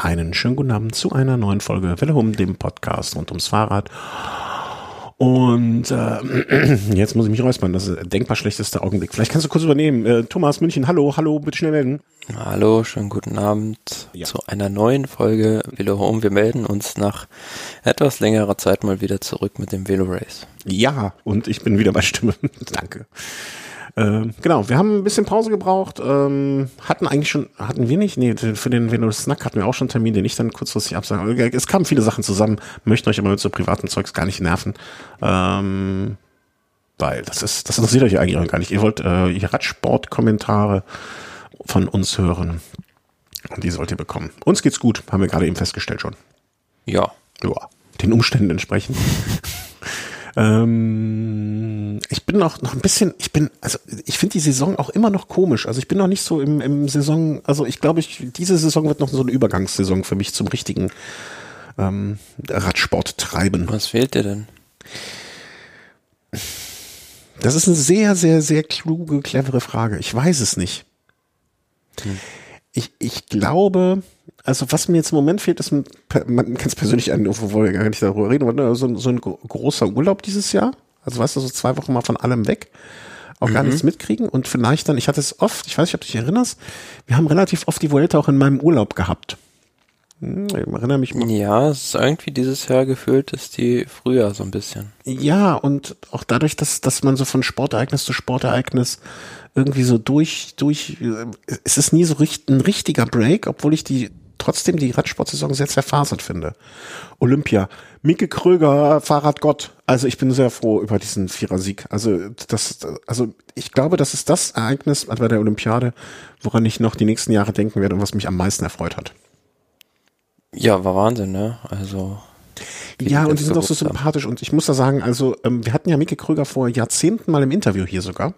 Einen schönen guten Abend zu einer neuen Folge Welle um, dem Podcast rund ums Fahrrad. Und äh, jetzt muss ich mich räuspern, das ist der denkbar schlechteste Augenblick. Vielleicht kannst du kurz übernehmen. Äh, Thomas München, hallo, hallo, bitte schnell melden. Hallo, schönen guten Abend ja. zu einer neuen Folge Velo Home. Wir melden uns nach etwas längerer Zeit mal wieder zurück mit dem Velo Race. Ja, und ich bin wieder bei Stimme. Danke. Äh, genau, wir haben ein bisschen Pause gebraucht, ähm, hatten eigentlich schon, hatten wir nicht, nee, für den Venus Snack hatten wir auch schon einen Termin, den ich dann kurzfristig absage. Es kamen viele Sachen zusammen, möchten euch aber mit so privaten Zeugs gar nicht nerven. Ähm, weil das ist, das interessiert euch eigentlich auch gar nicht. Ihr wollt äh, ihr Radsport-Kommentare von uns hören. Und die sollt ihr bekommen. Uns geht's gut, haben wir gerade eben festgestellt schon. Ja. Ja. Den Umständen entsprechend. Ähm, ich bin noch, noch ein bisschen, ich bin, also ich finde die Saison auch immer noch komisch. Also ich bin noch nicht so im, im Saison, also ich glaube, ich, diese Saison wird noch so eine Übergangssaison für mich zum richtigen ähm, Radsport treiben. Was fehlt dir denn? Das ist eine sehr, sehr, sehr kluge, clevere Frage. Ich weiß es nicht. Hm. Ich, ich glaube, also was mir jetzt im Moment fehlt, ist, man kann es persönlich ein, wo wir gar nicht darüber reden, aber so, so ein großer Urlaub dieses Jahr. Also weißt du, so zwei Wochen mal von allem weg auch gar mhm. nichts mitkriegen und vielleicht dann, ich hatte es oft, ich weiß nicht, ob du dich erinnerst, wir haben relativ oft die Vuelta auch in meinem Urlaub gehabt. Hm, ich erinnere mich mal. Ja, es ist irgendwie dieses Jahr gefühlt ist die früher so ein bisschen. Ja, und auch dadurch, dass, dass man so von Sportereignis zu Sportereignis irgendwie so durch, durch, äh, es ist nie so richtig, ein richtiger Break, obwohl ich die trotzdem die Radsportsaison sehr zerfasert finde. Olympia, Mike Kröger, Fahrradgott. Also ich bin sehr froh über diesen Vierersieg. Also das, also ich glaube, das ist das Ereignis bei der Olympiade, woran ich noch die nächsten Jahre denken werde und was mich am meisten erfreut hat. Ja, war Wahnsinn, ne? Also ja, und die sind auch so sympathisch. Und ich muss da sagen, also ähm, wir hatten ja Mike Kröger vor Jahrzehnten mal im Interview hier sogar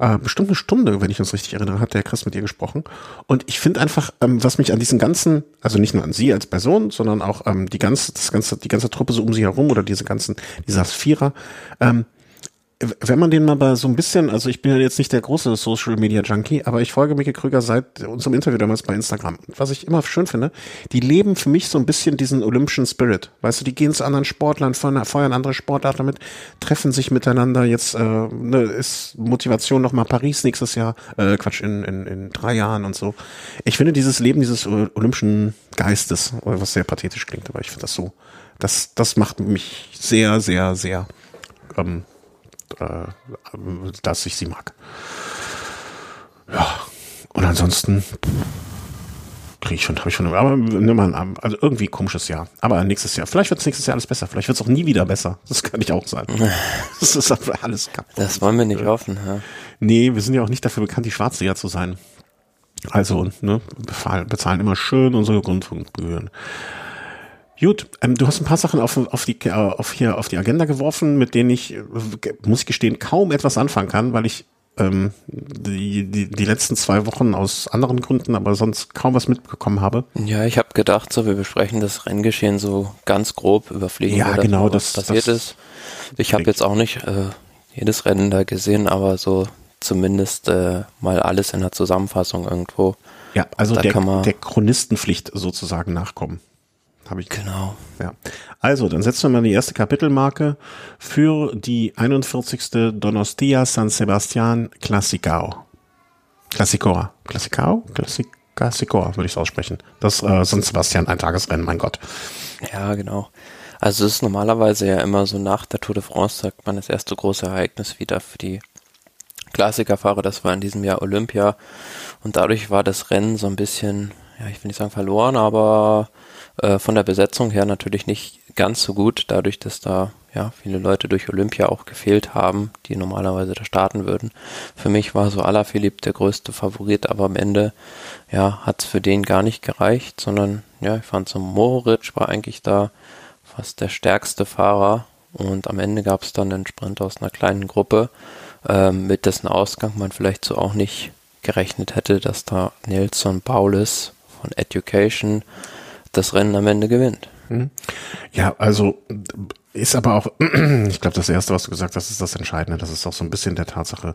äh, bestimmt eine Stunde, wenn ich uns richtig erinnere, hat der Chris mit ihr gesprochen. Und ich finde einfach, ähm, was mich an diesen ganzen, also nicht nur an sie als Person, sondern auch ähm, die ganze, das ganze, die ganze Truppe so um sie herum oder diese ganzen, dieser Vierer, ähm, wenn man den mal bei so ein bisschen, also ich bin ja jetzt nicht der große Social Media Junkie, aber ich folge Mickey Krüger seit unserem Interview damals bei Instagram. Was ich immer schön finde, die leben für mich so ein bisschen diesen olympischen Spirit. Weißt du, die gehen zu anderen Sportlern, feuern andere Sportler mit, treffen sich miteinander. Jetzt äh, ne, ist Motivation nochmal Paris nächstes Jahr, äh, Quatsch, in, in, in drei Jahren und so. Ich finde dieses Leben dieses olympischen Geistes, was sehr pathetisch klingt, aber ich finde das so, das, das macht mich sehr, sehr, sehr ähm, äh, dass ich sie mag. Ja, und ansonsten kriege ich schon, habe ich schon, aber nimm mal an, also irgendwie komisches Jahr. Aber nächstes Jahr, vielleicht wird es nächstes Jahr alles besser, vielleicht wird es auch nie wieder besser. Das kann ich auch sagen. das ist alles kaputt. Das wollen wir nicht hoffen, ja. Nee, wir sind ja auch nicht dafür bekannt, die Schwarzjäger zu sein. Also, ne, bezahlen immer schön unsere Grundgebühren. Gut, ähm, du hast ein paar Sachen auf, auf, die, äh, auf, hier, auf die Agenda geworfen, mit denen ich, äh, muss ich gestehen, kaum etwas anfangen kann, weil ich ähm, die, die, die letzten zwei Wochen aus anderen Gründen, aber sonst kaum was mitbekommen habe. Ja, ich habe gedacht, so wir besprechen das Renngeschehen so ganz grob überfliegen. Ja, genau, das, passiert das ist. Ich habe jetzt auch nicht äh, jedes Rennen da gesehen, aber so zumindest äh, mal alles in der Zusammenfassung irgendwo. Ja, also der, der Chronistenpflicht sozusagen nachkommen. Habe ich. Genau. Ja. Also, dann setzen wir mal die erste Kapitelmarke für die 41. Donostia San Sebastian Classicao. Classicora. Classicao? Classic Classicora, würde ich es aussprechen. Das äh, San Sebastian ein Tagesrennen, mein Gott. Ja, genau. Also es ist normalerweise ja immer so nach der Tour de France, sagt man, das erste große Ereignis wieder für die Klassikerfahrer. Das war in diesem Jahr Olympia. Und dadurch war das Rennen so ein bisschen, ja, ich will nicht sagen verloren, aber äh, von der Besetzung her natürlich nicht ganz so gut, dadurch, dass da ja viele Leute durch Olympia auch gefehlt haben, die normalerweise da starten würden. Für mich war so Alaphilippe der größte Favorit, aber am Ende ja hat es für den gar nicht gereicht, sondern ja, ich fand so Mohoric war eigentlich da fast der stärkste Fahrer und am Ende gab es dann einen Sprint aus einer kleinen Gruppe, äh, mit dessen Ausgang man vielleicht so auch nicht gerechnet hätte, dass da Nelson Paulus von Education das Rennen am Ende gewinnt. Mhm. Ja, also ist aber auch, ich glaube, das Erste, was du gesagt hast, ist das Entscheidende. Das ist auch so ein bisschen der Tatsache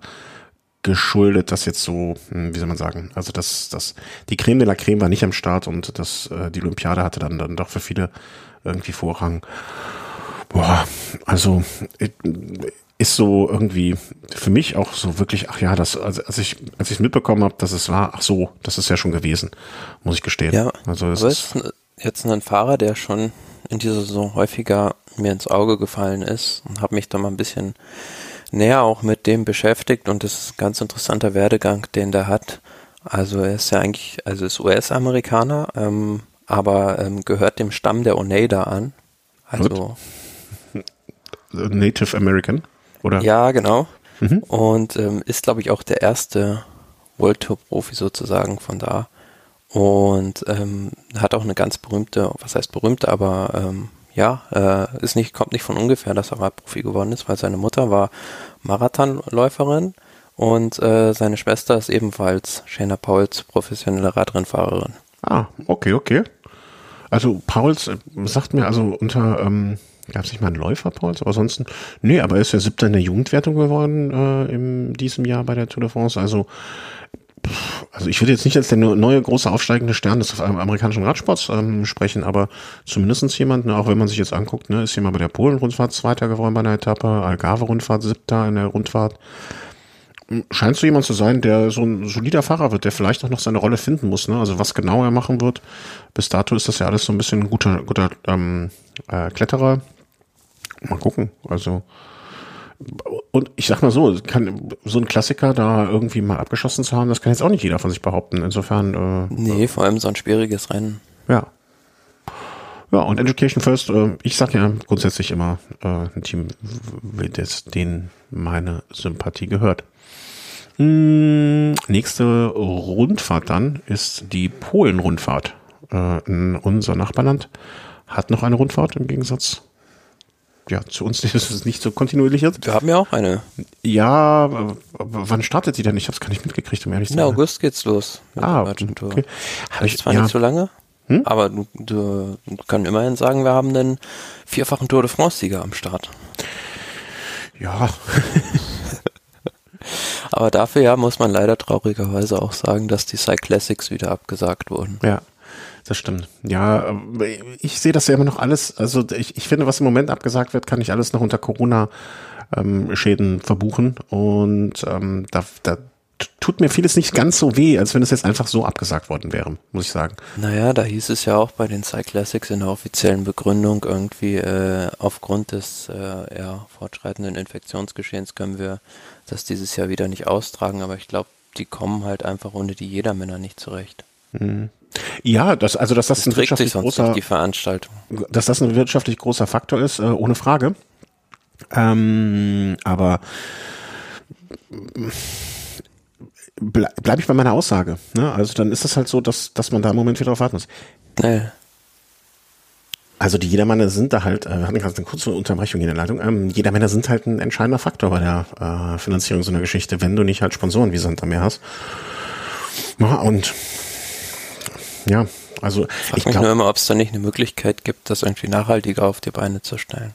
geschuldet, dass jetzt so, hm, wie soll man sagen, also das, das, die Creme de la Creme war nicht am Start und das, äh, die Olympiade hatte dann, dann doch für viele irgendwie Vorrang. Boah, also ist so irgendwie für mich auch so wirklich, ach ja, das, also als ich, als ich mitbekommen habe, dass es war, ach so, das ist ja schon gewesen, muss ich gestehen. Ja, also es ist jetzt ein Fahrer, der schon in dieser Saison häufiger mir ins Auge gefallen ist und habe mich da mal ein bisschen näher auch mit dem beschäftigt und das ist ein ganz interessanter Werdegang, den der hat. Also er ist ja eigentlich, also ist US-Amerikaner, ähm, aber ähm, gehört dem Stamm der Oneida an. Also Native American, oder? Ja, genau. Mhm. Und ähm, ist, glaube ich, auch der erste World Tour Profi sozusagen von da. Und ähm, hat auch eine ganz berühmte, was heißt berühmte, aber ähm, ja, äh, ist nicht, kommt nicht von ungefähr, dass er Radprofi geworden ist, weil seine Mutter war Marathonläuferin und äh, seine Schwester ist ebenfalls Shana Pauls professionelle Radrennfahrerin. Ah, okay, okay. Also Pauls äh, sagt mir also unter, ähm, gab es nicht mal einen Läufer Pauls, aber ansonsten, nee, aber er ist ja siebter in der Jugendwertung geworden äh, in diesem Jahr bei der Tour de France. Also also ich würde jetzt nicht als der neue große aufsteigende Stern des amerikanischen Radsports ähm, sprechen, aber zumindestens jemand, ne, auch wenn man sich jetzt anguckt, ne, ist jemand bei der Polen-Rundfahrt Zweiter geworden bei einer Etappe, Algarve-Rundfahrt Siebter in der Rundfahrt. Hm, scheint so jemand zu sein, der so ein solider Fahrer wird, der vielleicht auch noch seine Rolle finden muss. Ne? Also was genau er machen wird, bis dato ist das ja alles so ein bisschen ein guter, guter ähm, äh, Kletterer. Mal gucken. Also und ich sag mal so, kann, so ein Klassiker da irgendwie mal abgeschossen zu haben, das kann jetzt auch nicht jeder von sich behaupten. Insofern. Äh, nee, vor allem so ein schwieriges Rennen. Ja. Ja, und Education First, äh, ich sag ja grundsätzlich immer, äh, ein Team, das, denen meine Sympathie gehört. Hm, nächste Rundfahrt dann ist die Polen-Rundfahrt. Äh, unser Nachbarland hat noch eine Rundfahrt im Gegensatz ja, zu uns ist es nicht so kontinuierlich jetzt. Wir haben ja auch eine. Ja, wann startet die denn? Ich habe es gar nicht mitgekriegt, um ehrlich zu sein. Im August geht's los. ah, okay. Habe ich zwar ja. nicht so lange, hm? aber du, du, du kannst immerhin sagen, wir haben den vierfachen Tour de France-Sieger am Start. Ja. aber dafür ja muss man leider traurigerweise auch sagen, dass die Cyclassics wieder abgesagt wurden. Ja. Das stimmt. Ja, ich sehe das ja immer noch alles, also ich, ich finde, was im Moment abgesagt wird, kann ich alles noch unter Corona-Schäden ähm, verbuchen. Und ähm, da, da tut mir vieles nicht ganz so weh, als wenn es jetzt einfach so abgesagt worden wäre, muss ich sagen. Naja, da hieß es ja auch bei den Cyclassics in der offiziellen Begründung irgendwie, äh, aufgrund des äh, ja, fortschreitenden Infektionsgeschehens können wir das dieses Jahr wieder nicht austragen, aber ich glaube, die kommen halt einfach ohne die Jedermänner nicht zurecht. Mhm. Ja, das, also dass das, das ein wirtschaftlich großer, die Veranstaltung. dass das ein wirtschaftlich großer Faktor ist, äh, ohne Frage. Ähm, aber ble bleibe ich bei meiner Aussage. Ne? Also dann ist es halt so, dass, dass man da im Moment wieder drauf warten muss. Nee. Also die Jedermänner sind da halt, äh, wir hatten gerade eine kurze Unterbrechung in der Leitung, ähm, Jedermänner sind halt ein entscheidender Faktor bei der äh, Finanzierung so einer Geschichte, wenn du nicht halt Sponsoren wie Santa mehr hast. Ja, und ja, also ich frage mich nur immer, ob es da nicht eine Möglichkeit gibt, das irgendwie nachhaltiger auf die Beine zu stellen.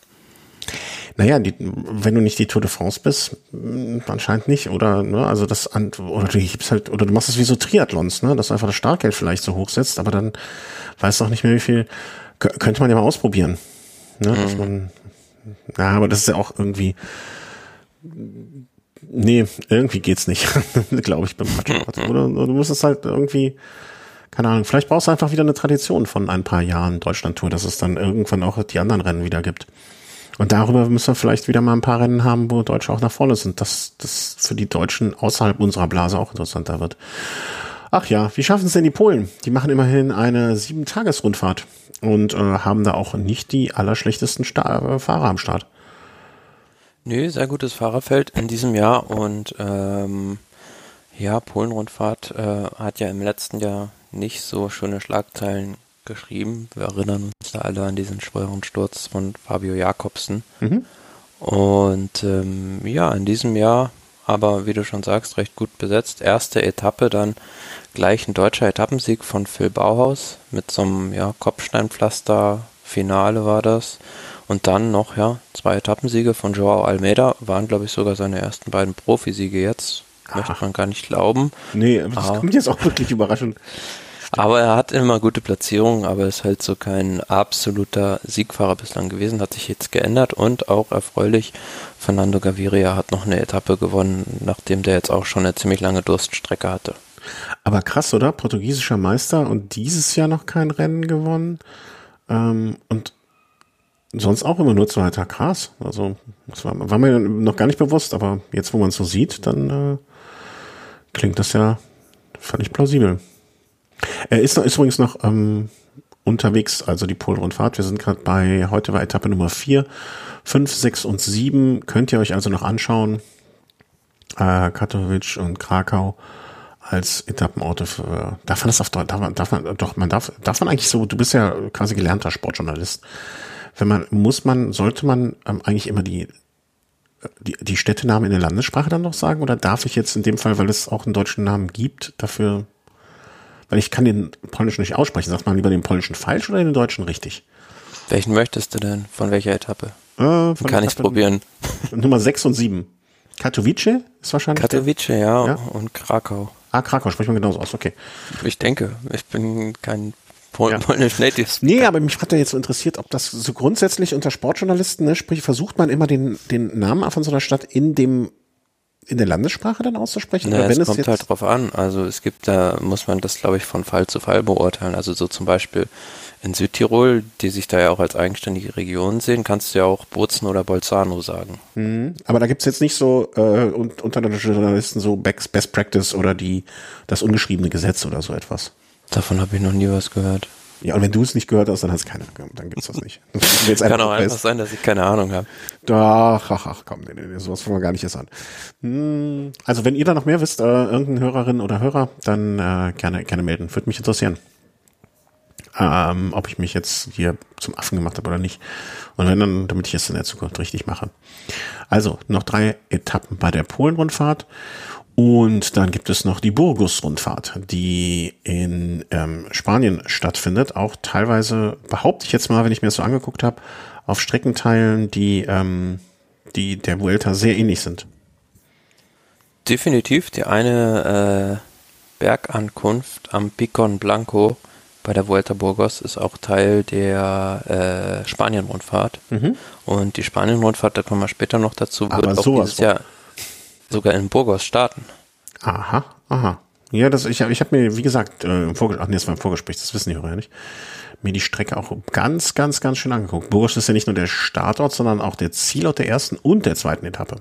Naja, die, wenn du nicht die Tour de France bist, hm, anscheinend nicht, oder, ne, also das, oder du gibst halt, oder du machst es wie so Triathlons, ne, dass einfach das Startgeld vielleicht so hoch setzt, aber dann weißt du auch nicht mehr, wie viel, könnte man ja mal ausprobieren, ne, mhm. dass man, ja, aber das ist ja auch irgendwie, nee, irgendwie geht's nicht, glaube ich, beim Radsport, oder, du musst es halt irgendwie, keine Ahnung, vielleicht brauchst du einfach wieder eine Tradition von ein paar Jahren Deutschlandtour, dass es dann irgendwann auch die anderen Rennen wieder gibt. Und darüber müssen wir vielleicht wieder mal ein paar Rennen haben, wo Deutsche auch nach vorne sind, dass das für die Deutschen außerhalb unserer Blase auch interessanter wird. Ach ja, wie schaffen es denn die Polen? Die machen immerhin eine Sieben-Tages-Rundfahrt und äh, haben da auch nicht die allerschlechtesten Sta äh, Fahrer am Start. Nö, sehr gutes Fahrerfeld in diesem Jahr und ähm, ja, Polen-Rundfahrt äh, hat ja im letzten Jahr nicht so schöne Schlagzeilen geschrieben. Wir erinnern uns da alle an diesen schweren Sturz von Fabio Jakobsen. Mhm. Und ähm, ja, in diesem Jahr, aber wie du schon sagst, recht gut besetzt. Erste Etappe, dann gleich ein deutscher Etappensieg von Phil Bauhaus mit so einem ja, Kopfsteinpflaster. Finale war das. Und dann noch, ja, zwei Etappensiege von Joao Almeida waren, glaube ich, sogar seine ersten beiden Profisiege jetzt. Möchte man gar nicht glauben. Nee, das aber, kommt jetzt auch wirklich überraschend. Aber er hat immer gute Platzierungen, aber ist halt so kein absoluter Siegfahrer bislang gewesen, hat sich jetzt geändert und auch erfreulich, Fernando Gaviria hat noch eine Etappe gewonnen, nachdem der jetzt auch schon eine ziemlich lange Durststrecke hatte. Aber krass, oder? Portugiesischer Meister und dieses Jahr noch kein Rennen gewonnen. Ähm, und sonst auch immer nur zweiter. Krass. Also, das war, war, mir noch gar nicht bewusst, aber jetzt, wo man es so sieht, dann äh, klingt das ja völlig plausibel. Er ist, ist übrigens noch ähm, unterwegs, also die Polrundfahrt. Wir sind gerade bei, heute war Etappe Nummer 4, 5, 6 und 7. Könnt ihr euch also noch anschauen. Äh, Katowice und Krakau als Etappenauto für, darf man das auf, darf man, darf man, doch, man darf, darf man eigentlich so, du bist ja quasi gelernter Sportjournalist. Wenn man, muss man, sollte man ähm, eigentlich immer die, die, die Städtenamen in der Landessprache dann noch sagen oder darf ich jetzt in dem Fall, weil es auch einen deutschen Namen gibt, dafür, weil ich kann den polnischen nicht aussprechen, sagt man lieber den polnischen falsch oder den deutschen richtig? Welchen möchtest du denn? Von welcher Etappe? Äh, von kann ich probieren. Nummer 6 und 7. Katowice ist wahrscheinlich. Katowice, ja, ja, und Krakau. Ah, Krakau, spricht man genauso aus, okay. Ich denke, ich bin kein Pol ja. Polnisch Native. Nee, aber mich hat ja jetzt so interessiert, ob das so grundsätzlich unter Sportjournalisten, ne, sprich, versucht man immer den, den Namen von so einer Stadt in dem in der Landessprache dann auszusprechen? Naja, es kommt halt drauf an. Also es gibt, da muss man das, glaube ich, von Fall zu Fall beurteilen. Also so zum Beispiel in Südtirol, die sich da ja auch als eigenständige Region sehen, kannst du ja auch Bozen oder Bolzano sagen. Mhm. Aber da gibt's jetzt nicht so äh, unter den Journalisten so Best Practice oder die das ungeschriebene Gesetz oder so etwas. Davon habe ich noch nie was gehört. Ja, und wenn du es nicht gehört hast, dann hast keiner. Dann gibt's das nicht. Das Kann auch einfach sein, dass ich keine Ahnung habe. Ach, ach, ach, komm, nee, nee, sowas fangen wir gar nicht erst an. Hm, also wenn ihr da noch mehr wisst, äh, irgendein Hörerin oder Hörer, dann äh, gerne, gerne melden. Würde mich interessieren ähm, ob ich mich jetzt hier zum Affen gemacht habe oder nicht. Und wenn dann, damit ich es in der Zukunft richtig mache. Also noch drei Etappen bei der Polen-Rundfahrt. Und dann gibt es noch die Burgos-Rundfahrt, die in ähm, Spanien stattfindet. Auch teilweise, behaupte ich jetzt mal, wenn ich mir das so angeguckt habe, auf Streckenteilen, die, ähm, die der Vuelta sehr ähnlich sind. Definitiv. Die eine äh, Bergankunft am Picon Blanco bei der Vuelta Burgos ist auch Teil der äh, Spanien-Rundfahrt. Mhm. Und die Spanien-Rundfahrt, da kommen wir später noch dazu, wird Aber auch dieses Jahr sogar in Burgos starten. Aha, aha. Ja, das, ich habe ich hab mir, wie gesagt, äh, im Vorgespräch, ach nee, das war im Vorgespräch, das wissen die Hörer ja nicht, mir die Strecke auch ganz, ganz, ganz schön angeguckt. Burgos ist ja nicht nur der Startort, sondern auch der Zielort der ersten und der zweiten Etappe.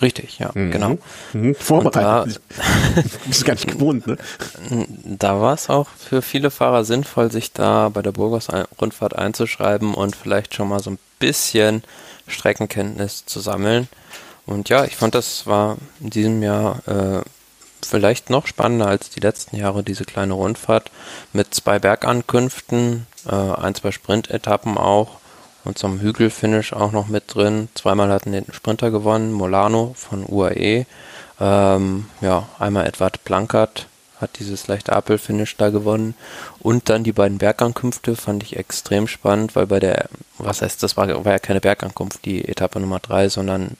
Richtig, ja, mhm. genau. Mhm. Vorbereitet. Da, bist gar nicht gewohnt, ne? Da war es auch für viele Fahrer sinnvoll, sich da bei der Burgos-Rundfahrt einzuschreiben und vielleicht schon mal so ein bisschen Streckenkenntnis zu sammeln. Und ja, ich fand, das war in diesem Jahr äh, vielleicht noch spannender als die letzten Jahre, diese kleine Rundfahrt mit zwei Bergankünften, äh, ein, zwei Sprintetappen auch und einem Hügelfinish auch noch mit drin. Zweimal hatten den Sprinter gewonnen, Molano von UAE. Ähm, ja, einmal Edward Plankert hat dieses leichte Apple-Finish da gewonnen. Und dann die beiden Bergankünfte fand ich extrem spannend, weil bei der, was heißt, das war, war ja keine Bergankunft, die Etappe Nummer drei, sondern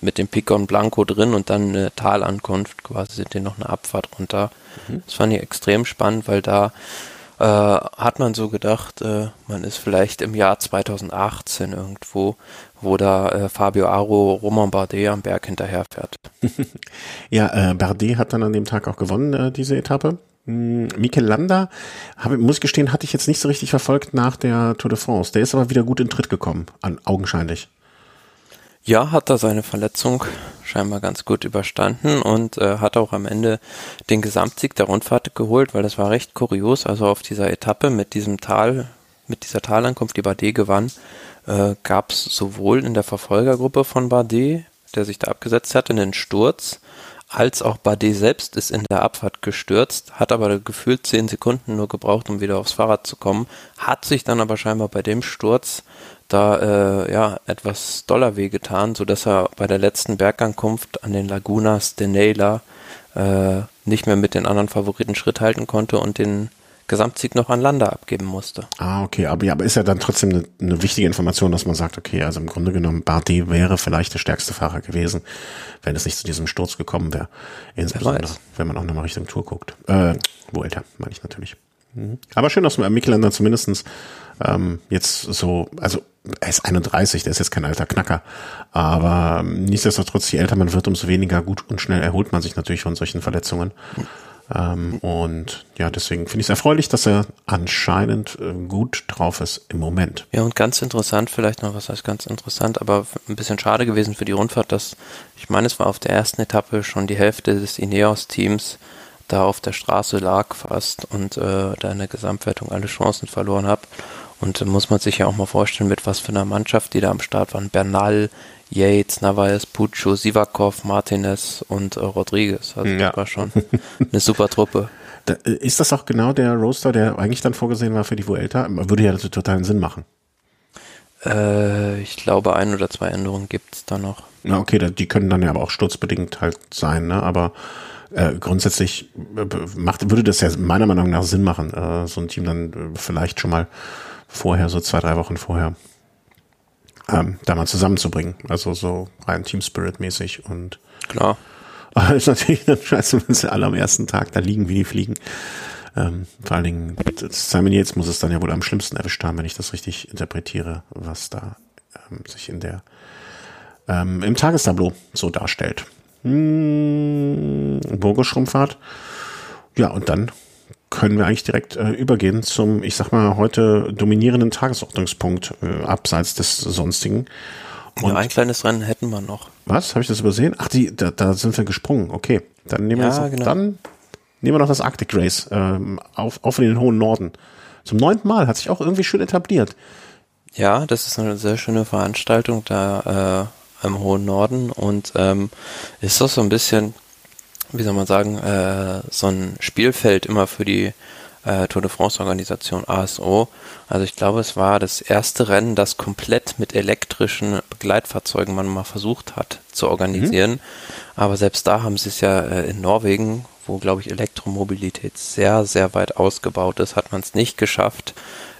mit dem Picon Blanco drin und dann eine Talankunft, quasi sind die noch eine Abfahrt runter. Mhm. Das fand ich extrem spannend, weil da äh, hat man so gedacht, äh, man ist vielleicht im Jahr 2018 irgendwo, wo da äh, Fabio Aro Roman Bardet am Berg hinterherfährt. ja, äh, Bardet hat dann an dem Tag auch gewonnen, äh, diese Etappe. Hm, Mikel Landa, hab, muss ich gestehen, hatte ich jetzt nicht so richtig verfolgt nach der Tour de France. Der ist aber wieder gut in Tritt gekommen, an, augenscheinlich. Ja, hat er seine Verletzung scheinbar ganz gut überstanden und äh, hat auch am Ende den Gesamtsieg der Rundfahrt geholt, weil das war recht kurios. Also auf dieser Etappe mit diesem Tal, mit dieser Talankunft, die Bardet gewann, äh, gab es sowohl in der Verfolgergruppe von Bardet, der sich da abgesetzt hat, einen Sturz, als auch Bardet selbst ist in der Abfahrt gestürzt, hat aber gefühlt zehn Sekunden nur gebraucht, um wieder aufs Fahrrad zu kommen, hat sich dann aber scheinbar bei dem Sturz da äh, ja etwas doller wehgetan, so dass er bei der letzten Bergankunft an den Lagunas de Neila äh, nicht mehr mit den anderen Favoriten Schritt halten konnte und den Gesamtsieg noch an Landa abgeben musste. Ah, okay, aber ja, aber ist ja dann trotzdem eine, eine wichtige Information, dass man sagt, okay, also im Grunde genommen, Bardet wäre vielleicht der stärkste Fahrer gewesen, wenn es nicht zu diesem Sturz gekommen wäre. Insbesondere, wenn man auch nochmal Richtung Tour guckt. Äh, wo älter, meine ich natürlich. Mhm. Aber schön, dass man Mikkel dann zumindestens ähm, jetzt so, also er ist 31, der ist jetzt kein alter Knacker. Aber nichtsdestotrotz, je älter man wird, umso weniger gut und schnell erholt man sich natürlich von solchen Verletzungen. Ähm, und ja, deswegen finde ich es erfreulich, dass er anscheinend äh, gut drauf ist im Moment. Ja, und ganz interessant, vielleicht noch, was heißt ganz interessant, aber ein bisschen schade gewesen für die Rundfahrt, dass, ich meine, es war auf der ersten Etappe schon die Hälfte des Ineos-Teams da auf der Straße lag fast und äh, da in der Gesamtwertung alle Chancen verloren habe. Und äh, muss man sich ja auch mal vorstellen, mit was für einer Mannschaft die da am Start waren. Bernal, Yates, Navas, Puccio, Sivakov, Martinez und äh, Rodriguez. Also ja. das war schon eine super Truppe. Da, äh, ist das auch genau der Roaster, der eigentlich dann vorgesehen war für die Vuelta? Würde ja totalen Sinn machen. Äh, ich glaube, ein oder zwei Änderungen gibt es da noch. Na okay, die können dann ja aber auch sturzbedingt halt sein, ne? Aber äh, grundsätzlich äh, macht, würde das ja meiner Meinung nach Sinn machen, äh, so ein Team dann vielleicht schon mal vorher, so zwei, drei Wochen vorher, ähm, da mal zusammenzubringen. Also so rein Team Spirit mäßig und klar. Aber ist natürlich dann scheiße, wenn sie alle am ersten Tag da liegen, wie die fliegen. Ähm, vor allen Dingen, Simon Yates muss es dann ja wohl am schlimmsten erwischt haben, wenn ich das richtig interpretiere, was da ähm, sich in der ähm, im Tagestableau so darstellt. Hm, Burgerschrumpfahrt. Ja, und dann können wir eigentlich direkt äh, übergehen zum, ich sag mal, heute dominierenden Tagesordnungspunkt äh, abseits des sonstigen. Und ja, ein kleines Rennen hätten wir noch. Was? Habe ich das übersehen? Ach, die, da, da sind wir gesprungen. Okay, dann nehmen wir ja, das, genau. dann nehmen wir noch das Arctic Race ähm, auf, auf in den hohen Norden. Zum neunten Mal hat sich auch irgendwie schön etabliert. Ja, das ist eine sehr schöne Veranstaltung da äh, im hohen Norden und ähm, ist doch so ein bisschen wie soll man sagen, äh, so ein Spielfeld immer für die äh, Tour de France Organisation ASO. Also ich glaube, es war das erste Rennen, das komplett mit elektrischen Begleitfahrzeugen man mal versucht hat zu organisieren. Mhm. Aber selbst da haben sie es ja äh, in Norwegen, wo glaube ich Elektromobilität sehr, sehr weit ausgebaut ist, hat man es nicht geschafft,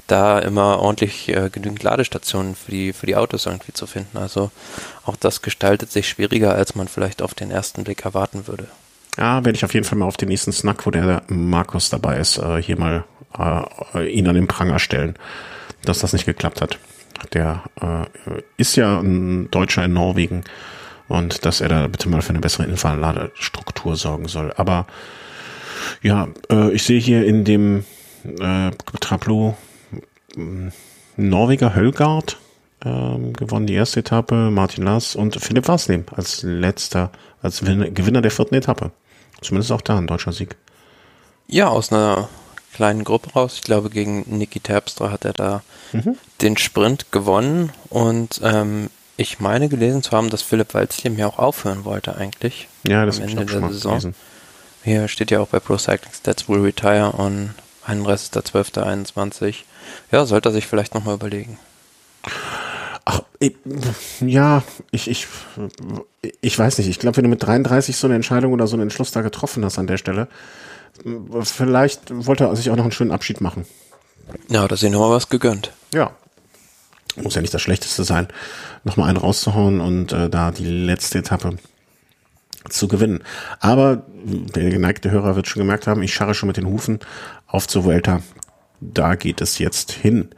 da immer ordentlich äh, genügend Ladestationen für die, für die Autos irgendwie zu finden. Also auch das gestaltet sich schwieriger, als man vielleicht auf den ersten Blick erwarten würde. Ja, werde ich auf jeden Fall mal auf den nächsten Snack, wo der Markus dabei ist, äh, hier mal äh, ihn an den Pranger stellen, dass das nicht geklappt hat. Der äh, ist ja ein Deutscher in Norwegen und dass er da bitte mal für eine bessere Infraladestruktur sorgen soll. Aber ja, ich sehe hier in dem äh, Traplo Norweger Hölgard ähm, gewonnen die erste Etappe, Martin Lars und Philipp Waslim als letzter, als Gewinner der vierten Etappe. Zumindest auch da ein deutscher Sieg. Ja, aus einer kleinen Gruppe raus. Ich glaube, gegen Niki Terpstra hat er da mhm. den Sprint gewonnen. Und ähm, ich meine gelesen zu haben, dass Philipp Walzliem ja auch aufhören wollte eigentlich. Ja, das am Ende der Saison. Gelesen. Hier steht ja auch bei Pro Cycling Stats will retire on 31.12.21. Ja, sollte er sich vielleicht nochmal überlegen. Ach, ich, ja, ich, ich, ich weiß nicht. Ich glaube, wenn du mit 33 so eine Entscheidung oder so einen Entschluss da getroffen hast an der Stelle, vielleicht wollte er sich auch noch einen schönen Abschied machen. Ja, da ist ihm nochmal was gegönnt. Ja. Muss ja nicht das Schlechteste sein, nochmal einen rauszuhauen und äh, da die letzte Etappe zu gewinnen. Aber der geneigte Hörer wird schon gemerkt haben, ich scharre schon mit den Hufen auf zur Vuelta. Da geht es jetzt hin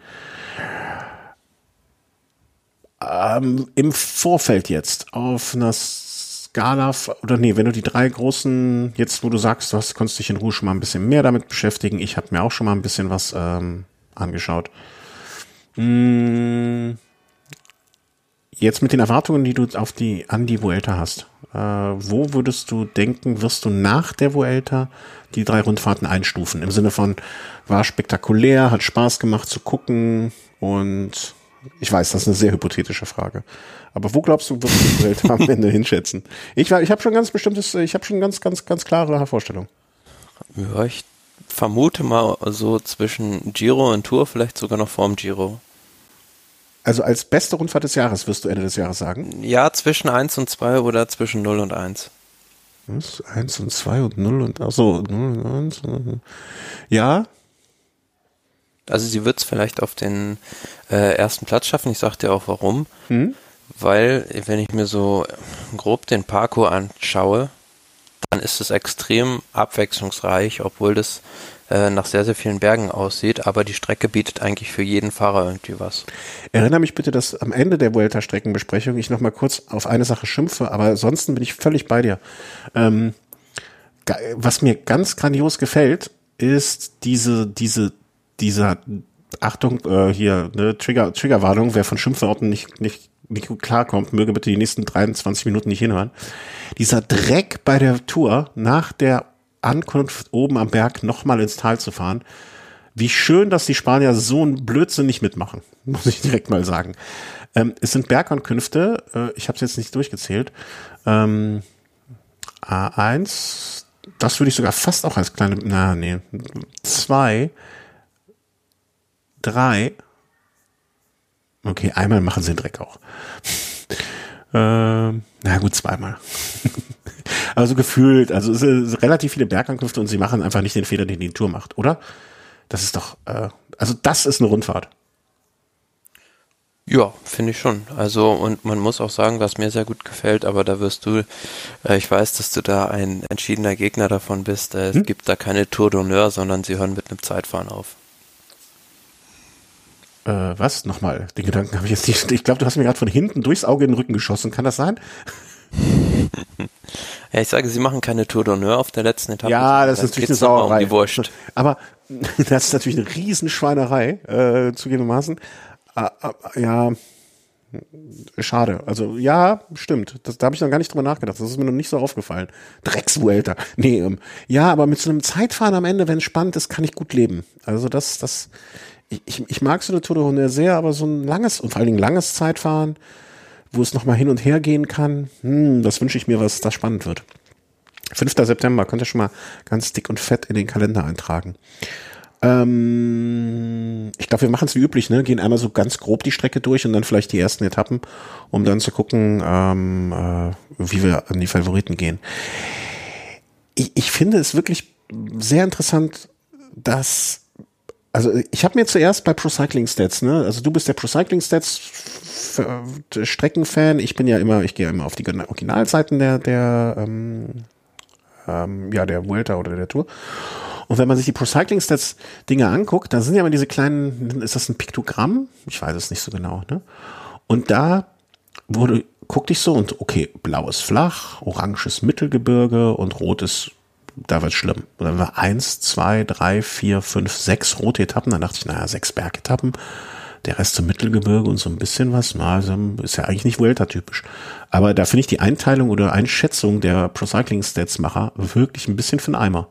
ähm, im Vorfeld jetzt auf einer Skala, oder nee, wenn du die drei großen, jetzt wo du sagst, du hast, konntest dich in Ruhe schon mal ein bisschen mehr damit beschäftigen, ich habe mir auch schon mal ein bisschen was ähm, angeschaut. Hm, jetzt mit den Erwartungen, die du auf die, an die Vuelta hast, äh, wo würdest du denken, wirst du nach der Vuelta die drei Rundfahrten einstufen? Im Sinne von, war spektakulär, hat Spaß gemacht zu gucken und ich weiß, das ist eine sehr hypothetische Frage. Aber wo glaubst du, wird die Welt am Ende hinschätzen? Ich, ich habe schon ganz bestimmtes, ich habe schon ganz, ganz, ganz klare Vorstellung. Ja, ich vermute mal so zwischen Giro und Tour, vielleicht sogar noch vorm Giro. Also als beste Rundfahrt des Jahres wirst du Ende des Jahres sagen? Ja, zwischen 1 und 2 oder zwischen 0 und 1. Was? 1 und 2 und 0 und, achso, 0 und 1. Ja, also sie wird es vielleicht auf den äh, ersten Platz schaffen. Ich sag dir auch warum. Hm? Weil, wenn ich mir so grob den Parkour anschaue, dann ist es extrem abwechslungsreich, obwohl das äh, nach sehr, sehr vielen Bergen aussieht, aber die Strecke bietet eigentlich für jeden Fahrer irgendwie was. Erinnere mich bitte, dass am Ende der Vuelta-Streckenbesprechung ich nochmal kurz auf eine Sache schimpfe, aber ansonsten bin ich völlig bei dir. Ähm, was mir ganz grandios gefällt, ist diese, diese, dieser, Achtung, äh, hier, ne, Trigger, Triggerwarnung, wer von Schimpfworten nicht, nicht, nicht klarkommt, möge bitte die nächsten 23 Minuten nicht hinhören. Dieser Dreck bei der Tour nach der Ankunft oben am Berg nochmal ins Tal zu fahren. Wie schön, dass die Spanier so einen Blödsinn nicht mitmachen, muss ich direkt mal sagen. Ähm, es sind Bergankünfte, äh, ich habe es jetzt nicht durchgezählt. Ähm, A1, das würde ich sogar fast auch als kleine, na nee, zwei, drei, okay, einmal machen sie den Dreck auch. ähm, na gut, zweimal. Also gefühlt, also es sind relativ viele Bergankünfte und sie machen einfach nicht den Fehler, den die Tour macht, oder? Das ist doch, äh, also das ist eine Rundfahrt. Ja, finde ich schon. Also und man muss auch sagen, was mir sehr gut gefällt, aber da wirst du, äh, ich weiß, dass du da ein entschiedener Gegner davon bist. Äh, es hm? gibt da keine Tour d'honneur, sondern sie hören mit einem Zeitfahren auf. Äh, was? Nochmal, den Gedanken habe ich jetzt nicht. Ich glaube, du hast mir gerade von hinten durchs Auge in den Rücken geschossen. Kann das sein? Ja, ich sage, sie machen keine Tour d'honneur auf der letzten Etappe. Ja, das ist natürlich eine Sauerei. Um Wurst. Aber das ist natürlich eine Riesenschweinerei, äh, zugegebenermaßen. Äh, äh, ja, schade. Also ja, stimmt. Das, da habe ich noch gar nicht drüber nachgedacht. Das ist mir noch nicht so aufgefallen. Dreckswelter. Nee, ähm, ja, aber mit so einem Zeitfahren am Ende, wenn es spannend ist, kann ich gut leben. Also das, das, ich, ich mag so eine Tour d'honneur sehr, aber so ein langes und vor allen Dingen langes Zeitfahren, wo es nochmal hin und her gehen kann. Hm, das wünsche ich mir, was da spannend wird. 5. September, könnt ihr schon mal ganz dick und fett in den Kalender eintragen. Ähm, ich glaube, wir machen es wie üblich, ne? Gehen einmal so ganz grob die Strecke durch und dann vielleicht die ersten Etappen, um dann zu gucken, ähm, äh, wie wir an die Favoriten gehen. Ich, ich finde es wirklich sehr interessant, dass also ich habe mir zuerst bei Pro Cycling Stats, ne, also du bist der Pro Cycling Stats Streckenfan, ich bin ja immer, ich gehe ja immer auf die Originalseiten der der ähm, ähm, ja der Vuelta oder der Tour. Und wenn man sich die Pro Cycling Stats Dinge anguckt, dann sind ja immer diese kleinen, ist das ein Piktogramm? Ich weiß es nicht so genau, ne? Und da wurde guck dich so und okay, blaues flach, oranges Mittelgebirge und rotes da wird schlimm. Und dann war eins, zwei, drei, vier, fünf, sechs rote Etappen. Dann dachte ich, naja, sechs Bergetappen. Der Rest zum Mittelgebirge und so ein bisschen was. Also ist ja eigentlich nicht Vuelta-typisch. Aber da finde ich die Einteilung oder Einschätzung der Pro Cycling Stats Macher wirklich ein bisschen für den Eimer.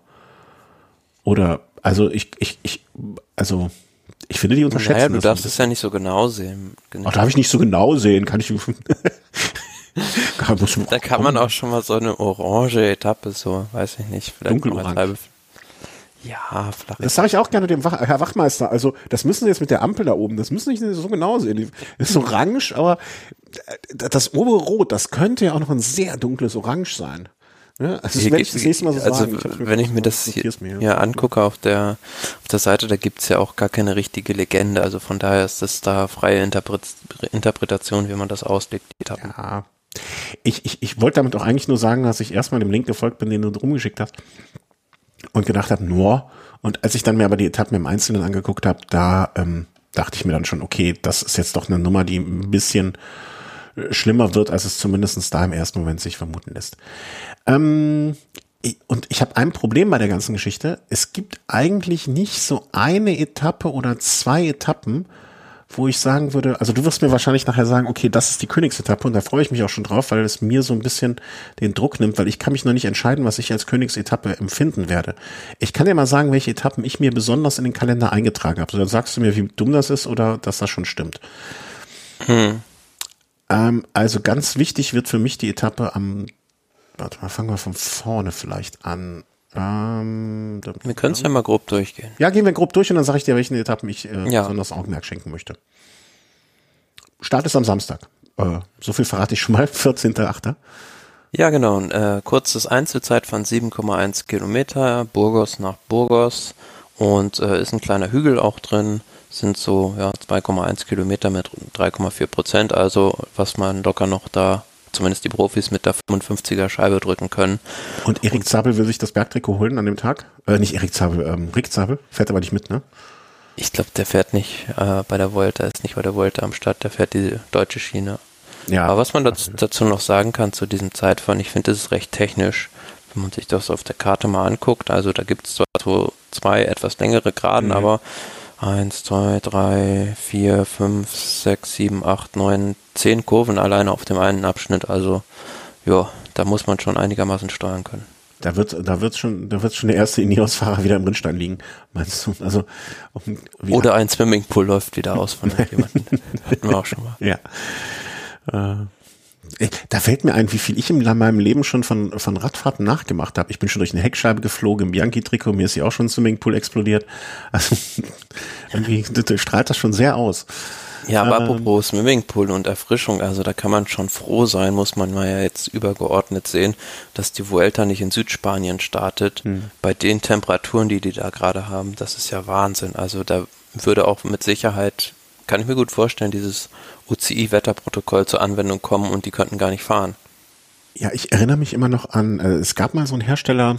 Oder, also ich, ich, ich, also ich finde die unterschätzen. Naja, du darfst es ja nicht so genau sehen. Genau. Ach, darf ich nicht so genau sehen? Kann ich. Da kann man auch schon mal so eine orange Etappe, so, weiß ich nicht. Dunkelorange. Ja, flach. Das sage ich auch gerne dem Wach Herr Wachmeister. Also, das müssen Sie jetzt mit der Ampel da oben, das müssen Sie nicht so genau sehen. Das ist orange, aber das obere Rot, das könnte ja auch noch ein sehr dunkles Orange sein. Ja, also das werde ich das nächste Mal so also, sagen. wenn ich mir das hier, hier angucke auf der, auf der Seite, da gibt's ja auch gar keine richtige Legende. Also von daher ist das da freie Interpret Interpretation, wie man das auslegt, die Etappen. Ja, ich, ich, ich wollte damit auch eigentlich nur sagen, dass ich erstmal dem Link gefolgt bin, den du rumgeschickt hast und gedacht habe, nur. Und als ich dann mir aber die Etappen im Einzelnen angeguckt habe, da ähm, dachte ich mir dann schon, okay, das ist jetzt doch eine Nummer, die ein bisschen äh, schlimmer wird, als es zumindestens da im ersten Moment sich vermuten lässt. Ähm, und ich habe ein Problem bei der ganzen Geschichte. Es gibt eigentlich nicht so eine Etappe oder zwei Etappen, wo ich sagen würde, also du wirst mir wahrscheinlich nachher sagen, okay, das ist die Königsetappe und da freue ich mich auch schon drauf, weil es mir so ein bisschen den Druck nimmt, weil ich kann mich noch nicht entscheiden, was ich als Königsetappe empfinden werde. Ich kann dir mal sagen, welche Etappen ich mir besonders in den Kalender eingetragen habe. Dann sagst du mir, wie dumm das ist oder dass das schon stimmt. Hm. Ähm, also ganz wichtig wird für mich die Etappe am, warte mal, fangen wir von vorne vielleicht an. Ähm, wir können es ja mal grob durchgehen. Ja, gehen wir grob durch und dann sage ich dir, welchen Etappen ich äh, ja. besonders Augenmerk schenken möchte. Start ist am Samstag. Äh, so viel verrate ich schon mal. 14.8. Ja, genau. Äh, kurzes Einzelzeit von 7,1 Kilometer, Burgos nach Burgos und äh, ist ein kleiner Hügel auch drin, sind so ja, 2,1 Kilometer mit 3,4 Prozent, also was man locker noch da zumindest die Profis mit der 55er Scheibe drücken können. Und Erik Zabel will sich das Bergtrikot holen an dem Tag? Äh, nicht Erik Zabel, ähm, Rick Zabel, fährt aber nicht mit, ne? Ich glaube, der fährt nicht äh, bei der Volta, ist nicht bei der Volta am Start, der fährt die deutsche Schiene. Ja. Aber was man dazu, dazu noch sagen kann zu diesem Zeitfahren, ich finde, das ist recht technisch, wenn man sich das auf der Karte mal anguckt. Also da gibt es zwar so zwei etwas längere Graden, mhm. aber 1, 2, 3, 4, 5, 6, 7, 8, 9, 10 Kurven alleine auf dem einen Abschnitt. Also ja, da muss man schon einigermaßen steuern können. Da wird, da wird schon, da wird schon der erste Ineos-Fahrer wieder im Rindstein liegen, meinst du? Also oder ein Swimmingpool läuft wieder aus von jemandem. Hatten wir auch schon mal. Ja. Äh, da fällt mir ein, wie viel ich in meinem Leben schon von, von Radfahrten nachgemacht habe. Ich bin schon durch eine Heckscheibe geflogen im Bianchi-Trikot, mir ist ja auch schon ein Swimmingpool explodiert. Also irgendwie strahlt das schon sehr aus. Ja, aber ähm, apropos Swimmingpool und Erfrischung, also da kann man schon froh sein, muss man mal ja jetzt übergeordnet sehen, dass die Vuelta nicht in Südspanien startet. Hm. Bei den Temperaturen, die die da gerade haben, das ist ja Wahnsinn. Also da würde auch mit Sicherheit, kann ich mir gut vorstellen, dieses UCI-Wetterprotokoll zur Anwendung kommen und die könnten gar nicht fahren. Ja, ich erinnere mich immer noch an, äh, es gab mal so einen Hersteller,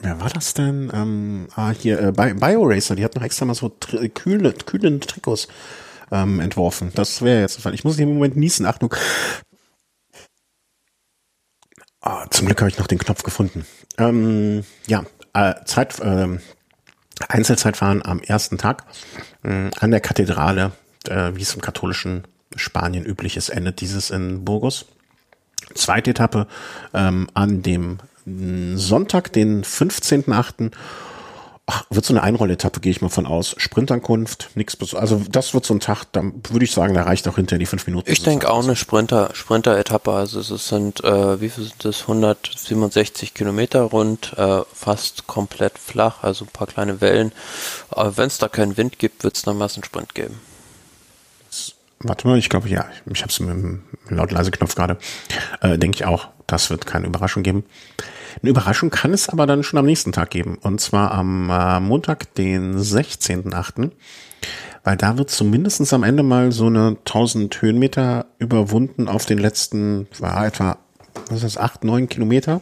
wer war das denn? Ähm, ah, hier, äh, BioRacer, die hat noch extra mal so kühle, kühlende Trikots ähm, entworfen. Das wäre jetzt, ich muss im Moment niesen. Achtung. Ah, zum Glück habe ich noch den Knopf gefunden. Ähm, ja, äh, Zeit, äh, Einzelzeitfahren am ersten Tag äh, an der Kathedrale, äh, wie es im katholischen Spanien üblich ist, endet dieses in Burgos. Zweite Etappe ähm, an dem Sonntag, den 15.8. Ach, wird so eine Einrolletappe, gehe ich mal von aus. Sprintankunft, nichts Also das wird so ein Tag, da würde ich sagen, da reicht auch hinter die fünf Minuten. Ich denke auch eine Sprinter, Sprinter-Etappe. Also es sind, äh, wie viel sind das? 167 Kilometer rund, äh, fast komplett flach, also ein paar kleine Wellen. Aber wenn es da keinen Wind gibt, wird es dann mal einen Sprint geben. Warte mal, ich glaube, ja, ich habe es mit dem laut-leise-Knopf gerade. Äh, denke ich auch, das wird keine Überraschung geben. Eine Überraschung kann es aber dann schon am nächsten Tag geben. Und zwar am äh, Montag, den 16.8. Weil da wird zumindestens am Ende mal so eine 1000 Höhenmeter überwunden auf den letzten, war etwa, was ist das, 8, 9 Kilometer?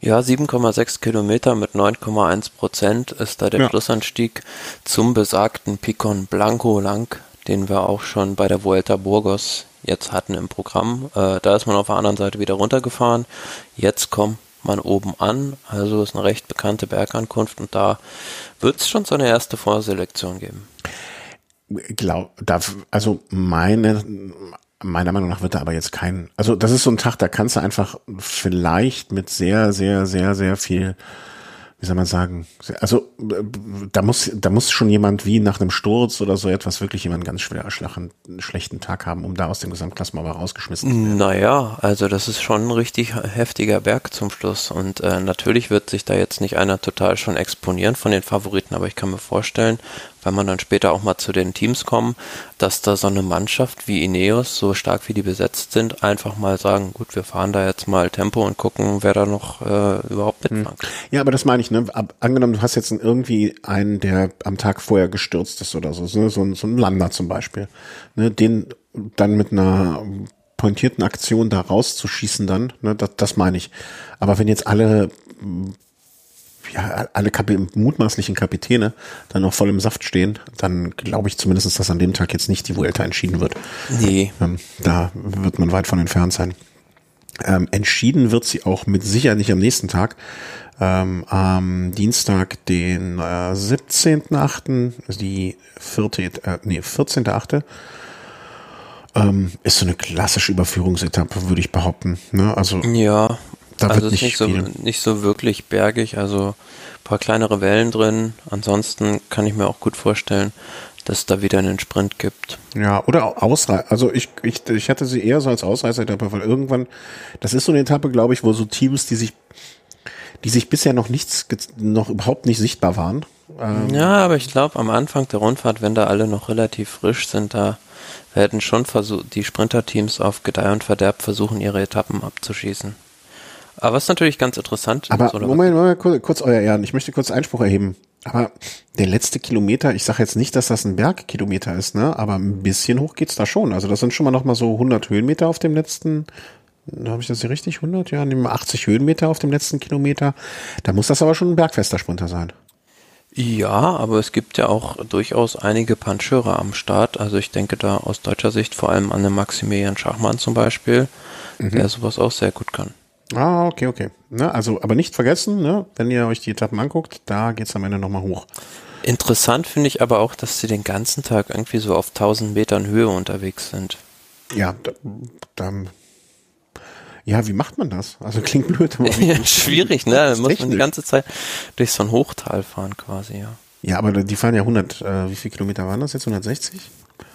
Ja, 7,6 Kilometer mit 9,1 Prozent ist da der ja. Schlussanstieg zum besagten Picon Blanco lang, den wir auch schon bei der Vuelta Burgos jetzt hatten im Programm. Äh, da ist man auf der anderen Seite wieder runtergefahren. Jetzt kommt man oben an. Also ist eine recht bekannte Bergankunft und da wird es schon so eine erste Vorselektion geben. Glaub, da, also meine, meiner Meinung nach wird da aber jetzt kein, also das ist so ein Tag, da kannst du einfach vielleicht mit sehr, sehr, sehr, sehr viel wie soll man sagen, also da muss, da muss schon jemand wie nach einem Sturz oder so etwas wirklich jemand ganz schwer erschlachen, schlechten Tag haben, um da aus dem Gesamtklassement mal rausgeschmissen zu werden. Naja, also das ist schon ein richtig heftiger Berg zum Schluss und äh, natürlich wird sich da jetzt nicht einer total schon exponieren von den Favoriten, aber ich kann mir vorstellen, wenn man dann später auch mal zu den Teams kommen, dass da so eine Mannschaft wie Ineos, so stark wie die besetzt sind, einfach mal sagen, gut, wir fahren da jetzt mal Tempo und gucken, wer da noch äh, überhaupt hm. mitfahren kann. Ja, aber das meine ich, ne? Ab, angenommen, du hast jetzt irgendwie einen, der am Tag vorher gestürzt ist oder so, ne? so, so ein Lander zum Beispiel, ne? den dann mit einer pointierten Aktion da rauszuschießen dann, ne? das, das meine ich. Aber wenn jetzt alle ja, alle Kap mutmaßlichen Kapitäne dann noch voll im Saft stehen, dann glaube ich zumindest, dass an dem Tag jetzt nicht die Vuelta entschieden wird. Nee. Ähm, da wird man weit von entfernt sein. Ähm, entschieden wird sie auch mit Sicherheit nicht am nächsten Tag. Ähm, am Dienstag, den äh, 17.8., die vierte, äh, nee, 14.8., ähm, ist so eine klassische Überführungsetappe, würde ich behaupten. Ne? Also ja, da also wird nicht, nicht so, nicht so wirklich bergig, also ein paar kleinere Wellen drin. Ansonsten kann ich mir auch gut vorstellen, dass es da wieder einen Sprint gibt. Ja, oder Ausreißer. Also ich, ich, ich hatte sie eher so als Ausreißer-Etappe, weil irgendwann, das ist so eine Etappe, glaube ich, wo so Teams, die sich, die sich bisher noch nichts, noch überhaupt nicht sichtbar waren. Ähm ja, aber ich glaube, am Anfang der Rundfahrt, wenn da alle noch relativ frisch sind, da werden schon versucht, die Sprinterteams auf Gedeih und Verderb versuchen, ihre Etappen abzuschießen. Aber was natürlich ganz interessant Aber Moment, Moment, kurz, kurz euer Ehren, ich möchte kurz Einspruch erheben. Aber der letzte Kilometer, ich sage jetzt nicht, dass das ein Bergkilometer ist, ne? Aber ein bisschen hoch geht's da schon. Also das sind schon mal noch mal so 100 Höhenmeter auf dem letzten. Habe ich das hier richtig? 100? Ja, nehmen wir 80 Höhenmeter auf dem letzten Kilometer. Da muss das aber schon ein bergfester Sprinter sein. Ja, aber es gibt ja auch durchaus einige Pancheure am Start. Also ich denke da aus deutscher Sicht vor allem an den Maximilian Schachmann zum Beispiel, mhm. der sowas auch sehr gut kann. Ah, okay, okay. Ne, also, aber nicht vergessen, ne, wenn ihr euch die Etappen anguckt, da geht's am Ende nochmal hoch. Interessant finde ich aber auch, dass sie den ganzen Tag irgendwie so auf 1000 Metern Höhe unterwegs sind. Ja, da, da ja, wie macht man das? Also klingt blöd. Aber ja, schwierig, ne? Da muss man die ganze Zeit durch so ein Hochtal fahren quasi, ja. Ja, aber die fahren ja 100, äh, wie viele Kilometer waren das jetzt? 160?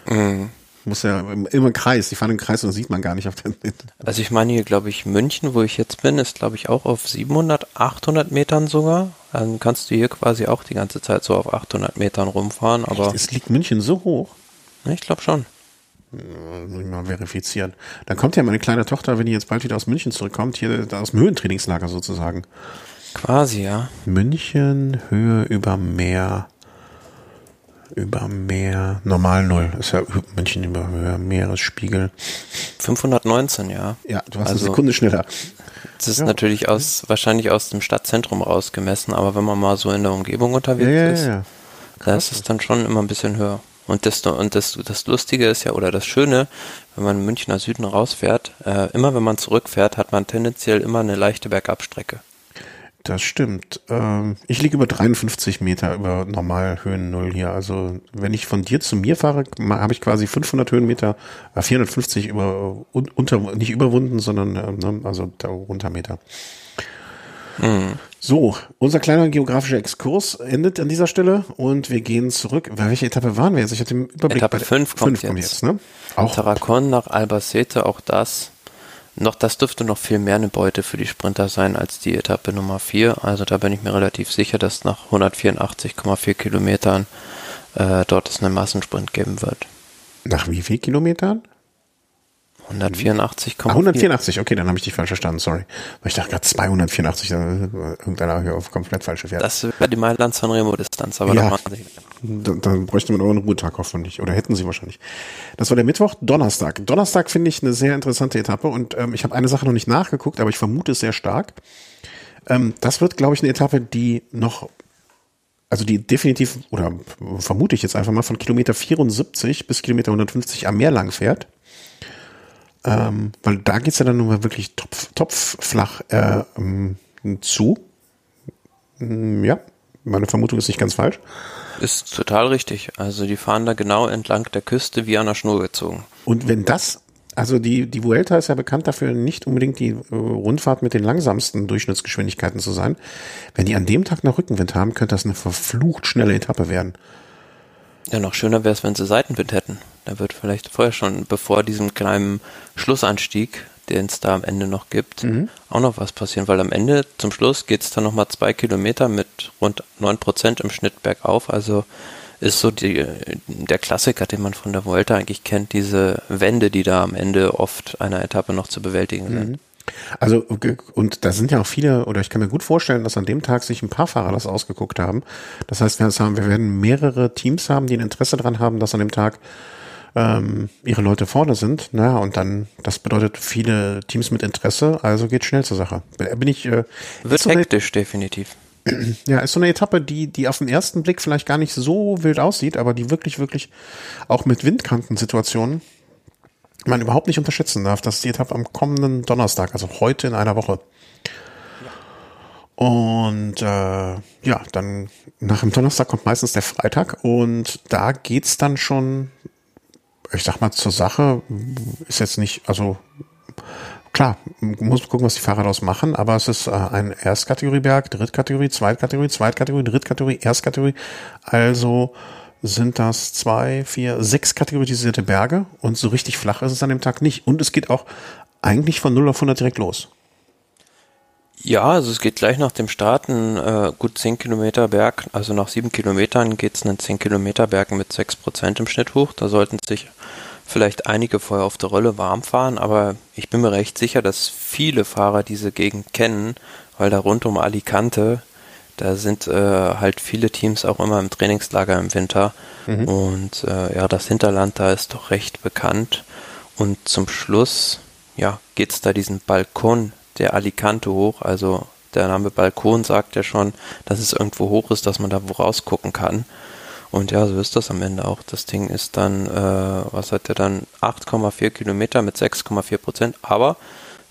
Mhm. Muss ja immer im Kreis, die fahren im Kreis und das sieht man gar nicht auf den Also ich meine hier, glaube ich, München, wo ich jetzt bin, ist glaube ich auch auf 700, 800 Metern sogar. Dann kannst du hier quasi auch die ganze Zeit so auf 800 Metern rumfahren, aber... Es liegt München so hoch? Ich glaube schon. Muss ich mal verifizieren. Dann kommt ja meine kleine Tochter, wenn die jetzt bald wieder aus München zurückkommt, hier aus dem Höhentrainingslager sozusagen. Quasi, ja. München, Höhe über Meer über Meer, normal null, ist ja München über Höhe, Meeresspiegel. 519, ja. Ja, du hast also, eine Sekunde schneller. Das ist ja. natürlich aus, wahrscheinlich aus dem Stadtzentrum rausgemessen, aber wenn man mal so in der Umgebung unterwegs ja, ja, ist, da ist es dann schon immer ein bisschen höher. Und das, und das, das Lustige ist ja, oder das Schöne, wenn man Münchner Süden rausfährt, äh, immer wenn man zurückfährt, hat man tendenziell immer eine leichte Bergabstrecke. Das stimmt. Ähm, ich liege über 53 Meter über Normalhöhen Null hier. Also wenn ich von dir zu mir fahre, habe ich quasi 500 Höhenmeter, äh, 450 über unter nicht überwunden, sondern äh, ne, also runter Meter. Mhm. So, unser kleiner geografischer Exkurs endet an dieser Stelle und wir gehen zurück. Bei welcher Etappe waren wir jetzt? Ich hatte den Überblick. Etappe 5 kommt, kommt, jetzt. ne? Auch Taracon nach Albacete, auch das noch, das dürfte noch viel mehr eine Beute für die Sprinter sein als die Etappe Nummer 4. Also da bin ich mir relativ sicher, dass nach 184,4 Kilometern äh, dort es einen Massensprint geben wird. Nach wie viel Kilometern? 184, ah, 184, okay, dann habe ich dich falsch verstanden, sorry. Weil ich dachte gerade 284, irgendeiner hier auf komplett falsche Pferd. Das wäre die Mailand-Sanremo-Distanz, aber ja, dann, dann bräuchte man auch einen Ruhetag hoffentlich, oder hätten sie wahrscheinlich. Das war der Mittwoch, Donnerstag. Donnerstag finde ich eine sehr interessante Etappe und ähm, ich habe eine Sache noch nicht nachgeguckt, aber ich vermute es sehr stark. Ähm, das wird, glaube ich, eine Etappe, die noch also die definitiv, oder vermute ich jetzt einfach mal, von Kilometer 74 bis Kilometer 150 am Meer lang fährt. Ähm, weil da geht's ja dann nun mal wirklich topf, topfflach äh, ähm, zu. Mm, ja, meine Vermutung ist nicht ganz falsch. Ist total richtig. Also die fahren da genau entlang der Küste wie an der Schnur gezogen. Und wenn das, also die, die Vuelta ist ja bekannt dafür, nicht unbedingt die äh, Rundfahrt mit den langsamsten Durchschnittsgeschwindigkeiten zu sein. Wenn die an dem Tag noch Rückenwind haben, könnte das eine verflucht schnelle Etappe werden. Ja, noch schöner wäre es, wenn sie Seitenwind hätten. Da wird vielleicht vorher schon, bevor diesem kleinen Schlussanstieg, den es da am Ende noch gibt, mhm. auch noch was passieren, weil am Ende zum Schluss geht es dann nochmal zwei Kilometer mit rund neun Prozent im Schnitt bergauf. Also ist so die, der Klassiker, den man von der Vuelta eigentlich kennt, diese Wände, die da am Ende oft einer Etappe noch zu bewältigen sind. Also, und da sind ja auch viele, oder ich kann mir gut vorstellen, dass an dem Tag sich ein paar Fahrer das ausgeguckt haben. Das heißt, wir, haben, wir werden mehrere Teams haben, die ein Interesse daran haben, dass an dem Tag ähm, ihre Leute vorne sind. Na, und dann, das bedeutet viele Teams mit Interesse, also geht schnell zur Sache. Bin ich. Äh, Wird so hektisch, definitiv. Ja, ist so eine Etappe, die, die auf den ersten Blick vielleicht gar nicht so wild aussieht, aber die wirklich, wirklich auch mit Windkantensituationen man überhaupt nicht unterschätzen darf. Das ist die Etappe am kommenden Donnerstag, also heute in einer Woche. Und äh, ja, dann nach dem Donnerstag kommt meistens der Freitag und da geht's dann schon, ich sag mal, zur Sache. Ist jetzt nicht, also klar, muss gucken, was die Fahrer daraus machen, aber es ist äh, ein Erstkategorieberg, Drittkategorie, Zweitkategorie, Zweitkategorie, Drittkategorie, Erstkategorie. Also sind das zwei, vier, sechs kategorisierte Berge und so richtig flach ist es an dem Tag nicht. Und es geht auch eigentlich von 0 auf 100 direkt los. Ja, also es geht gleich nach dem Start ein äh, gut 10 Kilometer Berg, also nach 7 Kilometern geht es einen 10 Kilometer Berg mit 6 Prozent im Schnitt hoch. Da sollten sich vielleicht einige vorher auf der Rolle warm fahren, aber ich bin mir recht sicher, dass viele Fahrer diese Gegend kennen, weil da rund um Alicante Da sind äh, halt viele Teams auch immer im Trainingslager im Winter. Mhm. Und äh, ja, das Hinterland da ist doch recht bekannt. Und zum Schluss, ja, geht's da diesen Balkon der Alicante hoch. Also der Name Balkon sagt ja schon, dass es irgendwo hoch ist, dass man da wo rausgucken kann. Und ja, so ist das am Ende auch. Das Ding ist dann, äh, was hat der dann? 8,4 Kilometer mit 6,4 Prozent. Aber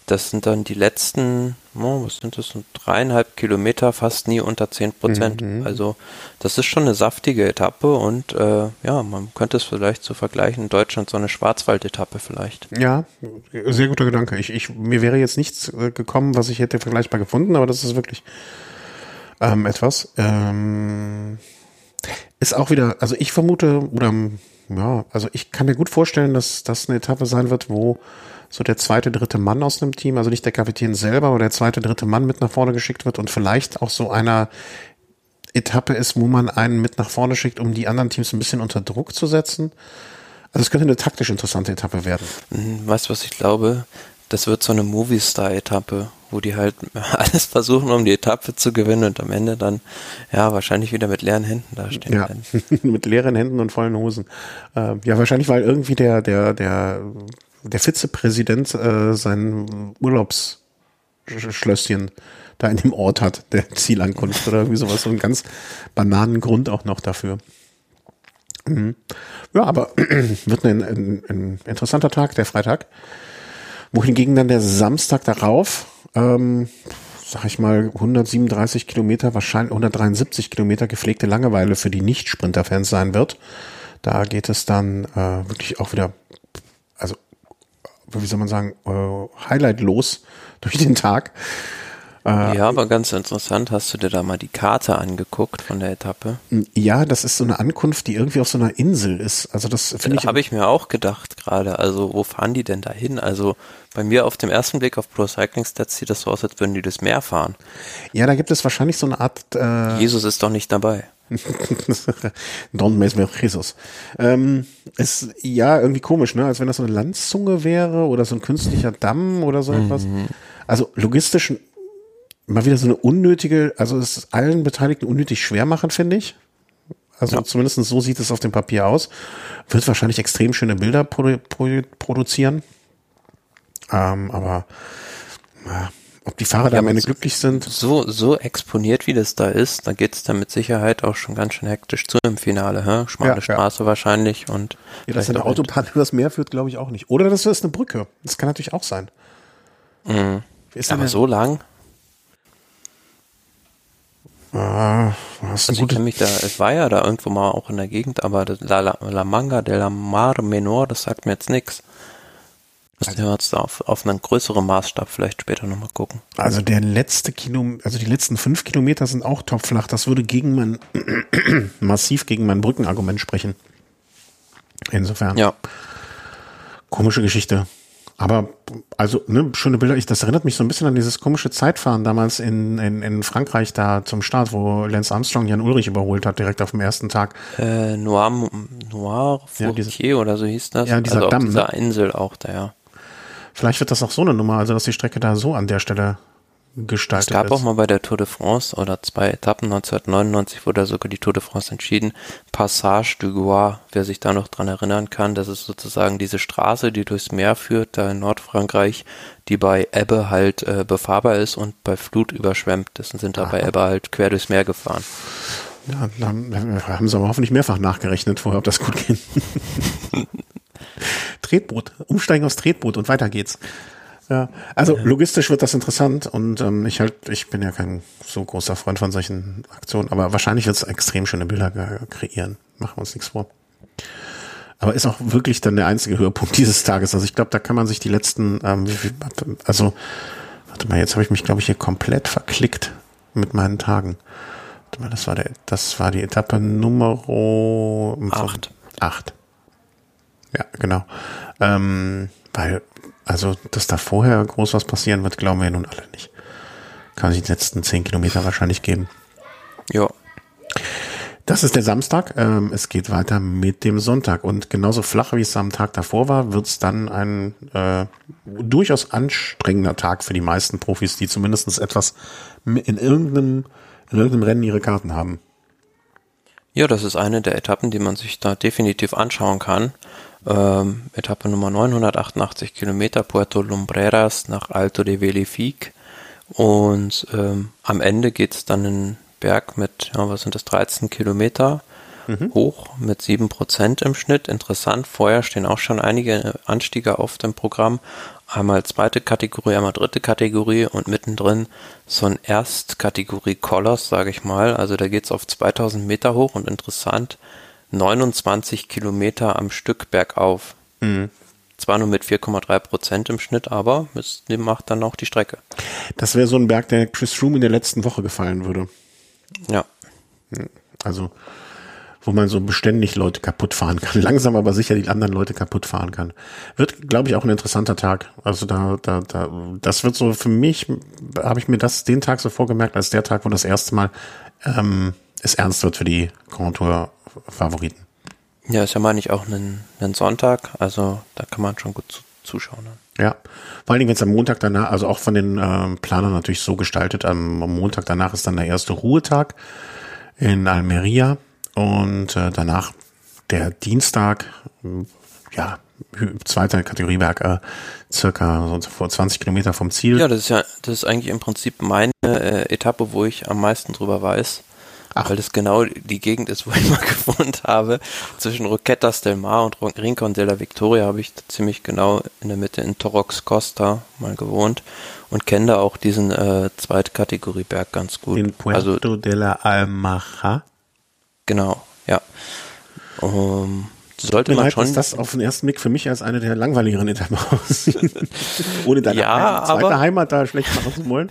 das sind dann die letzten, oh, was sind das, dreieinhalb Kilometer fast nie unter 10 Prozent. Mhm. Also das ist schon eine saftige Etappe und äh, ja, man könnte es vielleicht so vergleichen, in Deutschland so eine Schwarzwald-Etappe vielleicht. Ja, sehr guter Gedanke. Ich, ich, mir wäre jetzt nichts äh, gekommen, was ich hätte vergleichbar gefunden, aber das ist wirklich ähm, etwas. Ähm, ist auch wieder, also ich vermute, oder ja, also ich kann mir gut vorstellen, dass das eine Etappe sein wird, wo so der zweite, dritte Mann aus einem Team, also nicht der Kapitän selber, aber der zweite, dritte Mann mit nach vorne geschickt wird und vielleicht auch so einer Etappe ist, wo man einen mit nach vorne schickt, um die anderen Teams ein bisschen unter Druck zu setzen. Also es könnte eine taktisch interessante Etappe werden. Mhm, weißt du, was ich glaube? Das wird so eine Movie-Star-Etappe, wo die halt alles versuchen, um die Etappe zu gewinnen und am Ende dann, ja, wahrscheinlich wieder mit leeren Händen dastehen ja, mit leeren Händen und vollen Hosen. Äh, ja, wahrscheinlich, weil irgendwie der, der, der der Vizepräsident äh, sein Urlaubsschlösschen da in dem Ort hat, der Zielankunft oder irgendwie sowas, so ein ganz bananen Grund auch noch dafür. Mhm. Ja, aber wird ein, ein, ein, interessanter Tag, der Freitag. Wohingegen dann der Samstag darauf, ähm, sag ich mal, 137 Kilometer, wahrscheinlich 173 Kilometer gepflegte Langeweile für die Nicht-Sprinter-Fans sein wird. Da geht es dann äh, wirklich auch wieder, wie soll man sagen, äh, highlightlos durch den Tag. Äh, ja, aber ganz interessant, hast du dir da mal die Karte angeguckt von der Etappe? Ja, das ist so eine Ankunft, die irgendwie auf so einer Insel ist. Also das finde ich. Habe ich mir auch gedacht gerade. Also wo fahren die denn da hin? Also bei mir auf dem ersten Blick auf Pro Cycling Stats sieht das so aus, als würden die das Meer fahren. Ja, da gibt es wahrscheinlich so eine Art. Äh, Jesus ist doch nicht dabei. Don Mesmer Jesus. Ähm, ist ja irgendwie komisch, ne? Als wenn das so eine Landzunge wäre oder so ein künstlicher Damm oder so etwas. Mhm. Also logistisch mal wieder so eine unnötige, also es ist allen Beteiligten unnötig schwer machen, finde ich. Also ja. zumindest so sieht es auf dem Papier aus. Wird wahrscheinlich extrem schöne Bilder produ produ produzieren. Ähm, aber ja, ob die Fahrer ja, da am Ende glücklich sind? So, so exponiert wie das da ist, da geht es dann mit Sicherheit auch schon ganz schön hektisch zu im Finale. Hä? Schmale ja, Straße ja. wahrscheinlich und. Ja, dass eine Autobahn übers Meer führt, glaube ich auch nicht. Oder das ist eine Brücke. Das kann natürlich auch sein. Mhm. Ist Aber so lang? Ah, hast also ich kenne mich da, es war ja da irgendwo mal auch in der Gegend, aber La, La, La Manga de la Mar Menor, das sagt mir jetzt nichts. Müssen wir uns da auf, auf einen größeren Maßstab vielleicht später nochmal gucken. Also der letzte Kilo, also die letzten fünf Kilometer sind auch topflach. Das würde gegen mein, massiv gegen mein Brückenargument sprechen. Insofern. Ja. Komische Geschichte. Aber also ne, schöne Bilder. Ich, das erinnert mich so ein bisschen an dieses komische Zeitfahren damals in, in, in Frankreich da zum Start, wo Lance Armstrong Jan Ulrich überholt hat direkt auf dem ersten Tag. Äh, Noir, Noir Fourtier ja, oder so hieß das. Ja, dieser also Damm. Dieser ne? Insel auch da, ja. Vielleicht wird das auch so eine Nummer, also dass die Strecke da so an der Stelle gestaltet ist. Es gab ist. auch mal bei der Tour de France oder zwei Etappen 1999 wurde sogar die Tour de France entschieden. Passage du Gois, wer sich da noch dran erinnern kann, das ist sozusagen diese Straße, die durchs Meer führt, da in Nordfrankreich, die bei Ebbe halt äh, befahrbar ist und bei Flut überschwemmt und sind da Aha. bei Ebbe halt quer durchs Meer gefahren. Ja, dann haben sie aber hoffentlich mehrfach nachgerechnet vorher, ob das gut geht. Tretboot, umsteigen aufs Tretboot und weiter geht's. Ja, also logistisch wird das interessant und ähm, ich halt, ich bin ja kein so großer Freund von solchen Aktionen, aber wahrscheinlich wird es extrem schöne Bilder kreieren. Machen wir uns nichts vor. Aber ist auch wirklich dann der einzige Höhepunkt dieses Tages. Also ich glaube, da kann man sich die letzten, ähm, also warte mal, jetzt habe ich mich, glaube ich, hier komplett verklickt mit meinen Tagen. Warte mal, das war der, das war die Etappe Nummer acht. Acht. Ja, genau. Ähm, weil, also, dass da vorher groß was passieren wird, glauben wir ja nun alle nicht. Kann sich die letzten zehn Kilometer wahrscheinlich geben. Ja. Das ist der Samstag. Ähm, es geht weiter mit dem Sonntag. Und genauso flach, wie es am Tag davor war, wird es dann ein äh, durchaus anstrengender Tag für die meisten Profis, die zumindest etwas in irgendeinem in irgendeinem Rennen ihre Karten haben. Ja, das ist eine der Etappen, die man sich da definitiv anschauen kann. Ähm, Etappe Nummer 988 Kilometer, Puerto Lumbreras nach Alto de Velific. Und ähm, am Ende geht's dann einen Berg mit, ja, was sind das, 13 Kilometer mhm. hoch mit 7% im Schnitt. Interessant, vorher stehen auch schon einige Anstiege auf dem Programm. Einmal zweite Kategorie, einmal dritte Kategorie und mittendrin so ein Erstkategorie Colors, sage ich mal. Also da geht's auf 2000 Meter hoch und interessant, 29 Kilometer am Stück bergauf. Mhm. Zwar nur mit 4,3 Prozent im Schnitt, aber es macht dann auch die Strecke. Das wäre so ein Berg, der Chris Froome in der letzten Woche gefallen würde. Ja. Also wo man so beständig Leute kaputt fahren kann. Langsam aber sicher die anderen Leute kaputt fahren kann. Wird, glaube ich, auch ein interessanter Tag. Also da, da, da, das wird so für mich, habe ich mir das den Tag so vorgemerkt, als der Tag, wo das erste Mal ähm, es ernst wird für die Kontour-Favoriten. Ja, ist ja meine ich auch ein, ein Sonntag, also da kann man schon gut zu, zuschauen. Ja, vor allen Dingen, wenn es am Montag danach, also auch von den ähm, Planern natürlich so gestaltet, am, am Montag danach ist dann der erste Ruhetag in Almeria und äh, danach der Dienstag, ja, zweite Kategoriewerk, äh, circa so vor 20 Kilometer vom Ziel. Ja, das ist ja, das ist eigentlich im Prinzip meine äh, Etappe, wo ich am meisten drüber weiß. Ach. Weil das genau die Gegend ist, wo ich mal gewohnt habe. Zwischen Roquetas del Mar und Rincon de la Victoria habe ich ziemlich genau in der Mitte in Torox Costa mal gewohnt und kenne da auch diesen äh, Zweitkategorieberg ganz gut. In Puerto also, de la Almaja? Genau, ja. Um, sollte Mir man leid, schon. Dass das auf den ersten Blick für mich als eine der langweiligeren Etappen aussieht. Ohne deine ja, zweite aber Heimat da schlecht machen zu wollen.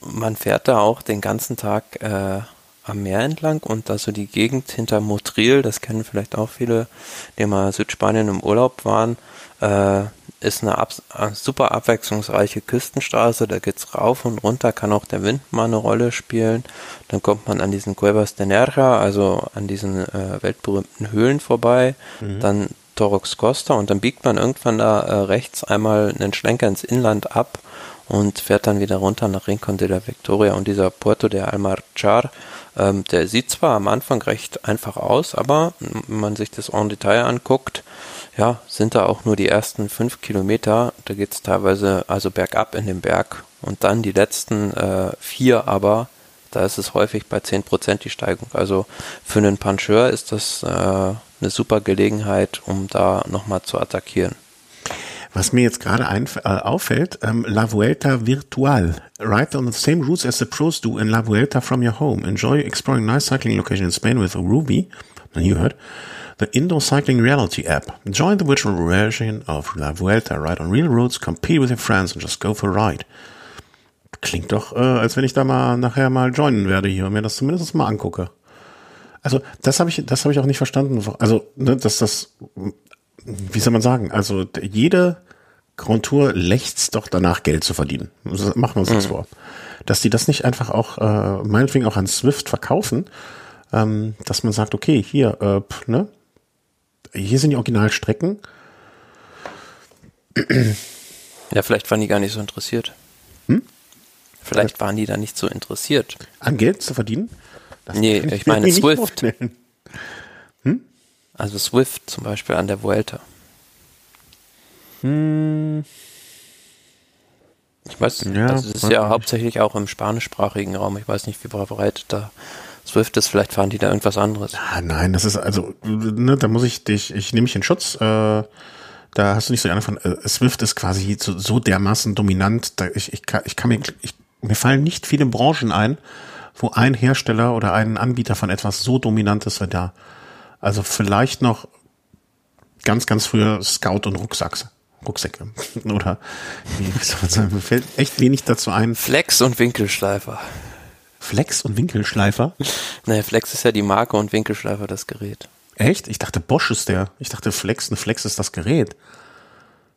Man fährt da auch den ganzen Tag äh, am Meer entlang und da so die Gegend hinter Motril, das kennen vielleicht auch viele, die mal Südspanien im Urlaub waren, äh, ist eine, ab, eine super abwechslungsreiche Küstenstraße, da geht's rauf und runter, kann auch der Wind mal eine Rolle spielen. Dann kommt man an diesen Cuevas de Nerja, also an diesen äh, weltberühmten Höhlen vorbei, mhm. dann Torox Costa und dann biegt man irgendwann da äh, rechts einmal einen Schlenker ins Inland ab und fährt dann wieder runter nach Rincon de la Victoria und dieser Puerto de Almarchar, ähm, der sieht zwar am Anfang recht einfach aus, aber wenn man sich das en Detail anguckt, ja, sind da auch nur die ersten fünf Kilometer. Da geht es teilweise also bergab in den Berg und dann die letzten äh, vier aber, da ist es häufig bei zehn Prozent die Steigung. Also für einen Puncheur ist das äh, eine super Gelegenheit, um da nochmal zu attackieren. Was mir jetzt gerade äh, auffällt, ähm, La Vuelta Virtual. Ride on the same routes as the pros do in La Vuelta from your home. Enjoy exploring nice cycling locations in Spain with Ruby. You heard the Indoor Cycling Reality app. Join the virtual version of La Vuelta, ride on real roads, compete with your friends and just go for a ride. Klingt doch, äh, als wenn ich da mal nachher mal joinen werde hier und mir das zumindest mal angucke. Also das habe ich, das ich auch nicht verstanden. Also ne, dass das, wie soll man sagen? Also jede Grand Tour lächzt doch danach Geld zu verdienen. Machen wir uns das mhm. vor. Dass die das nicht einfach auch, äh, meinetwegen auch an Swift verkaufen, ähm, dass man sagt, okay, hier, äh, ne, hier sind die Originalstrecken. Ja, vielleicht waren die gar nicht so interessiert. Hm? Vielleicht waren die da nicht so interessiert. An Geld zu verdienen? Das nee, ich meine Swift. Hm? Also Swift zum Beispiel an der Vuelta. Hm. Ich weiß, ja, also es ist ja hauptsächlich auch im spanischsprachigen Raum. Ich weiß nicht, wie verbreitet da Swift ist, vielleicht fahren die da irgendwas anderes. Ah, nein, das ist also, ne, da muss ich dich, ich nehme mich in Schutz. Äh, da hast du nicht so eine von. Äh, Swift ist quasi so, so dermaßen dominant. Da ich, ich, kann, ich kann mir, ich, mir fallen nicht viele Branchen ein, wo ein Hersteller oder ein Anbieter von etwas so dominant ist wie da. Also vielleicht noch ganz, ganz früher Scout und Rucksacks. Rucksäcke. Oder wie soll man sagen, mir fällt echt wenig dazu ein. Flex und Winkelschleifer. Flex und Winkelschleifer? Naja, Flex ist ja die Marke und Winkelschleifer das Gerät. Echt? Ich dachte, Bosch ist der. Ich dachte, Flex, ein Flex ist das Gerät.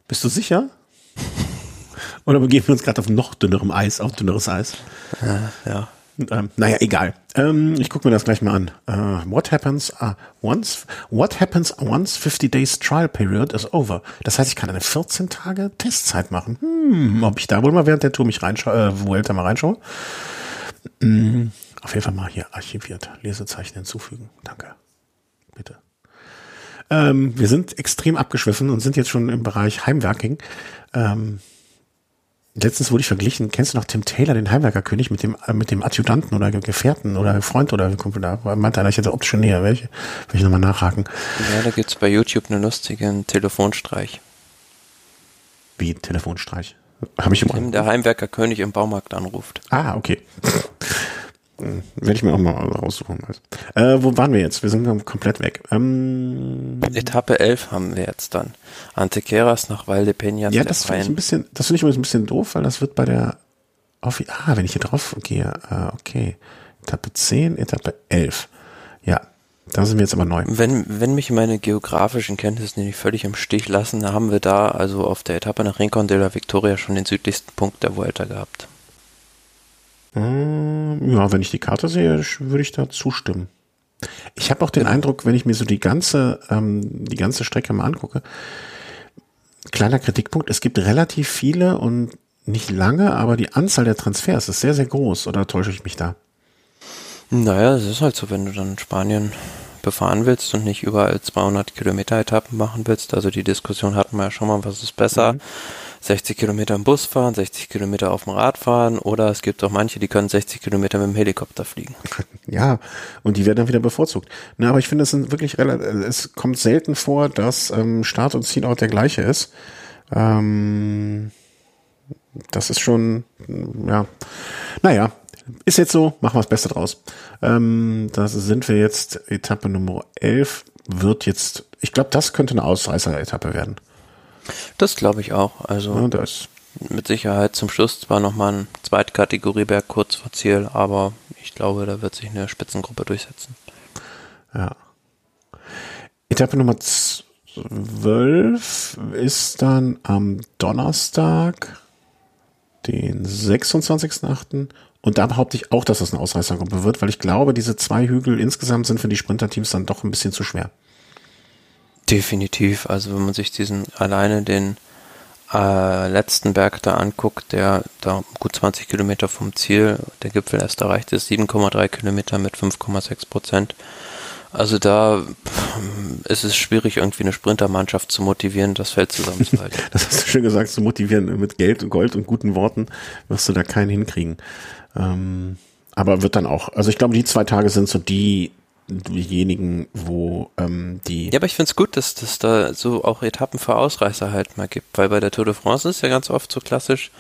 Bist du sicher? Oder begeben wir uns gerade auf noch dünnerem Eis, auf dünneres Eis? Ja. ja. Ähm, naja, egal. Ähm, ich gucke mir das gleich mal an. Uh, what happens uh, once? What happens once 50 days trial period is over? Das heißt, ich kann eine 14 Tage Testzeit machen. Hm, ob ich da wohl mal während der Tour mich reinschaue, äh, Vuelta mal reinschaue? Mhm. Auf jeden Fall mal hier archiviert. Lesezeichen hinzufügen. Danke. Bitte. Ähm, wir sind extrem abgeschwiffen und sind jetzt schon im Bereich Heimwerking. Ähm, letztens wurde ich verglichen. Kennst du noch Tim Taylor, den Heimwerkerkönig, mit dem, äh, mit dem Adjutanten oder Gefährten oder Freund oder da meinte einer, ich hätte optische Nähe. Welche? Will ich nochmal nachhaken. Ja, da gibt's bei YouTube einen lustigen Telefonstreich. Wie Telefonstreich? Habe ich immer. Der Heimwerkerkönig im Baumarkt anruft. Ah, okay. Werde ich mir auch mal raussuchen. Äh, wo waren wir jetzt? Wir sind komplett weg. Ähm, Etappe 11 haben wir jetzt dann. Antequeras nach Valdepeñas. Ja, das finde ich ein bisschen, das finde ich übrigens ein bisschen doof, weil das wird bei der, auf, ah, wenn ich hier drauf gehe, ah, okay. Etappe 10, Etappe 11. Ja, da sind wir jetzt aber neu. Wenn, wenn mich meine geografischen Kenntnisse nicht völlig im Stich lassen, haben wir da also auf der Etappe nach Rincon de la Victoria schon den südlichsten Punkt der Vuelta gehabt. Hm, ja, wenn ich die Karte sehe, würde ich da zustimmen. Ich habe auch den. Eindruck, wenn ich mir so die ganze, ähm, die ganze Strecke mal angucke, kleiner Kritikpunkt, es gibt relativ viele und nicht lange, aber die Anzahl der Transfers ist sehr, sehr groß. Oder täusche ich mich da? Naja, es ist halt so, wenn du dann Spanien befahren willst und nicht überall 200 Kilometer Etappen machen willst. Also die Diskussion hatten wir ja schon mal, was ist besser? Mhm. 60 Kilometer im Bus fahren, 60 Kilometer auf dem Rad fahren oder es gibt auch manche, die können 60 Kilometer mit dem Helikopter fliegen. Ja, und die werden dann wieder bevorzugt. Na, aber ich finde, es sind wirklich es kommt selten vor, dass ähm, Start und Zielort der gleiche ist. Ähm, das ist schon, ja, naja, ist jetzt so, machen wir das Beste draus. Ähm, da sind wir jetzt, Etappe Nummer 11 wird jetzt, ich glaube, das könnte eine Ausreißer-Etappe werden. Das glaube ich auch. Also ja, das. mit Sicherheit zum Schluss zwar nochmal ein Zweitkategorieberg kurz vor Ziel, aber ich glaube, da wird sich eine Spitzengruppe durchsetzen. Ja. Etappe Nummer 12 ist dann am Donnerstag, den 26.8. Und da behaupte ich auch, dass das eine Ausreißergruppe wird, weil ich glaube, diese zwei Hügel insgesamt sind für die Sprinterteams dann doch ein bisschen zu schwer. Definitiv. Also wenn man sich diesen alleine den äh, letzten Berg da anguckt, der da gut 20 Kilometer vom Ziel, der Gipfel erst erreicht ist, 7,3 Kilometer mit 5,6 Prozent. Also da ist es schwierig, irgendwie eine Sprintermannschaft zu motivieren, das Feld zusammenzuhalten. das hast du schön gesagt, zu motivieren mit Geld und Gold und guten Worten wirst du da keinen hinkriegen. Ähm, aber wird dann auch, also ich glaube, die zwei Tage sind so die, diejenigen, wo ähm, die. Ja, aber ich finde es gut, dass das da so auch Etappen für Ausreißer halt mal gibt, weil bei der Tour de France ist ja ganz oft so klassisch,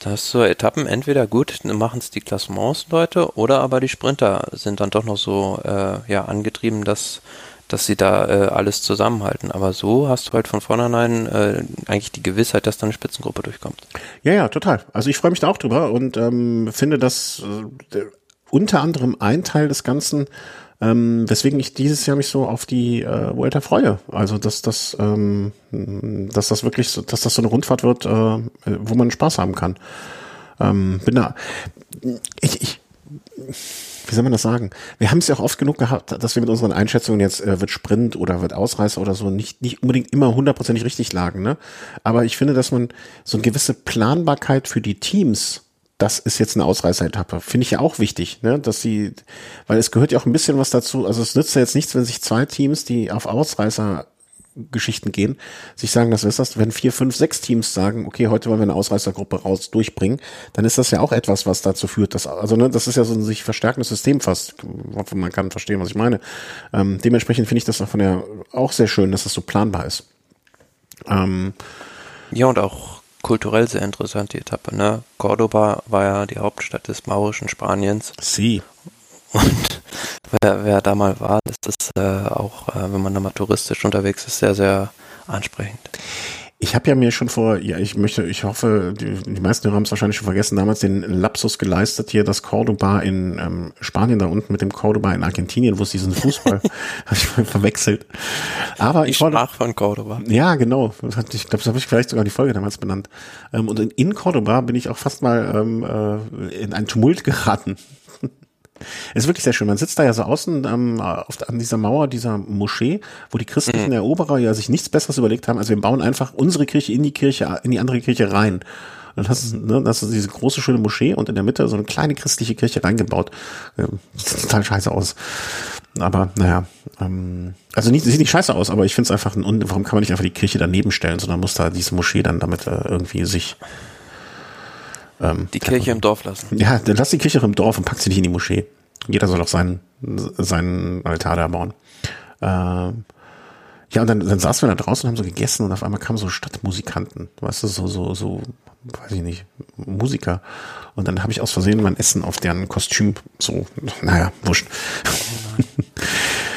dass so Etappen entweder gut machen es die Klassements-Leute oder aber die Sprinter sind dann doch noch so äh, ja angetrieben, dass dass sie da äh, alles zusammenhalten. Aber so hast du halt von vornherein äh, eigentlich die Gewissheit, dass da eine Spitzengruppe durchkommt. Ja, ja, total. Also ich freue mich da auch drüber und ähm, finde, dass äh, unter anderem ein Teil des Ganzen ähm, weswegen ich dieses Jahr mich so auf die äh, Vuelta freue. Also dass das, ähm, dass das wirklich, so, dass das so eine Rundfahrt wird, äh, wo man Spaß haben kann. Ähm, bin da, ich, ich, wie soll man das sagen? Wir haben es ja auch oft genug gehabt, dass wir mit unseren Einschätzungen jetzt äh, wird Sprint oder wird Ausreißer oder so nicht nicht unbedingt immer hundertprozentig richtig lagen. Ne? Aber ich finde, dass man so eine gewisse Planbarkeit für die Teams das ist jetzt eine Ausreißeretappe. Finde ich ja auch wichtig, ne, dass sie, weil es gehört ja auch ein bisschen was dazu. Also es nützt ja jetzt nichts, wenn sich zwei Teams, die auf Ausreißer Geschichten gehen, sich sagen, das ist das, wenn vier, fünf, sechs Teams sagen, okay, heute wollen wir eine Ausreißergruppe raus durchbringen, dann ist das ja auch etwas, was dazu führt, dass, also ne, das ist ja so ein sich verstärkendes System fast. Man kann verstehen, was ich meine. Ähm, dementsprechend finde ich das auch von der auch sehr schön, dass das so planbar ist. Ähm, ja, und auch kulturell sehr interessant, die Etappe. Ne? Cordoba war ja die Hauptstadt des maurischen Spaniens. Sie. Und wer, wer da mal war, das ist äh, auch, äh, wenn man da mal touristisch unterwegs ist, sehr, sehr ansprechend. Ich habe ja mir schon vor, ja, ich möchte, ich hoffe, die, die meisten haben es wahrscheinlich schon vergessen, damals den Lapsus geleistet, hier das Cordoba in ähm, Spanien da unten mit dem Cordoba in Argentinien, wo es diesen Fußball, habe ich mal verwechselt. Aber ich, ich sprach von Cordoba. Ja, genau. Ich glaube, das habe ich vielleicht sogar die Folge damals benannt. Ähm, und in, in Cordoba bin ich auch fast mal ähm, äh, in einen Tumult geraten. Es ist wirklich sehr schön. Man sitzt da ja so außen ähm, auf, an dieser Mauer dieser Moschee, wo die christlichen mhm. Eroberer ja sich nichts Besseres überlegt haben, als wir bauen einfach unsere Kirche in die Kirche, in die andere Kirche rein. Dann hast du, ne, hast du diese große, schöne Moschee und in der Mitte so eine kleine christliche Kirche reingebaut. Ähm, sieht total scheiße aus. Aber naja, ähm, also nicht, sieht nicht scheiße aus, aber ich finde es einfach, ein, warum kann man nicht einfach die Kirche daneben stellen, sondern muss da diese Moschee dann damit äh, irgendwie sich ähm, die Kirche im Dorf lassen. Ja, dann lass die Kirche im Dorf und pack sie nicht in die Moschee. Jeder soll auch seinen, seinen Altar da bauen. Ähm, ja, und dann, dann saßen wir da draußen und haben so gegessen und auf einmal kamen so Stadtmusikanten, weißt du, so, so, so, weiß ich nicht, Musiker. Und dann habe ich aus Versehen mein Essen auf deren Kostüm so, naja, wurscht.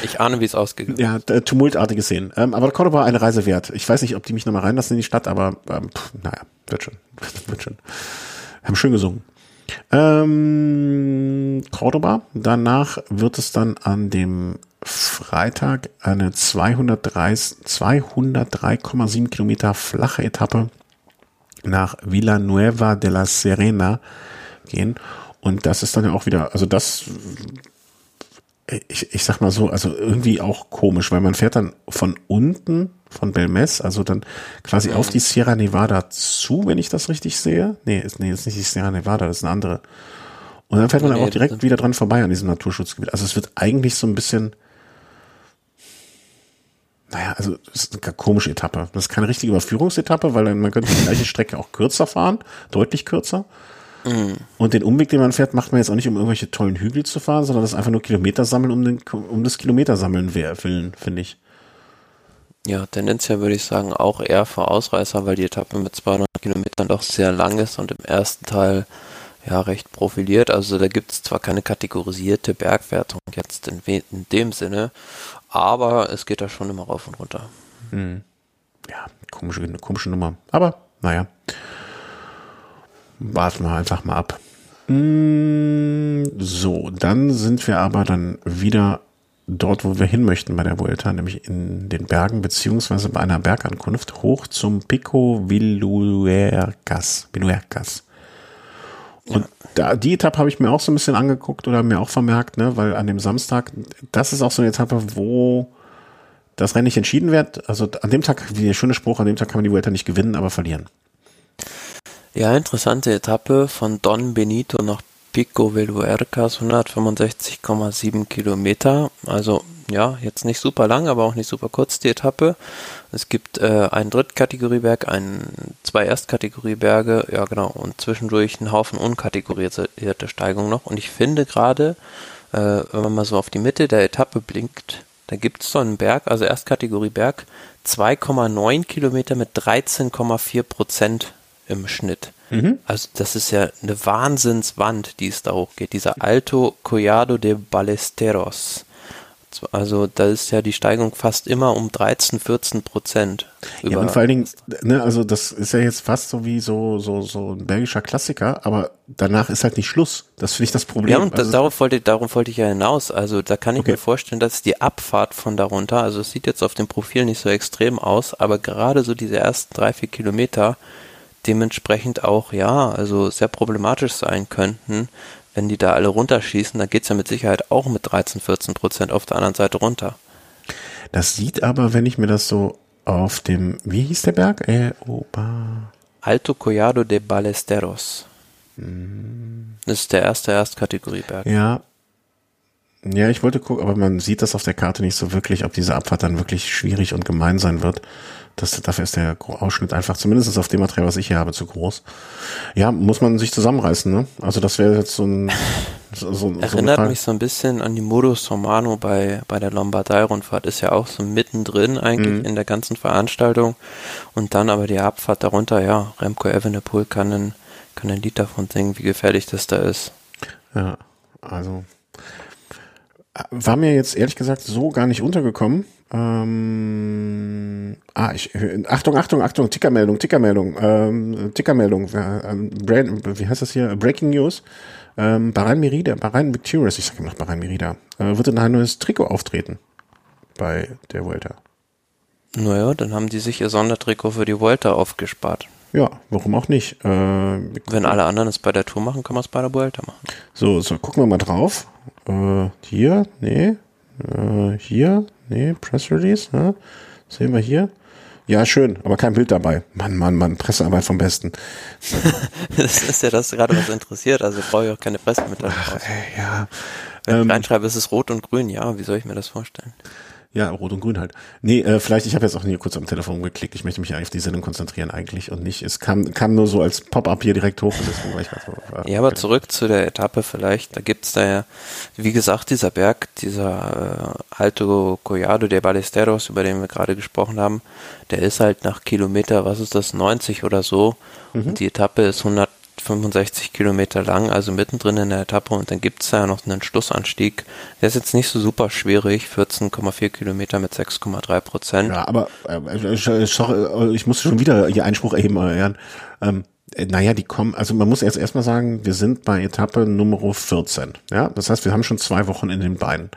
Ich ahne, wie es ausgeht. Ja, tumultartige Szenen. Ähm, aber Cordoba eine Reise wert. Ich weiß nicht, ob die mich nochmal reinlassen in die Stadt, aber ähm, pff, naja, wird schon. wird schon. Haben schön gesungen. Ähm, Cordoba. Danach wird es dann an dem Freitag eine 203,7 Kilometer flache Etappe nach Villanueva de la Serena gehen. Und das ist dann ja auch wieder, also das, ich, ich sag mal so, also irgendwie auch komisch, weil man fährt dann von unten von Belmes, also dann quasi mhm. auf die Sierra Nevada zu, wenn ich das richtig sehe. Nee, ist, nee, ist nicht die Sierra Nevada, das ist eine andere. Und dann fährt man nee, auch direkt wieder dran vorbei an diesem Naturschutzgebiet. Also es wird eigentlich so ein bisschen, naja, also es ist eine komische Etappe. Das ist keine richtige Überführungsetappe, weil man könnte die gleiche Strecke auch kürzer fahren, deutlich kürzer. Mhm. Und den Umweg, den man fährt, macht man jetzt auch nicht, um irgendwelche tollen Hügel zu fahren, sondern das ist einfach nur Kilometer sammeln, um, den, um das Kilometersammeln willen, finde ich. Ja, tendenziell würde ich sagen auch eher für Ausreißer, weil die Etappe mit 200 Kilometern doch sehr lang ist und im ersten Teil ja recht profiliert. Also da gibt es zwar keine kategorisierte Bergwertung jetzt in, in dem Sinne, aber es geht da schon immer rauf und runter. Hm. Ja, komische, komische Nummer. Aber naja, warten wir einfach mal ab. Hm, so, dann sind wir aber dann wieder dort, wo wir hin möchten bei der Vuelta, nämlich in den Bergen, beziehungsweise bei einer Bergankunft hoch zum Pico Viluercas. Viluercas. Und ja. da, die Etappe habe ich mir auch so ein bisschen angeguckt oder mir auch vermerkt, ne, weil an dem Samstag, das ist auch so eine Etappe, wo das Rennen nicht entschieden wird. Also an dem Tag, wie der schöne Spruch, an dem Tag kann man die Vuelta nicht gewinnen, aber verlieren. Ja, interessante Etappe von Don Benito nach Pico Veluercas, 165,7 Kilometer. Also ja, jetzt nicht super lang, aber auch nicht super kurz die Etappe. Es gibt äh, einen Drittkategorieberg, ein, zwei Erstkategorieberge, ja genau, und zwischendurch einen Haufen unkategorierte Steigungen noch. Und ich finde gerade, äh, wenn man mal so auf die Mitte der Etappe blinkt, da gibt es so einen Berg, also Erstkategorieberg, 2,9 Kilometer mit 13,4 Prozent im Schnitt. Mhm. Also das ist ja eine Wahnsinnswand, die es da hochgeht. Dieser Alto Collado de Ballesteros. Also da ist ja die Steigung fast immer um 13, 14 Prozent. Ja, und vor allen Dingen, ne, also das ist ja jetzt fast so wie so, so, so ein belgischer Klassiker, aber danach ist halt nicht Schluss. Das finde ich das Problem. Ja, und also, darauf, wollte, darauf wollte ich ja hinaus. Also da kann ich okay. mir vorstellen, dass die Abfahrt von darunter, also es sieht jetzt auf dem Profil nicht so extrem aus, aber gerade so diese ersten drei, vier Kilometer dementsprechend auch, ja, also sehr problematisch sein könnten, wenn die da alle runterschießen, dann geht es ja mit Sicherheit auch mit 13, 14 Prozent auf der anderen Seite runter. Das sieht aber, wenn ich mir das so auf dem, wie hieß der Berg? Äh, Oba. Alto Collado de Ballesteros. Hm. Das ist der erste Erstkategorieberg. Ja. Ja, ich wollte gucken, aber man sieht das auf der Karte nicht so wirklich, ob diese Abfahrt dann wirklich schwierig und gemein sein wird. Das, dafür ist der Ausschnitt einfach, zumindest auf dem Material, was ich hier habe, zu groß. Ja, muss man sich zusammenreißen, ne? Also das wäre jetzt so ein... So, so, Erinnert so mich so ein bisschen an die Modus Romano bei, bei der Lombardei-Rundfahrt. Ist ja auch so mittendrin eigentlich mhm. in der ganzen Veranstaltung. Und dann aber die Abfahrt darunter, ja, Remco Evenepoel kann ein, kann ein Lied davon singen, wie gefährlich das da ist. Ja, also war mir jetzt ehrlich gesagt so gar nicht untergekommen. Ähm, ah, ich, Achtung, Achtung, Achtung, Tickermeldung, Tickermeldung, ähm, Tickermeldung, äh, Brand, wie heißt das hier? Breaking News. Ähm, Bahrain Merida, Bahrain Victorious, ich sage immer noch Bahrain Merida, äh, wird in ein neues Trikot auftreten bei der Vuelta. Naja, dann haben die sich ihr Sondertrikot für die Vuelta aufgespart. Ja, warum auch nicht? Äh, Wenn alle anderen es bei der Tour machen, kann man es bei der Vuelta machen. So, so, gucken wir mal drauf. Äh, hier, nee. Äh, hier, nee, Press Release, ne? Sehen wir hier. Ja, schön, aber kein Bild dabei. Mann, Mann, Mann, Pressearbeit vom Besten. das ist ja das gerade, was interessiert. Also brauche ich auch keine Pressemitteilung. Ach, ey, ja. Wenn ähm, ich reinschreibe, ist es rot und grün. Ja, wie soll ich mir das vorstellen? Ja, Rot und Grün halt. Nee, äh, vielleicht, ich habe jetzt auch hier kurz am Telefon geklickt. Ich möchte mich eigentlich auf die Sendung konzentrieren eigentlich und nicht. Es kam, kam nur so als Pop-up hier direkt hoch deswegen war ich gerade so. Äh, ja, aber zurück zu der Etappe vielleicht. Da gibt's da ja, wie gesagt, dieser Berg, dieser äh, Alto Collado de Ballesteros, über den wir gerade gesprochen haben, der ist halt nach Kilometer, was ist das, 90 oder so. Mhm. Und die Etappe ist 100 65 Kilometer lang, also mittendrin in der Etappe und dann gibt es ja noch einen Schlussanstieg. Der ist jetzt nicht so super schwierig, 14,4 Kilometer mit 6,3 Prozent. Ja, aber äh, ich muss schon wieder hier Einspruch erheben, Jan. Ähm, äh, naja, die kommen, also man muss jetzt erstmal sagen, wir sind bei Etappe Nummer 14. Ja, das heißt, wir haben schon zwei Wochen in den Beinen.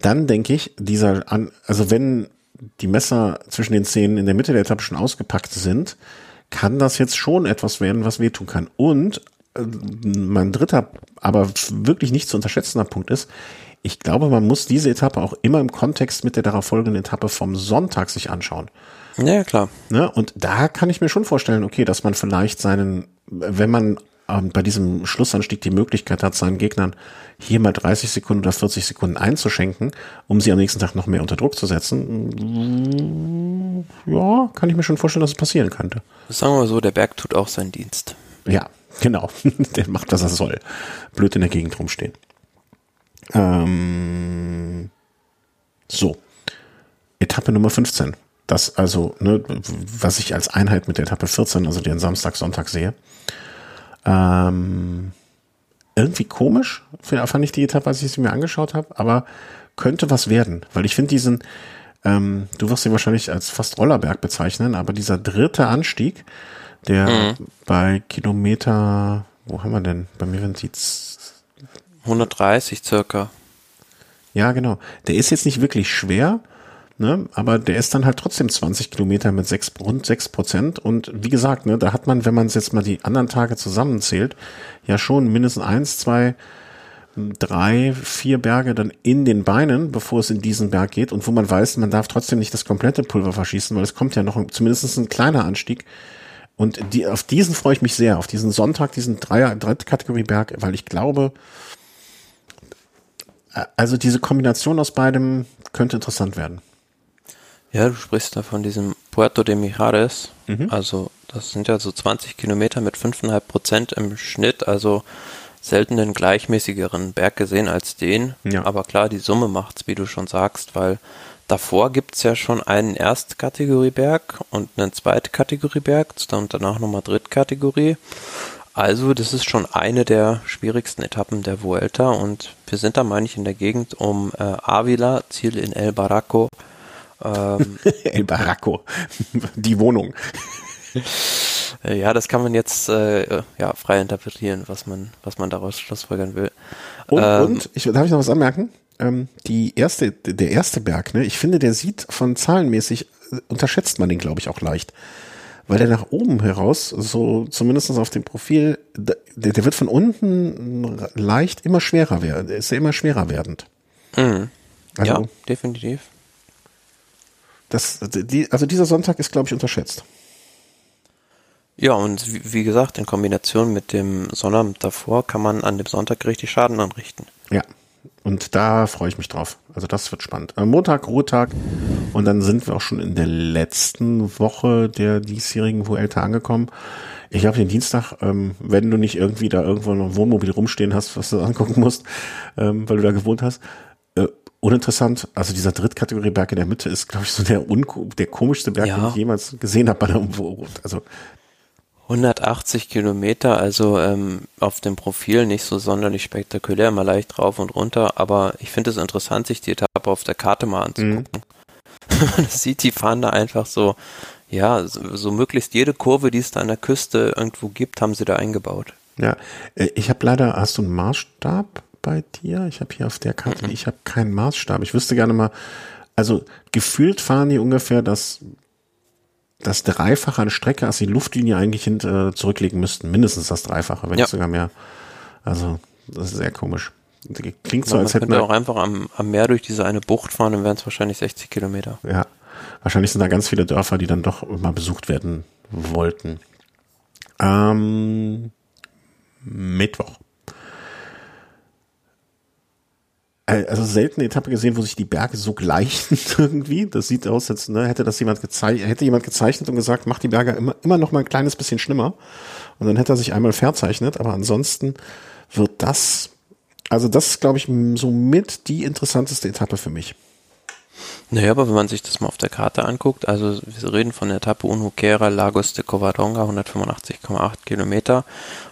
Dann denke ich, dieser, also wenn die Messer zwischen den Zähnen in der Mitte der Etappe schon ausgepackt sind, kann das jetzt schon etwas werden, was wehtun kann. Und äh, mein dritter, aber wirklich nicht zu unterschätzender Punkt ist, ich glaube, man muss diese Etappe auch immer im Kontext mit der darauf folgenden Etappe vom Sonntag sich anschauen. Ja, klar. Ne? Und da kann ich mir schon vorstellen, okay, dass man vielleicht seinen, wenn man ähm, bei diesem Schlussanstieg die Möglichkeit hat, seinen Gegnern hier mal 30 Sekunden oder 40 Sekunden einzuschenken, um sie am nächsten Tag noch mehr unter Druck zu setzen, ja, kann ich mir schon vorstellen, dass es passieren könnte. Sagen wir mal so, der Berg tut auch seinen Dienst. Ja, genau. der macht, was er soll. Blöd in der Gegend rumstehen. Ähm, so. Etappe Nummer 15. Das also, ne, was ich als Einheit mit der Etappe 14, also den Samstag, Sonntag sehe. Ähm, irgendwie komisch, fand ich die Etappe, als ich sie mir angeschaut habe, aber könnte was werden, weil ich finde diesen, ähm, du wirst ihn wahrscheinlich als fast Rollerberg bezeichnen, aber dieser dritte Anstieg, der mhm. bei Kilometer, wo haben wir denn? Bei mir sind die 130 circa. Ja, genau. Der ist jetzt nicht wirklich schwer, ne? aber der ist dann halt trotzdem 20 Kilometer mit sechs, rund sechs Prozent. Und wie gesagt, ne, da hat man, wenn man es jetzt mal die anderen Tage zusammenzählt, ja schon mindestens eins, zwei, drei, vier Berge dann in den Beinen, bevor es in diesen Berg geht und wo man weiß, man darf trotzdem nicht das komplette Pulver verschießen, weil es kommt ja noch zumindest ein kleiner Anstieg. Und die, auf diesen freue ich mich sehr, auf diesen Sonntag, diesen Dreier, Kategorie Berg, weil ich glaube, äh, also diese Kombination aus beidem könnte interessant werden. Ja, du sprichst da von diesem Puerto de Mijares. Mhm. Also das sind ja so 20 Kilometer mit 5,5 Prozent im Schnitt. Also selten einen gleichmäßigeren Berg gesehen als den. Ja. Aber klar, die Summe macht's, wie du schon sagst, weil davor gibt's ja schon einen Erstkategorieberg und einen Zweitkategorieberg und danach nochmal Drittkategorie. Also, das ist schon eine der schwierigsten Etappen der Vuelta und wir sind da, meine ich, in der Gegend um äh, Avila, Ziel in El Barraco, ähm, El Barraco, die Wohnung. Ja, das kann man jetzt äh, ja, frei interpretieren, was man, was man daraus schlussfolgern will. Und, ähm, und ich, darf ich noch was anmerken? Ähm, die erste, der erste Berg, ne, ich finde, der sieht von zahlenmäßig, äh, unterschätzt man den, glaube ich, auch leicht. Weil der nach oben heraus, so zumindest auf dem Profil, der, der wird von unten leicht immer schwerer werden, ist ja immer schwerer werdend. Mhm. Also, ja, definitiv. Das, die, also dieser Sonntag ist, glaube ich, unterschätzt. Ja, und wie, wie gesagt, in Kombination mit dem Sonnabend davor kann man an dem Sonntag richtig Schaden anrichten. Ja, und da freue ich mich drauf. Also das wird spannend. Äh, Montag, Ruhetag und dann sind wir auch schon in der letzten Woche der diesjährigen Vuelta angekommen. Ich glaube, den Dienstag, ähm, wenn du nicht irgendwie da irgendwo noch ein Wohnmobil rumstehen hast, was du angucken musst, ähm, weil du da gewohnt hast, uninteressant. Also dieser Drittkategorie-Berg in der Mitte ist, glaube ich, so der, der komischste Berg, ja. den ich jemals gesehen habe. Also 180 Kilometer, also ähm, auf dem Profil nicht so sonderlich spektakulär, mal leicht rauf und runter, aber ich finde es interessant, sich die Etappe auf der Karte mal anzugucken. Mhm. Man sieht, die fahren da einfach so, ja, so, so möglichst jede Kurve, die es da an der Küste irgendwo gibt, haben sie da eingebaut. Ja, äh, ich habe leider, hast du einen Maßstab? Bei dir? Ich habe hier auf der Karte, mhm. ich habe keinen Maßstab. Ich wüsste gerne mal, also gefühlt fahren die ungefähr das, das Dreifache an Strecke, als die Luftlinie eigentlich hin, äh, zurücklegen müssten. Mindestens das Dreifache, wenn ja. nicht sogar mehr. Also, das ist sehr komisch. Klingt so, als hätten wir auch einfach am, am Meer durch diese eine Bucht fahren, dann wären es wahrscheinlich 60 Kilometer. Ja. wahrscheinlich sind da ganz viele Dörfer, die dann doch mal besucht werden wollten. Ähm, Mittwoch. Äh, also selten eine Etappe gesehen, wo sich die Berge so gleichen irgendwie. Das sieht aus, als ne, hätte das jemand gezeichnet, hätte jemand gezeichnet und gesagt, mach die Berge immer, immer noch mal ein kleines bisschen schlimmer. Und dann hätte er sich einmal verzeichnet. Aber ansonsten wird das, also das ist, glaube ich, somit die interessanteste Etappe für mich. Naja, aber wenn man sich das mal auf der Karte anguckt, also wir reden von der Etappe Unhuquera Lagos de Covadonga, 185,8 Kilometer.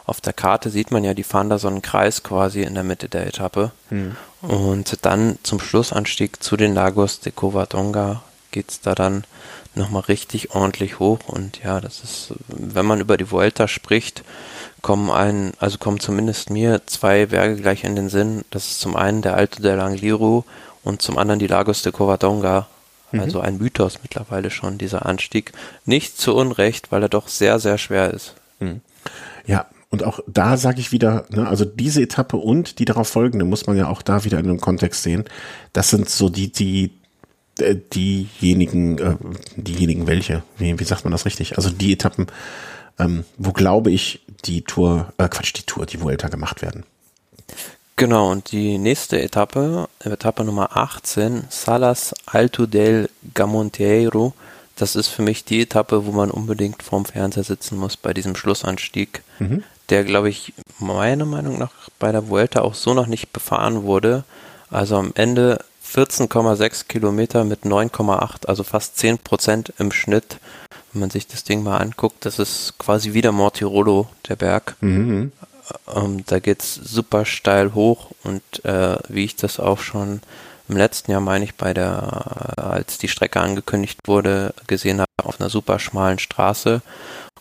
Auf der Karte sieht man ja, die fahren da so einen Kreis quasi in der Mitte der Etappe. Hm. Und dann zum Schlussanstieg zu den Lagos de Covadonga geht's da dann nochmal richtig ordentlich hoch. Und ja, das ist, wenn man über die Vuelta spricht, kommen ein, also kommen zumindest mir zwei Berge gleich in den Sinn. Das ist zum einen der Alto del Angliru und zum anderen die Lagos de Covadonga. Mhm. Also ein Mythos mittlerweile schon, dieser Anstieg. Nicht zu Unrecht, weil er doch sehr, sehr schwer ist. Mhm. Ja, und auch da sage ich wieder, ne, also diese Etappe und die darauf folgende muss man ja auch da wieder in einem Kontext sehen. Das sind so die, die, äh, diejenigen, äh, diejenigen welche, wie, wie sagt man das richtig? Also die Etappen, ähm, wo glaube ich die Tour, äh, Quatsch, die Tour, die Vuelta gemacht werden. Genau, und die nächste Etappe, Etappe Nummer 18, Salas Alto del Gamonteiro, das ist für mich die Etappe, wo man unbedingt vorm Fernseher sitzen muss bei diesem Schlussanstieg, mhm. Der, glaube ich, meiner Meinung nach bei der Vuelta auch so noch nicht befahren wurde. Also am Ende 14,6 Kilometer mit 9,8, also fast 10 Prozent im Schnitt. Wenn man sich das Ding mal anguckt, das ist quasi wieder Mortirolo, der Berg. Mhm. Ähm, da geht's super steil hoch und äh, wie ich das auch schon im letzten Jahr, meine ich, bei der, als die Strecke angekündigt wurde, gesehen habe, auf einer super schmalen Straße.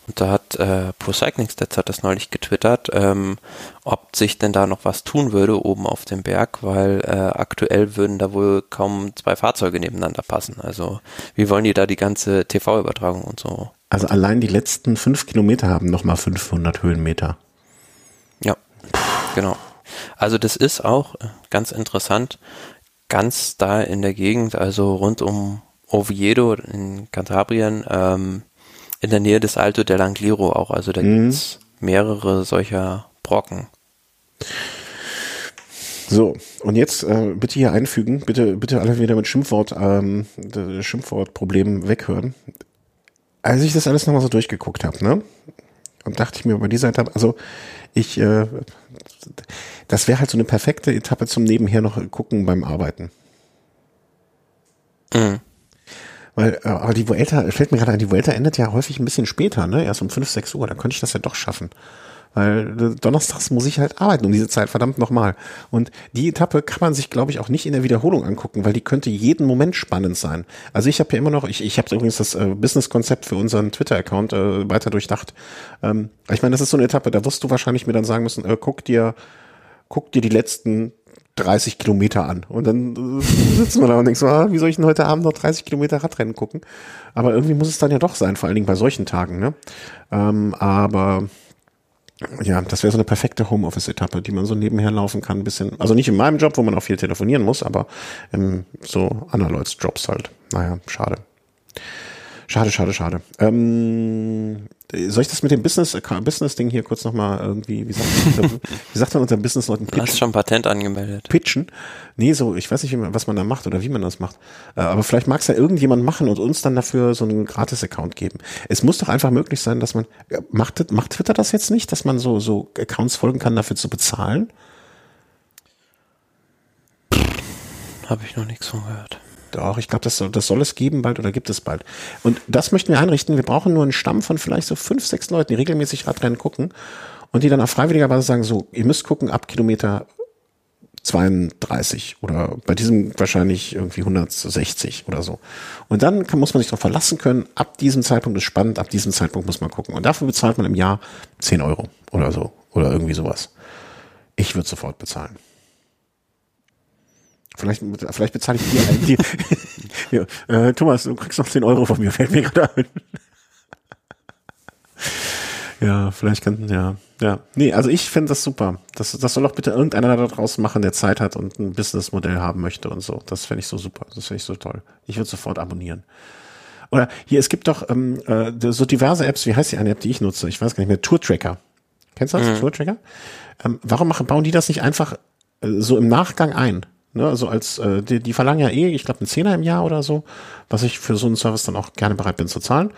Und da hat äh, Pro Cycling Stats hat das neulich getwittert, ähm, ob sich denn da noch was tun würde oben auf dem Berg, weil äh, aktuell würden da wohl kaum zwei Fahrzeuge nebeneinander passen. Also wie wollen die da die ganze TV-Übertragung und so? Also allein die letzten fünf Kilometer haben nochmal 500 Höhenmeter. Ja, genau. Also das ist auch äh, ganz interessant, ganz da in der Gegend, also rund um Oviedo in Cantabrien, ähm, in der Nähe des Alto del Angliru auch. Also da mhm. gibt's mehrere solcher Brocken. So, und jetzt äh, bitte hier einfügen, bitte, bitte alle wieder mit Schimpfwort, ähm, Schimpfwortproblem weghören. Als ich das alles nochmal so durchgeguckt habe, ne? Und dachte ich mir bei dieser Etappe, also ich, äh, das wäre halt so eine perfekte Etappe zum Nebenher noch gucken beim Arbeiten. Mhm. Weil, äh, die Vuelta, fällt mir gerade ein, die Vuelta endet ja häufig ein bisschen später, ne? Erst um 5, 6 Uhr, da könnte ich das ja doch schaffen. Weil äh, donnerstags muss ich halt arbeiten um diese Zeit, verdammt nochmal. Und die Etappe kann man sich, glaube ich, auch nicht in der Wiederholung angucken, weil die könnte jeden Moment spannend sein. Also ich habe ja immer noch, ich, ich habe übrigens das äh, Business-Konzept für unseren Twitter-Account äh, weiter durchdacht. Ähm, ich meine, das ist so eine Etappe, da wirst du wahrscheinlich mir dann sagen müssen, äh, guck dir, guck dir die letzten 30 Kilometer an. Und dann sitzen wir da und denken so, ah, wie soll ich denn heute Abend noch 30 Kilometer Radrennen gucken? Aber irgendwie muss es dann ja doch sein, vor allen Dingen bei solchen Tagen. Ne? Ähm, aber ja, das wäre so eine perfekte Homeoffice-Etappe, die man so nebenher laufen kann, ein bisschen, also nicht in meinem Job, wo man auch viel telefonieren muss, aber ähm, so anderen Leute's Jobs halt. Naja, schade. Schade, schade, schade. Ähm, soll ich das mit dem Business äh, Business Ding hier kurz nochmal irgendwie, wie sagt, man, wie sagt man unseren Business Leuten pitchen? Du hast schon Patent angemeldet. Pitchen? Nee, so, ich weiß nicht, was man da macht oder wie man das macht. Äh, aber vielleicht mag es ja irgendjemand machen und uns dann dafür so einen Gratis-Account geben. Es muss doch einfach möglich sein, dass man, macht, macht Twitter das jetzt nicht, dass man so, so Accounts folgen kann, dafür zu bezahlen? Habe ich noch nichts von gehört. Doch, ich glaube, das soll, das soll es geben bald oder gibt es bald. Und das möchten wir einrichten. Wir brauchen nur einen Stamm von vielleicht so fünf, sechs Leuten, die regelmäßig Radrennen gucken und die dann auf freiwilliger Basis sagen, so, ihr müsst gucken ab Kilometer 32 oder bei diesem wahrscheinlich irgendwie 160 oder so. Und dann kann, muss man sich darauf verlassen können, ab diesem Zeitpunkt ist spannend, ab diesem Zeitpunkt muss man gucken. Und dafür bezahlt man im Jahr 10 Euro oder so oder irgendwie sowas. Ich würde sofort bezahlen. Vielleicht, vielleicht bezahle ich dir einen. Die, ja, äh, Thomas, du kriegst noch 10 Euro von mir, fällt mir gerade ein. ja, vielleicht könnten, ja. Ja. Nee, also ich finde das super. Das, das soll doch bitte irgendeiner da draußen machen, der Zeit hat und ein Businessmodell haben möchte und so. Das fände ich so super. Das finde ich so toll. Ich würde sofort abonnieren. Oder hier, es gibt doch ähm, äh, so diverse Apps, wie heißt die eine App, die ich nutze? Ich weiß gar nicht mehr, Tour Tracker. Kennst du das, mhm. Tour Tracker? Ähm, warum machen, bauen die das nicht einfach äh, so im Nachgang ein? Ne, also als äh, die, die verlangen ja eh, ich glaube, einen Zehner im Jahr oder so, was ich für so einen Service dann auch gerne bereit bin zu zahlen.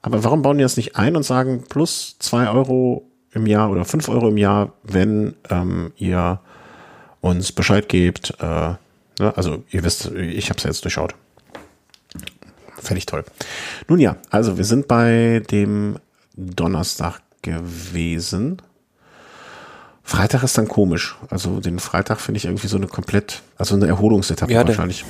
Aber warum bauen die das nicht ein und sagen plus zwei Euro im Jahr oder fünf Euro im Jahr, wenn ähm, ihr uns Bescheid gebt? Äh, ne? Also ihr wisst, ich habe es ja jetzt durchschaut. Fände toll. Nun ja, also wir sind bei dem Donnerstag gewesen. Freitag ist dann komisch. Also den Freitag finde ich irgendwie so eine komplett, also eine Erholungsetappe ja, wahrscheinlich.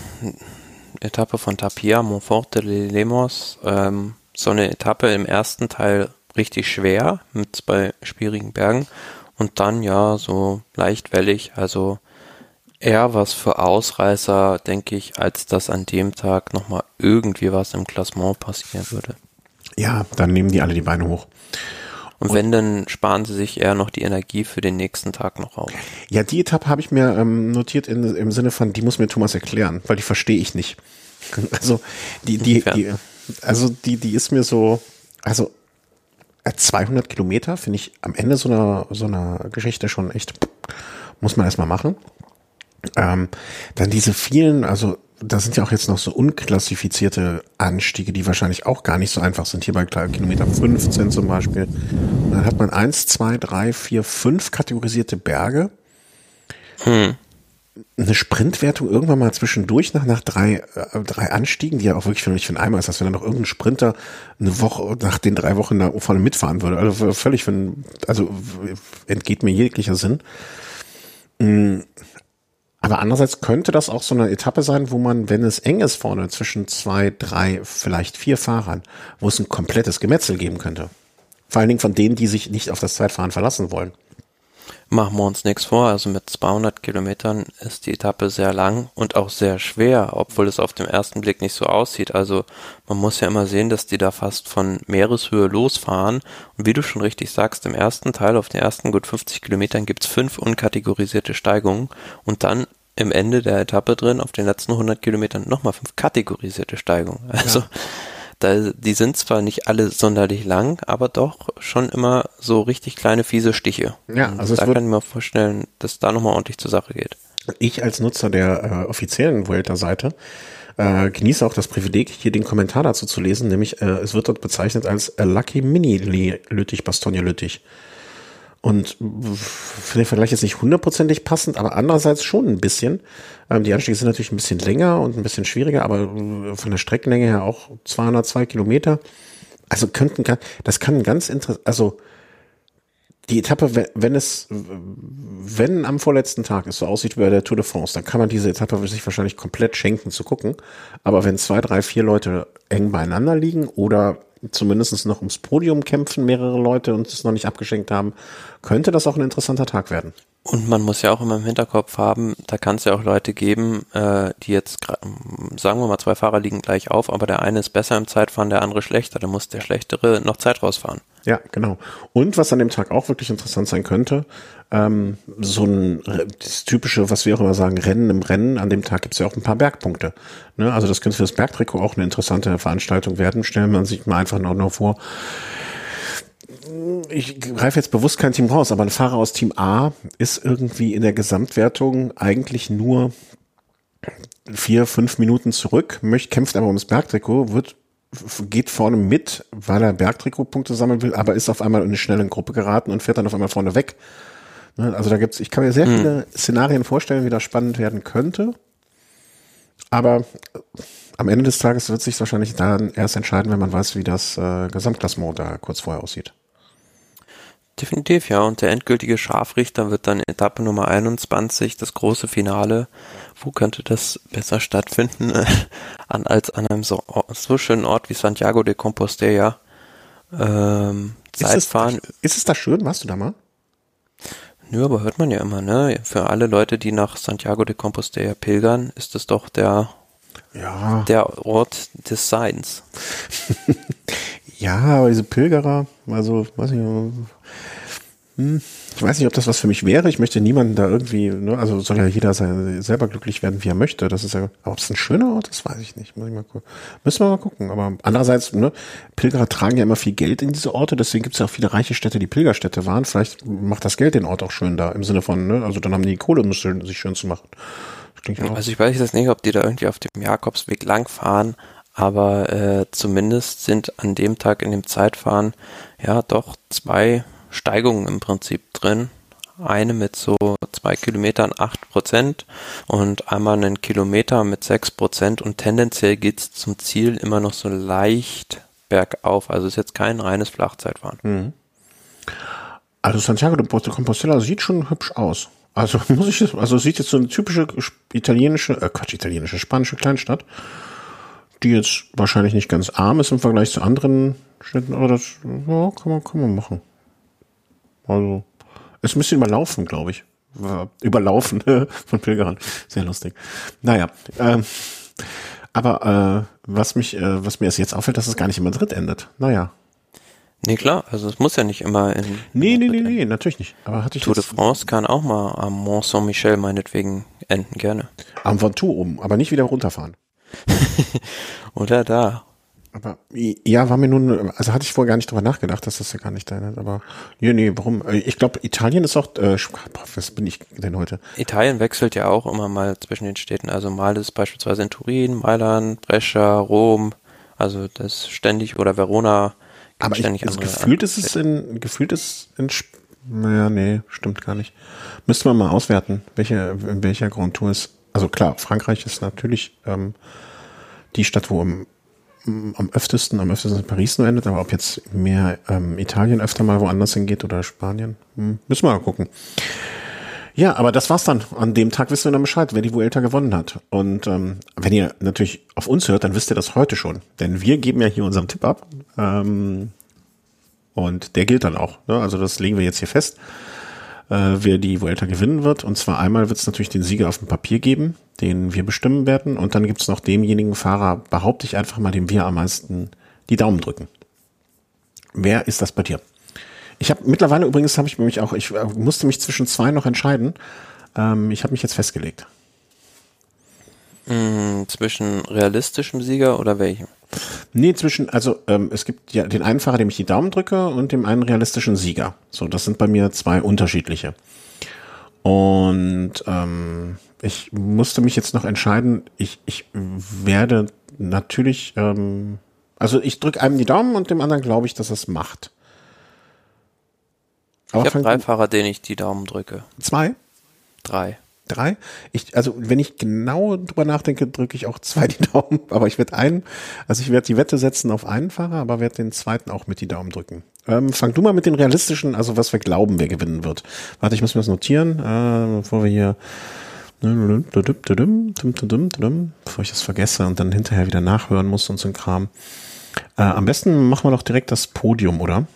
Etappe von Tapia, Montfort de Lemos. Ähm, so eine Etappe im ersten Teil richtig schwer mit zwei schwierigen Bergen und dann ja so leicht wellig. Also eher was für Ausreißer, denke ich, als dass an dem Tag nochmal irgendwie was im Klassement passieren würde. Ja, dann nehmen die alle die Beine hoch. Und, und wenn, dann sparen sie sich eher noch die Energie für den nächsten Tag noch auf. Ja, die Etappe habe ich mir ähm, notiert in, im Sinne von, die muss mir Thomas erklären, weil die verstehe ich nicht. Also die, die, die, also die, die ist mir so, also 200 äh, Kilometer finde ich am Ende so einer, so einer Geschichte schon echt, muss man erstmal machen. Ähm, dann diese vielen, also da sind ja auch jetzt noch so unklassifizierte Anstiege, die wahrscheinlich auch gar nicht so einfach sind. Hier bei Kilometer 15 zum Beispiel. Und dann hat man eins, zwei, drei, vier, fünf kategorisierte Berge. Hm. Eine Sprintwertung irgendwann mal zwischendurch nach, nach drei, äh, drei Anstiegen, die ja auch wirklich für mich für einen Eimer ist, als wenn dann noch irgendein Sprinter eine Woche nach den drei Wochen da vorne mitfahren würde. Also völlig für also entgeht mir jeglicher Sinn. Aber andererseits könnte das auch so eine Etappe sein, wo man, wenn es eng ist vorne zwischen zwei, drei, vielleicht vier Fahrern, wo es ein komplettes Gemetzel geben könnte. Vor allen Dingen von denen, die sich nicht auf das Zeitfahren verlassen wollen. Machen wir uns nichts vor. Also mit 200 Kilometern ist die Etappe sehr lang und auch sehr schwer, obwohl es auf den ersten Blick nicht so aussieht. Also man muss ja immer sehen, dass die da fast von Meereshöhe losfahren. Und wie du schon richtig sagst, im ersten Teil, auf den ersten gut 50 Kilometern, gibt's fünf unkategorisierte Steigungen und dann im Ende der Etappe drin, auf den letzten 100 Kilometern, nochmal fünf kategorisierte Steigungen. Also ja. Da, die sind zwar nicht alle sonderlich lang, aber doch schon immer so richtig kleine fiese Stiche. Ja, also da kann ich mir vorstellen, dass da nochmal ordentlich zur Sache geht. Ich als Nutzer der äh, offiziellen Vuelta-Seite äh, genieße auch das Privileg, hier den Kommentar dazu zu lesen, nämlich äh, es wird dort bezeichnet als Lucky Mini Lüttich, Bastogne Lüttich. Und für den Vergleich jetzt nicht hundertprozentig passend, aber andererseits schon ein bisschen. Ähm, die Anstiege sind natürlich ein bisschen länger und ein bisschen schwieriger, aber äh, von der Streckenlänge her auch 202 Kilometer. Also könnten, das kann ganz interessant, also die Etappe, wenn es, wenn am vorletzten Tag es so aussieht wie bei der Tour de France, dann kann man diese Etappe sich wahrscheinlich komplett schenken zu gucken. Aber wenn zwei, drei, vier Leute eng beieinander liegen oder zumindest noch ums Podium kämpfen, mehrere Leute und es noch nicht abgeschenkt haben, könnte das auch ein interessanter Tag werden. Und man muss ja auch immer im Hinterkopf haben, da kann es ja auch Leute geben, äh, die jetzt, sagen wir mal, zwei Fahrer liegen gleich auf, aber der eine ist besser im Zeitfahren, der andere schlechter, dann muss der Schlechtere noch Zeit rausfahren. Ja, genau. Und was an dem Tag auch wirklich interessant sein könnte, ähm, so ein das typische, was wir auch immer sagen, Rennen im Rennen, an dem Tag gibt es ja auch ein paar Bergpunkte. Ne? Also das könnte für das Bergtrikot auch eine interessante Veranstaltung werden. Stellen wir sich mal einfach noch vor, ich greife jetzt bewusst kein Team raus, aber ein Fahrer aus Team A ist irgendwie in der Gesamtwertung eigentlich nur vier, fünf Minuten zurück, möchte, kämpft aber ums Bergtrikot, wird geht vorne mit, weil er Bergtrikotpunkte sammeln will, aber ist auf einmal in eine schnelle Gruppe geraten und fährt dann auf einmal vorne weg. Ne, also da gibt's, ich kann mir sehr hm. viele Szenarien vorstellen, wie das spannend werden könnte. Aber am Ende des Tages wird sich wahrscheinlich dann erst entscheiden, wenn man weiß, wie das äh, Gesamtklassement da kurz vorher aussieht. Definitiv, ja. Und der endgültige Scharfrichter wird dann Etappe Nummer 21, das große Finale. Wo könnte das besser stattfinden an, als an einem so, so schönen Ort wie Santiago de Compostela? Ähm, Zeitfahren. Ist es, ist es da schön? Warst du da mal? Nö, aber hört man ja immer, ne? Für alle Leute, die nach Santiago de Compostela pilgern, ist es doch der, ja. der Ort des Seins. ja, aber diese Pilgerer, also, weiß ich Hm, ich weiß nicht, ob das was für mich wäre. Ich möchte niemanden da irgendwie, ne, also soll ja jeder sein, selber glücklich werden, wie er möchte. Das ist ja, aber ob es ein schöner Ort ist, weiß ich nicht. Muss ich mal. Müssen wir mal gucken. Aber andererseits, ne, Pilgerer tragen ja immer viel Geld in diese Orte, deswegen gibt es ja auch viele reiche Städte, die Pilgerstädte waren. Vielleicht macht das Geld den Ort auch schön da, im Sinne von, ne, also dann haben die Kohle, um sich schön zu machen. Also ich weiß jetzt nicht, ob die da irgendwie auf dem Jakobsweg langfahren, aber äh, zumindest sind an dem Tag in dem Zeitfahren ja doch zwei Steigungen im Prinzip drin. Eine mit so zwei Kilometern acht Prozent und einmal einen Kilometer mit sechs Prozent und tendenziell geht's zum Ziel immer noch so leicht bergauf. Also ist jetzt kein reines Flachzeitfahren. Mhm. Also Santiago de Compostela sieht schon hübsch aus. Also muss ich, also sieht jetzt so eine typische italienische, äh Quatsch, italienische, spanische Kleinstadt, die jetzt wahrscheinlich nicht ganz arm ist im Vergleich zu anderen Städten, aber das, ja, kann man, kann man machen. Also, ist ein bisschen überlaufen, glaube ich. Überlaufen von Pilgerern. Sehr lustig. Naja, ähm, aber äh, was mich, äh, was mir jetzt auffällt, dass es gar nicht in Madrid endet. Naja. Nee, klar, also es muss ja nicht immer in. Nee, nee, nee, nee, natürlich nicht. Aber hatte ich Tour de France kann auch mal am Mont Saint-Michel meinetwegen enden, gerne. Am Ventoux oben, aber nicht wieder runterfahren. Oder da. Aber ja, war mir nun, also hatte ich vorher gar nicht drüber nachgedacht, dass das ja gar nicht deine, aber nee, nee, warum? Ich glaube, Italien ist auch, äh, was bin ich denn heute? Italien wechselt ja auch immer mal zwischen den Städten. Also mal ist beispielsweise in Turin, Mailand, Brescia, Rom, also das ständig oder Verona. Aber ständig ich, andere, gefühlt ist es in, gefühlt ist in, naja, nee, stimmt gar nicht. Müsste man mal auswerten, welche, in welcher Grand Tour ist. Also klar, Frankreich ist natürlich ähm, die Stadt, wo im am öftesten, am öftesten in Paris nur endet, aber ob jetzt mehr ähm, Italien öfter mal woanders hingeht oder Spanien, hm, müssen wir mal gucken. Ja, aber das war's dann. An dem Tag wissen wir dann Bescheid, wer die Vuelta gewonnen hat. Und ähm, wenn ihr natürlich auf uns hört, dann wisst ihr das heute schon. Denn wir geben ja hier unseren Tipp ab. Ähm, und der gilt dann auch. Ne? Also das legen wir jetzt hier fest äh, wer die Vuelta gewinnen wird. Und zwar einmal wird es natürlich den Sieger auf dem Papier geben, den wir bestimmen werden. Und dann gibt es noch demjenigen Fahrer, behaupte ich einfach mal, dem wir am meisten die Daumen drücken. Wer ist das bei dir? Ich habe mittlerweile übrigens habe ich mich auch, ich äh, musste mich zwischen zwei noch entscheiden. Ähm, ich habe mich jetzt festgelegt. Mm, zwischen realistischem Sieger oder welchem? Nee, zwischen, also ähm, es gibt ja den einen Fahrer, dem ich die Daumen drücke und dem einen realistischen Sieger. So, das sind bei mir zwei unterschiedliche. Und ähm, ich musste mich jetzt noch entscheiden, ich, ich werde natürlich, ähm, also ich drücke einem die Daumen und dem anderen glaube ich, dass es macht. Aber ich habe drei Fahrer, denen ich die Daumen drücke. Zwei? Drei drei. Ich, also wenn ich genau drüber nachdenke, drücke ich auch zwei die Daumen, aber ich werde einen, also ich werde die Wette setzen auf einen Fahrer, aber werde den zweiten auch mit die Daumen drücken. Ähm, fang du mal mit den realistischen, also was wir glauben, wer gewinnen wird. Warte, ich muss mir das notieren, äh, bevor wir hier bevor ich das vergesse und dann hinterher wieder nachhören muss und so ein Kram. Äh, am besten machen wir doch direkt das Podium, oder?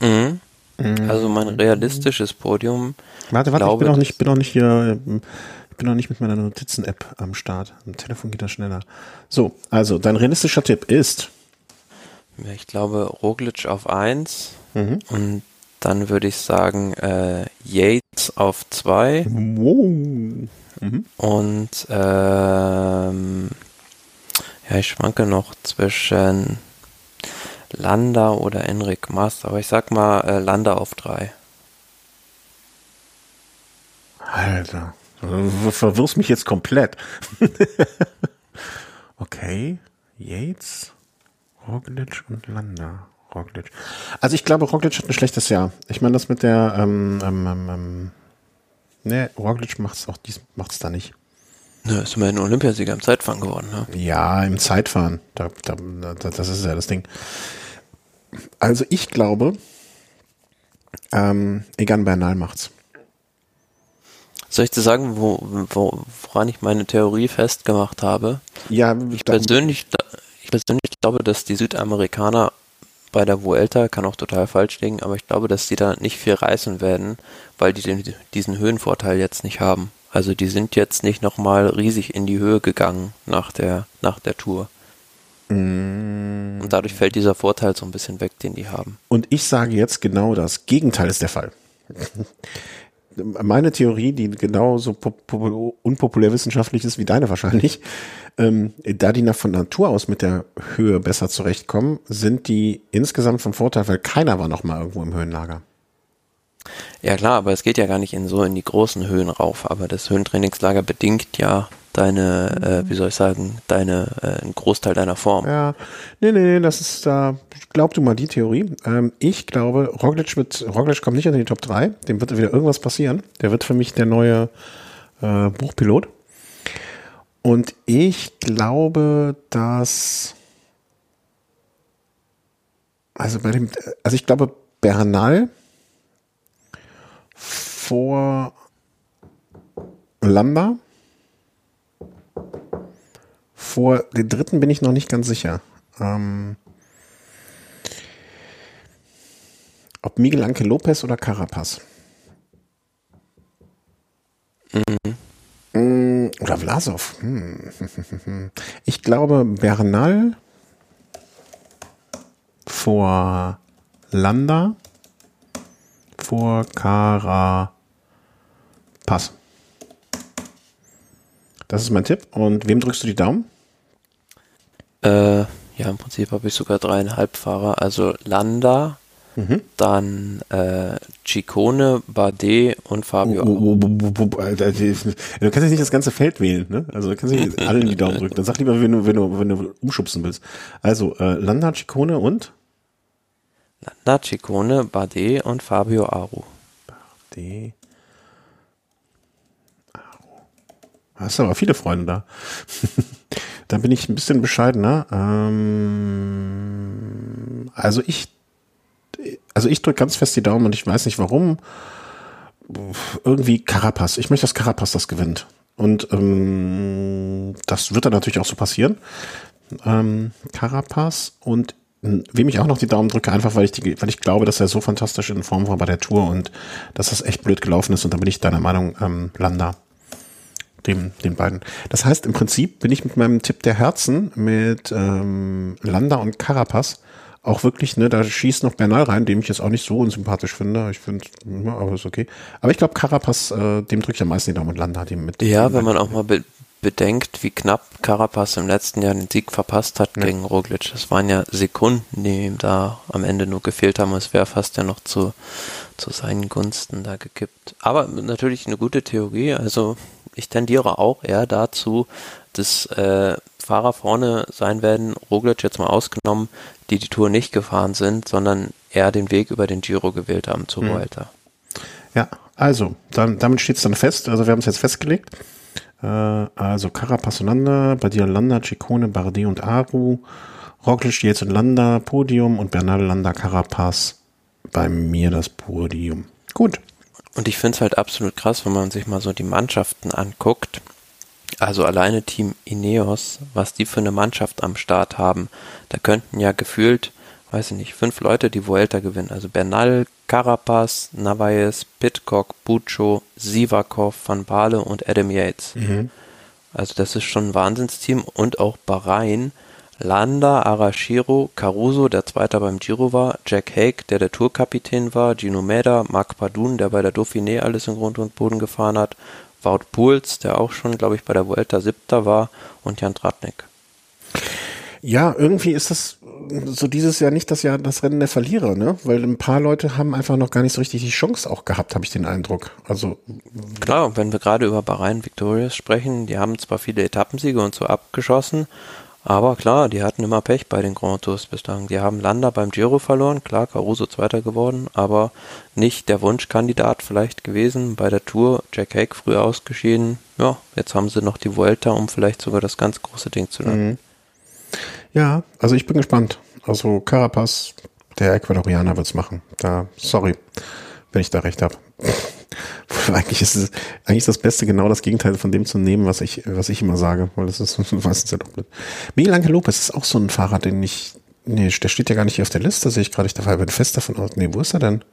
Mhm. Mhm. Also mein realistisches Podium. Warte, warte, glaube, ich bin noch nicht, bin noch nicht hier, ich bin noch nicht mit meiner Notizen-App am Start. Am Telefon geht das schneller. So, also dein realistischer Tipp ist? Ich glaube Roglic auf 1 mhm. und dann würde ich sagen äh, Yates auf 2 wow. mhm. und ähm, ja, ich schwanke noch zwischen Landa oder Enric Mas, aber ich sag mal äh, Landa auf drei. Alter, du verwirrst mich jetzt komplett. okay, Yates, Roglic und Landa. Roglic. Also ich glaube, Roglic hat ein schlechtes Jahr. Ich meine, das mit der, ähm, ähm, ähm, ähm ne, Roglic macht's auch dies, macht's da nicht. Ne, ist immerhin Olympiasieger im Zeitfahren geworden, ne? Ja, im Zeitfahren. Da, da, das ist ja das Ding. Also ich glaube, ähm, Egan Bernal macht's. Soll ich dir sagen, wo, wo, woran ich meine Theorie festgemacht habe? Ja, ich persönlich, ich persönlich glaube, dass die Südamerikaner bei der Vuelta, kann auch total falsch liegen, aber ich glaube, dass die da nicht viel reißen werden, weil die den, diesen Höhenvorteil jetzt nicht haben. Also die sind jetzt nicht nochmal riesig in die Höhe gegangen nach der, nach der Tour. Mm, Und dadurch fällt dieser Vorteil so ein bisschen weg, den die haben. Und ich sage jetzt genau das Gegenteil ist der Fall. Meine Theorie, die genauso unpopulär wissenschaftlich ist wie deine wahrscheinlich, ähm, da die nach von Natur aus mit der Höhe besser zurechtkommen, sind die insgesamt von Vorteil, weil keiner war noch mal irgendwo im Höhenlager. Ja klar, aber es geht ja gar nicht in so in die großen Höhen rauf, aber das Höhentrainingslager bedingt ja deine, äh, wie soll ich sagen, deine, äh, einen Großteil deiner Form. Ja, nee, nee, nee, das ist da, glaub du mal die Theorie. Ähm, ich glaube, Roglic wird, Roglic kommt nicht unter die Top 3, dem wird wieder irgendwas passieren. Der wird für mich der neue äh, Buchpilot. Und ich glaube, dass, also bei dem, also ich glaube, Bernal vor Lamba vor den dritten bin ich noch nicht ganz sicher. Ähm, ob Miguel Anke Lopez oder Carapaz. Mhm. Oder Vlasov. Hm. Ich glaube Bernal vor Landa vor Carapaz. Das ist mein Tipp. Und wem drückst du die Daumen? Äh, ja, im Prinzip habe ich sogar dreieinhalb Fahrer. Also Landa, mhm. dann äh, Ciccone, Bardet und Fabio. Oh, oh, oh, du kannst ja nicht das ganze Feld wählen, ne? Also du kannst nicht alle in die Daumen drücken. Dann sag lieber, wenn du, wenn du, wenn du umschubsen willst. Also äh, Landa, Ciccone und? Landa, Ciccone, Bardet und Fabio Aru. Bardet. Aru. Hast aber viele Freunde da. Da bin ich ein bisschen bescheidener. Ähm, also ich, also ich drücke ganz fest die Daumen und ich weiß nicht warum. Irgendwie Carapaz. Ich möchte, dass Carapaz das gewinnt. Und ähm, das wird dann natürlich auch so passieren. Ähm, Carapaz und wem ich auch noch die Daumen drücke, einfach weil ich die, weil ich glaube, dass er so fantastisch in Form war bei der Tour und dass das echt blöd gelaufen ist und da bin ich deiner Meinung, ähm, Landa dem, den beiden. Das heißt, im Prinzip bin ich mit meinem Tipp der Herzen mit ähm, Landa und Carapaz auch wirklich, ne, da schießt noch Bernal rein, dem ich jetzt auch nicht so unsympathisch finde. Ich finde, ja, aber ist okay. Aber ich glaube, Carapaz, äh, dem drücke ich am meisten die Daumen und Landa dem mit. Ja, wenn man auch mal be bedenkt, wie knapp Carapaz im letzten Jahr den Sieg verpasst hat ja. gegen Roglic. Das waren ja Sekunden, die ihm da am Ende nur gefehlt haben. Es wäre fast ja noch zu, zu seinen Gunsten da gekippt. Aber natürlich eine gute Theorie. Also ich tendiere auch eher dazu, dass äh, Fahrer vorne sein werden, Roglic jetzt mal ausgenommen, die die Tour nicht gefahren sind, sondern eher den Weg über den Giro gewählt haben zu mhm. Vuelta. Ja, also, dann, damit steht es dann fest. Also wir haben es jetzt festgelegt. Äh, also Carapaz und Landa, Badia Landa, Ciccone, Bardet und Aru, Roglic jetzt und Landa, Podium und Bernal Landa, Carapaz bei mir das Podium. Gut. Und ich finde es halt absolut krass, wenn man sich mal so die Mannschaften anguckt. Also alleine Team Ineos, was die für eine Mannschaft am Start haben. Da könnten ja gefühlt, weiß ich nicht, fünf Leute die Vuelta gewinnen. Also Bernal, Carapaz, Navaez, Pitcock, Buccio, Sivakov, Van Baale und Adam Yates. Mhm. Also das ist schon ein Wahnsinnsteam und auch Bahrain Landa, Arashiro, Caruso, der Zweiter beim Giro war, Jack Haig, der der Tourkapitän war, Gino Mäder, Marc Padun, der bei der Dauphiné alles in Grund und Boden gefahren hat, Wout Puls, der auch schon, glaube ich, bei der Vuelta Siebter war und Jan Tratnik. Ja, irgendwie ist das so dieses Jahr nicht das Jahr das Rennen der Verlierer, ne? Weil ein paar Leute haben einfach noch gar nicht so richtig die Chance auch gehabt, habe ich den Eindruck. Also klar, wenn wir gerade über Bahrain Victorious sprechen, die haben zwar viele Etappensiege und so abgeschossen, aber klar, die hatten immer Pech bei den Grand Tours bislang. Die haben Landa beim Giro verloren, klar, Caruso Zweiter geworden, aber nicht der Wunschkandidat vielleicht gewesen bei der Tour. Jack Hague früh ausgeschieden. Ja, jetzt haben sie noch die Vuelta, um vielleicht sogar das ganz große Ding zu landen. Mhm. Ja, also ich bin gespannt. Also Carapaz, der Ecuadorianer wird's machen. Da, sorry, wenn ich da recht habe. eigentlich ist es, eigentlich ist das Beste genau das Gegenteil von dem zu nehmen, was ich, was ich immer sage, weil das ist meistens ja doppelt. Miguel Angel Lopez ist auch so ein Fahrer, den ich, nee, der steht ja gar nicht hier auf der Liste, sehe ich gerade, ich dabei bin fest davon aus. Nee, wo ist er denn?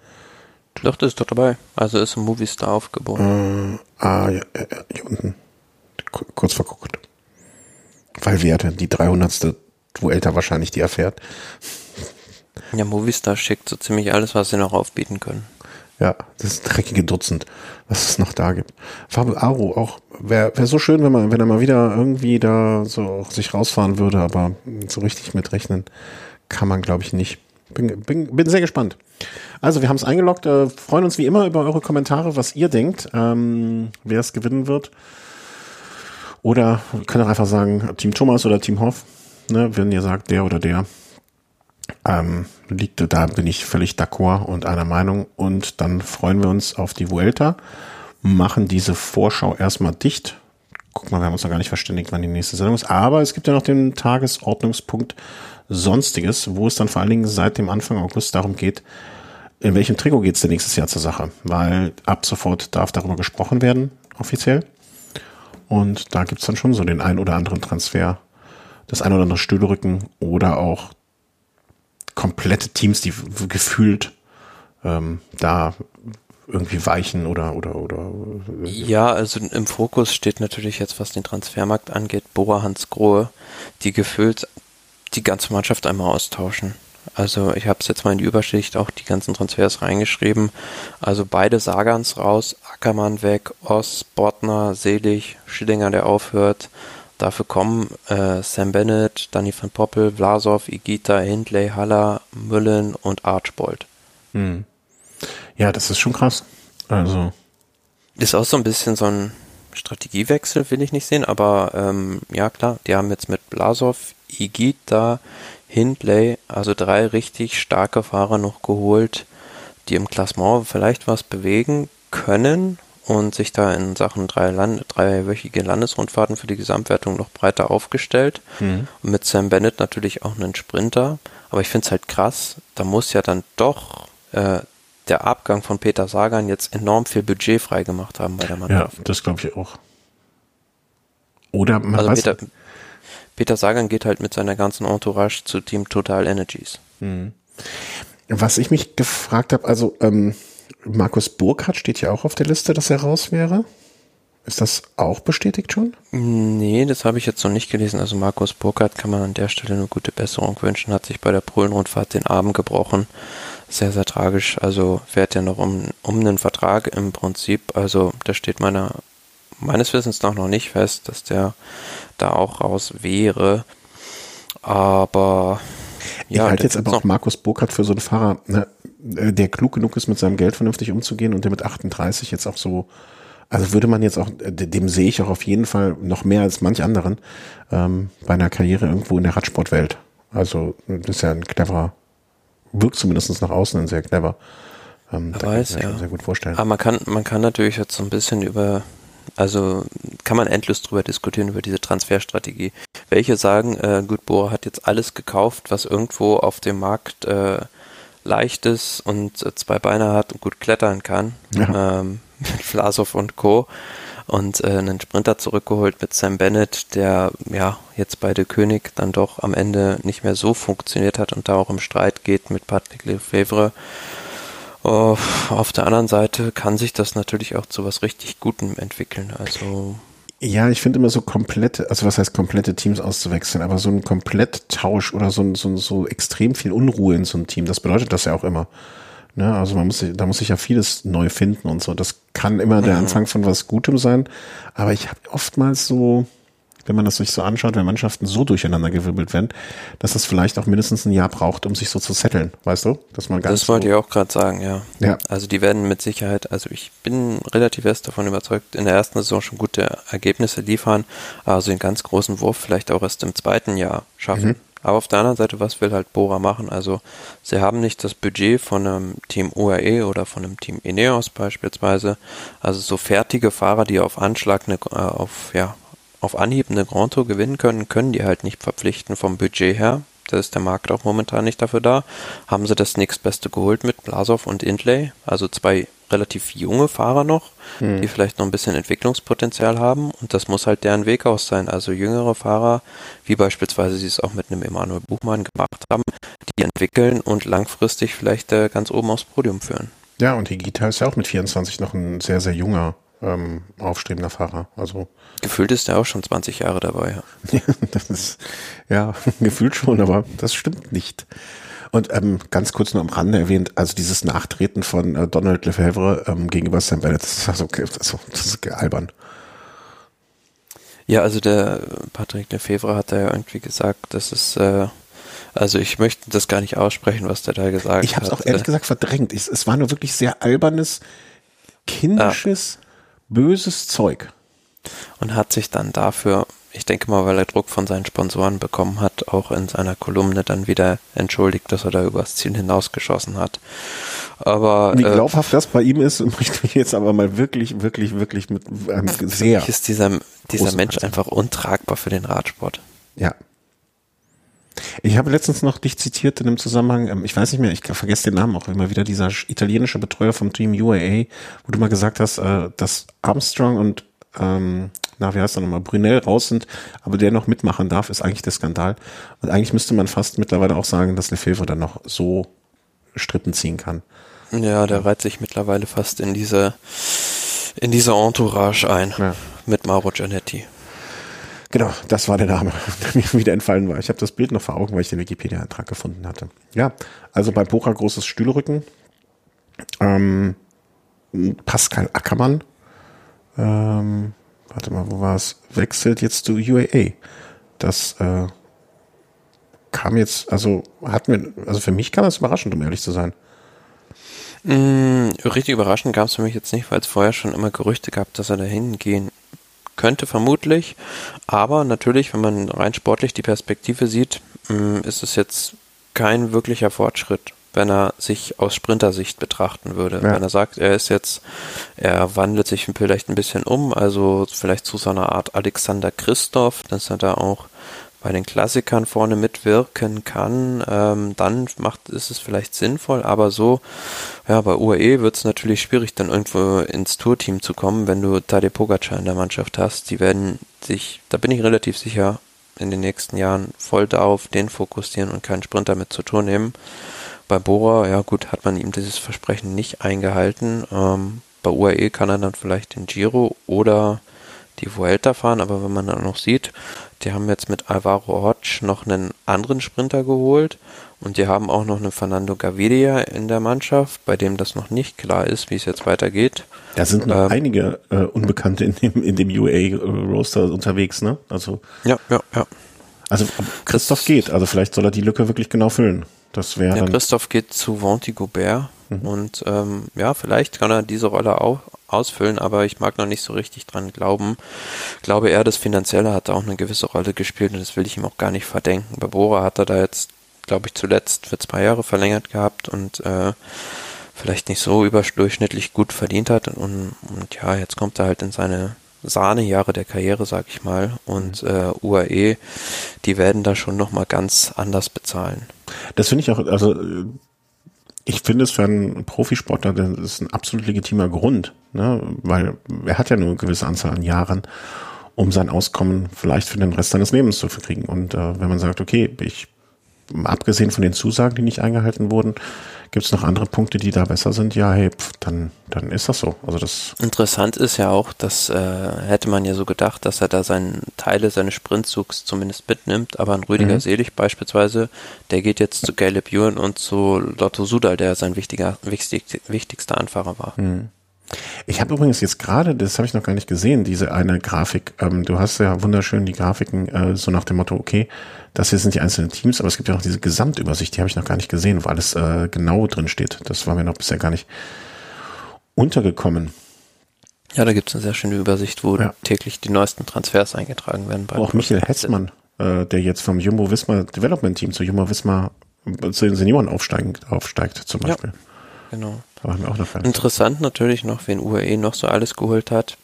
Doch, das ist doch dabei. Also ist ein Movie-Star aufgeboren. Äh, ah, ja, hier unten. Kurz verguckt. Weil wir hatten die 300. Vuelta wahrscheinlich die erfährt. Ja, Movistar schickt so ziemlich alles, was sie noch aufbieten können. Ja, das dreckige Dutzend, was es noch da gibt. Fabio Aro auch, wäre wär so schön, wenn man, wenn er mal wieder irgendwie da so sich rausfahren würde, aber so richtig mitrechnen kann man, glaube ich, nicht. Bin, bin, bin sehr gespannt. Also, wir haben es eingeloggt, äh, freuen uns wie immer über eure Kommentare, was ihr denkt, ähm, wer es gewinnen wird. Oder wir können auch einfach sagen, Team Thomas oder Team Hoff, ne, wenn ihr sagt, der oder der. Ähm, liegt, da bin ich völlig d'accord und einer Meinung. Und dann freuen wir uns auf die Vuelta, machen diese Vorschau erstmal dicht. Guck mal, wir haben uns noch gar nicht verständigt, wann die nächste Sendung ist. Aber es gibt ja noch den Tagesordnungspunkt Sonstiges, wo es dann vor allen Dingen seit dem Anfang August darum geht, in welchem Trikot geht es denn nächstes Jahr zur Sache? Weil ab sofort darf darüber gesprochen werden, offiziell. Und da gibt es dann schon so den ein oder anderen Transfer, das ein oder andere Stühlerücken oder auch komplette Teams, die gefühlt ähm, da irgendwie weichen oder oder oder ja also im Fokus steht natürlich jetzt was den Transfermarkt angeht Bora Hans Grohe die gefühlt die ganze Mannschaft einmal austauschen. Also ich habe es jetzt mal in die Überschicht auch die ganzen Transfers reingeschrieben. Also beide Sagans raus Ackermann weg Oss Bortner Selig Schillinger der aufhört Dafür kommen äh, Sam Bennett, Danny van Poppel, Vlasov, Igita, Hindley, Haller, Müllen und Archbold. Hm. Ja, das ist schon krass. Also. Ist auch so ein bisschen so ein Strategiewechsel, will ich nicht sehen, aber ähm, ja klar, die haben jetzt mit Blasov, Igita, Hindley, also drei richtig starke Fahrer noch geholt, die im Klassement vielleicht was bewegen können und sich da in Sachen drei Land dreiwöchige Landesrundfahrten für die Gesamtwertung noch breiter aufgestellt. Mhm. Und mit Sam Bennett natürlich auch einen Sprinter. Aber ich finde es halt krass, da muss ja dann doch äh, der Abgang von Peter Sagan jetzt enorm viel Budget freigemacht haben bei der Mannschaft. Ja, das glaube ich auch. Oder man also Peter, Peter Sagan geht halt mit seiner ganzen Entourage zu Team Total Energies. Mhm. Was ich mich gefragt habe, also ähm, Markus Burkhardt steht ja auch auf der Liste, dass er raus wäre. Ist das auch bestätigt schon? Nee, das habe ich jetzt noch nicht gelesen. Also Markus Burkhardt kann man an der Stelle eine gute Besserung wünschen. Hat sich bei der Polenrundfahrt den Arm gebrochen. Sehr, sehr tragisch. Also fährt ja noch um, um einen Vertrag im Prinzip. Also da steht meiner, meines Wissens nach noch nicht fest, dass der da auch raus wäre. Aber ja, ich halte jetzt aber auch Markus Burkhardt für so einen Fahrer. Ne? Äh, der klug genug ist, mit seinem Geld vernünftig umzugehen und der mit 38 jetzt auch so, also würde man jetzt auch, äh, dem sehe ich auch auf jeden Fall noch mehr als manch anderen ähm, bei einer Karriere irgendwo in der Radsportwelt. Also das ist ja ein cleverer, wirkt zumindest nach außen ein sehr clever. Ähm, da weiß, kann ich mir ja. sehr gut vorstellen. Aber man kann, man kann natürlich jetzt so ein bisschen über, also kann man endlos drüber diskutieren, über diese Transferstrategie. Welche sagen, äh, gut, Bohr hat jetzt alles gekauft, was irgendwo auf dem Markt äh, leicht ist und äh, zwei Beine hat und gut klettern kann. Ja. Ähm, mit Vlasov und Co. Und äh, einen Sprinter zurückgeholt mit Sam Bennett, der ja jetzt bei der König dann doch am Ende nicht mehr so funktioniert hat und da auch im Streit geht mit Patrick Lefebvre. Uh, auf der anderen Seite kann sich das natürlich auch zu was richtig Gutem entwickeln. Also ja, ich finde immer so komplette, also was heißt komplette Teams auszuwechseln, aber so ein Kompletttausch oder so, so, so extrem viel Unruhe in so einem Team, das bedeutet das ja auch immer. Ne? Also man muss, da muss sich ja vieles neu finden und so. Das kann immer der. Anfang von was Gutem sein, aber ich habe oftmals so, wenn man das sich so anschaut, wenn Mannschaften so durcheinander gewirbelt werden, dass das vielleicht auch mindestens ein Jahr braucht, um sich so zu setteln, weißt du? Dass man ganz das wollte so ich auch gerade sagen, ja. ja. Also die werden mit Sicherheit, also ich bin relativ fest davon überzeugt, in der ersten Saison schon gute Ergebnisse liefern, also den ganz großen Wurf vielleicht auch erst im zweiten Jahr schaffen. Mhm. Aber auf der anderen Seite, was will halt Bora machen? Also sie haben nicht das Budget von einem Team UAE oder von einem Team Ineos beispielsweise. Also so fertige Fahrer, die auf Anschlag eine, äh, auf, ja, auf Anhieb eine Grand Tour gewinnen können, können die halt nicht verpflichten vom Budget her. Da ist der Markt auch momentan nicht dafür da. Haben sie das nächstbeste geholt mit Blasov und Indley, also zwei relativ junge Fahrer noch, hm. die vielleicht noch ein bisschen Entwicklungspotenzial haben und das muss halt deren Weg aus sein. Also jüngere Fahrer, wie beispielsweise sie es auch mit einem Emanuel Buchmann gemacht haben, die entwickeln und langfristig vielleicht äh, ganz oben aufs Podium führen. Ja, und Higita ist ja auch mit 24 noch ein sehr, sehr junger ähm, aufstrebender Fahrer. Also gefühlt ist er auch schon 20 Jahre dabei. Ja, das ist, ja gefühlt schon, aber das stimmt nicht. Und ähm, ganz kurz nur am Rande erwähnt, also dieses Nachtreten von äh, Donald Lefebvre ähm, gegenüber Sam Bennett, das ist, also, das ist, das ist albern. Ja, also der Patrick Lefebvre hat da ja irgendwie gesagt, dass es äh, also ich möchte das gar nicht aussprechen, was der da gesagt hat. Ich habe es auch ehrlich gesagt verdrängt. Es, es, war nur wirklich sehr albernes, kindisches, ah. Böses Zeug. Und hat sich dann dafür, ich denke mal, weil er Druck von seinen Sponsoren bekommen hat, auch in seiner Kolumne dann wieder entschuldigt, dass er da übers Ziel hinausgeschossen hat. Aber wie äh, glaubhaft äh, das bei ihm ist, möchte ich jetzt aber mal wirklich, wirklich, wirklich mit ähm, sehr. Ist dieser, dieser Mensch einfach untragbar für den Radsport. Ja, ich habe letztens noch dich zitiert in einem Zusammenhang, ähm, ich weiß nicht mehr, ich vergesse den Namen auch immer wieder, dieser italienische Betreuer vom Team UAA, wo du mal gesagt hast, äh, dass Armstrong und ähm, na, wie heißt er nochmal, Brunel raus sind, aber der noch mitmachen darf, ist eigentlich der Skandal. Und eigentlich müsste man fast mittlerweile auch sagen, dass Lefebvre dann noch so Strippen ziehen kann. Ja, der reiht sich mittlerweile fast in diese, in diese Entourage ein. Ja. Mit Mauro Giannetti. Genau, das war der Name, der mir wieder entfallen war. Ich habe das Bild noch vor Augen, weil ich den Wikipedia-Eintrag gefunden hatte. Ja, also bei Poker großes Stühlrücken. Ähm, Pascal Ackermann, ähm, warte mal, wo war es? Wechselt jetzt zu UAA. Das äh, kam jetzt, also hat mir, also für mich kam das überraschend, um ehrlich zu sein. Mm, richtig überraschend gab es für mich jetzt nicht, weil es vorher schon immer Gerüchte gab, dass er dahin gehen könnte vermutlich, aber natürlich, wenn man rein sportlich die Perspektive sieht, mm, ist es jetzt kein wirklicher Fortschritt, wenn er sich aus Sprintersicht betrachten würde. Ja. Wenn er sagt, er ist jetzt, er wandelt sich vielleicht ein bisschen um, also vielleicht zu so einer Art Alexander Christoph, dass er da auch bei den Klassikern vorne mitwirken kann, ähm, dann macht ist es vielleicht sinnvoll, aber so, ja, bei UAE wird es natürlich schwierig, dann irgendwo ins Tourteam zu kommen, wenn du Tadej Pogacar in der Mannschaft hast. Die werden sich, da bin ich relativ sicher, in den nächsten Jahren voll darauf den fokussieren und keinen Sprinter mit zur Tour nehmen. Bei Bora, ja gut, hat man ihm dieses Versprechen nicht eingehalten. Ähm, bei UAE kann er dann vielleicht den Giro oder die Vuelta fahren, aber wenn man dann noch sieht, die haben jetzt mit Alvaro Hodge noch einen anderen Sprinter geholt und die haben auch noch einen Fernando Gaviria in der Mannschaft, bei dem das noch nicht klar ist, wie es jetzt weitergeht. Da sind noch ähm, einige äh, Unbekannte in dem, in dem UA-Roster unterwegs, ne? Also. Ja, ja, ja. Also Christoph geht, also vielleicht soll er die Lücke wirklich genau füllen. Das wäre. Ja, Christoph geht zu Vanti Gobert mhm. und ähm, ja, vielleicht kann er diese Rolle auch ausfüllen, aber ich mag noch nicht so richtig dran glauben. Ich glaube eher, das Finanzielle hat da auch eine gewisse Rolle gespielt und das will ich ihm auch gar nicht verdenken. Bei Bora hat er da jetzt, glaube ich, zuletzt für zwei Jahre verlängert gehabt und äh, vielleicht nicht so überdurchschnittlich gut verdient hat und, und ja, jetzt kommt er halt in seine Sahnejahre der Karriere, sag ich mal. Und mhm. äh, UAE, die werden da schon nochmal ganz anders bezahlen. Das finde ich auch, also ich finde es für einen Profisportler, das ist ein absolut legitimer Grund, ne? weil er hat ja nur eine gewisse Anzahl an Jahren, um sein Auskommen vielleicht für den Rest seines Lebens zu verkriegen. Und äh, wenn man sagt, okay, ich abgesehen von den Zusagen, die nicht eingehalten wurden, Gibt es noch andere Punkte, die da besser sind? Ja, hey, pf, dann, dann ist das so. Also das Interessant ist ja auch, dass äh, hätte man ja so gedacht, dass er da seine Teile seines Sprintzugs zumindest mitnimmt, aber ein Rüdiger mhm. Selig beispielsweise, der geht jetzt zu Caleb Ewan und zu Lotto Sudal, der sein wichtiger, wichtig, wichtigster Anfahrer war. Mhm. Ich habe übrigens jetzt gerade, das habe ich noch gar nicht gesehen, diese eine Grafik. Ähm, du hast ja wunderschön die Grafiken äh, so nach dem Motto, okay, das hier sind die einzelnen Teams, aber es gibt ja auch diese Gesamtübersicht, die habe ich noch gar nicht gesehen, wo alles äh, genau drin steht. Das war mir noch bisher gar nicht untergekommen. Ja, da gibt es eine sehr schöne Übersicht, wo ja. täglich die neuesten Transfers eingetragen werden. auch Michael Hessmann, äh, der jetzt vom Jumbo Visma Development Team zu Jumbo Visma äh, zu den Senioren aufsteigt, aufsteigt zum Beispiel. Ja, genau. Interessant natürlich noch, wen UAE noch so alles geholt hat.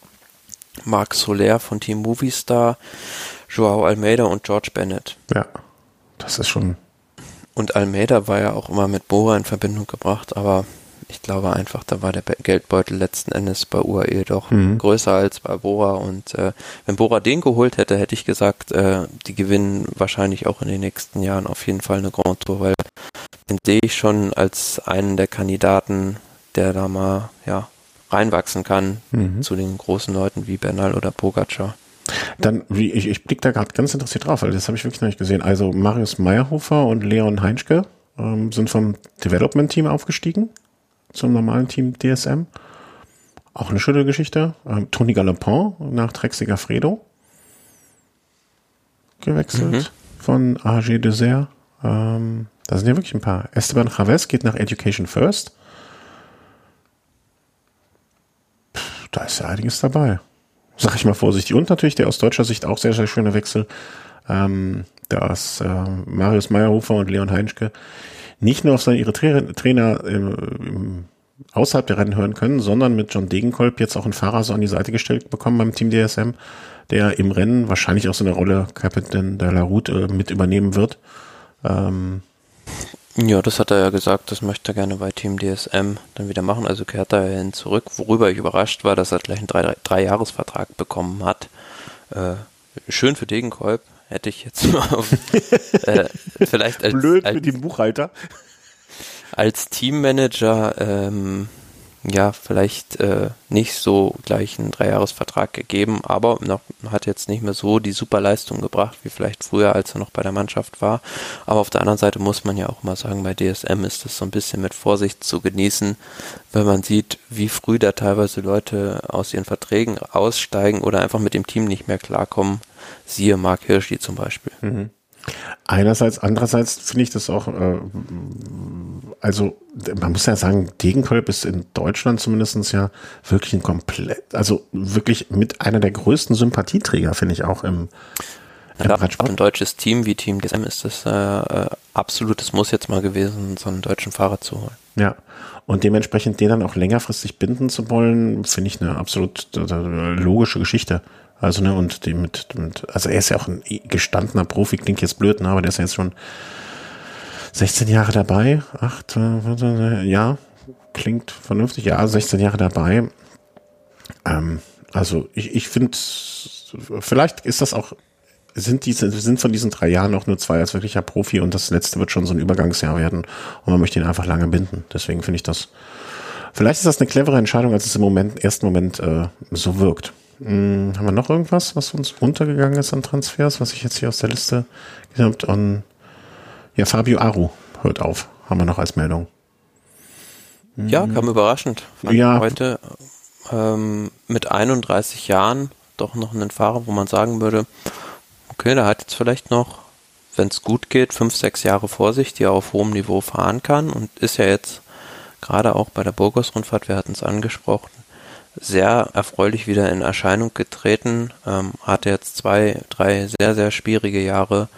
Marc Soler von Team Movistar, Joao Almeida und George Bennett. Ja, das ist schon. Und Almeida war ja auch immer mit Bora in Verbindung gebracht, aber ich glaube einfach, da war der Geldbeutel letzten Endes bei UAE doch mhm. größer als bei Bora. Und äh, wenn Bora den geholt hätte, hätte ich gesagt, äh, die gewinnen wahrscheinlich auch in den nächsten Jahren auf jeden Fall eine Grand Tour, weil den sehe ich schon als einen der Kandidaten, der da mal ja reinwachsen kann mhm. zu den großen Leuten wie Bernal oder Pogacar. Dann, wie, ich, ich blicke da gerade ganz interessiert drauf, weil das habe ich wirklich noch nicht gesehen. Also Marius Meyerhofer und Leon Heinschke ähm, sind vom Development-Team aufgestiegen zum normalen Team DSM. Auch eine schöne Geschichte. Ähm, Tony Galopin nach Trexiger Fredo gewechselt mhm. von AG Dessert. Ähm, da sind ja wirklich ein paar. Esteban Chavez geht nach Education First. Pff, da ist ja einiges dabei. Sag ich mal vorsichtig. Und natürlich der aus deutscher Sicht auch sehr, sehr schöne Wechsel. Ähm, dass äh, Marius Meyerhofer und Leon Heinschke nicht nur auf seine ihre Tra Trainer im, außerhalb der Rennen hören können, sondern mit John Degenkolb jetzt auch einen Fahrer so an die Seite gestellt bekommen beim Team DSM, der im Rennen wahrscheinlich auch so eine Rolle Captain de la Route äh, mit übernehmen wird. Ähm, ja, das hat er ja gesagt, das möchte er gerne bei Team DSM dann wieder machen. Also kehrt er hin zurück, worüber ich überrascht war, dass er gleich einen Drei-Jahres-Vertrag Drei bekommen hat. Äh, schön für Degenkolb, hätte ich jetzt mal auf, äh, vielleicht als, Blöd als, für den Buchhalter. Als Teammanager ähm, ja, vielleicht äh, nicht so gleich einen Dreijahresvertrag gegeben, aber noch, hat jetzt nicht mehr so die super Leistung gebracht, wie vielleicht früher, als er noch bei der Mannschaft war. Aber auf der anderen Seite muss man ja auch mal sagen, bei DSM ist das so ein bisschen mit Vorsicht zu genießen, wenn man sieht, wie früh da teilweise Leute aus ihren Verträgen aussteigen oder einfach mit dem Team nicht mehr klarkommen. Siehe Mark Hirschi zum Beispiel. Mhm. Einerseits, andererseits finde ich das auch, äh, also man muss ja sagen, Degenkolb ist in Deutschland zumindestens ja wirklich ein komplett, also wirklich mit einer der größten Sympathieträger, finde ich auch im, im ja, Radsport. Ein deutsches Team wie Team DSM ist das äh, äh, absolutes Muss jetzt mal gewesen, so einen deutschen Fahrer zu holen. Ja, und dementsprechend den dann auch längerfristig binden zu wollen, finde ich eine absolut äh, logische Geschichte. Also, ne, und die mit, mit, also er ist ja auch ein gestandener Profi, klingt jetzt blöd, ne, aber der ist ja jetzt schon 16 Jahre dabei, acht, äh, ja, klingt vernünftig, ja, 16 Jahre dabei. Ähm, also ich, ich finde, vielleicht ist das auch, sind diese, sind von diesen drei Jahren noch nur zwei als wirklicher Profi und das letzte wird schon so ein Übergangsjahr werden und man möchte ihn einfach lange binden. Deswegen finde ich das, vielleicht ist das eine clevere Entscheidung, als es im Moment, ersten Moment äh, so wirkt. Hm, haben wir noch irgendwas, was uns untergegangen ist an Transfers, was ich jetzt hier aus der Liste gesehen habe? Ja, Fabio Aru hört auf, haben wir noch als Meldung. Ja, kam überraschend. ja. Heute ähm, mit 31 Jahren doch noch einen Fahrer, wo man sagen würde, okay, der hat jetzt vielleicht noch, wenn es gut geht, fünf, sechs Jahre vor sich, die er auf hohem Niveau fahren kann und ist ja jetzt gerade auch bei der Burgos-Rundfahrt, wir hatten es angesprochen, sehr erfreulich wieder in Erscheinung getreten. Ähm, hatte jetzt zwei, drei sehr, sehr schwierige Jahre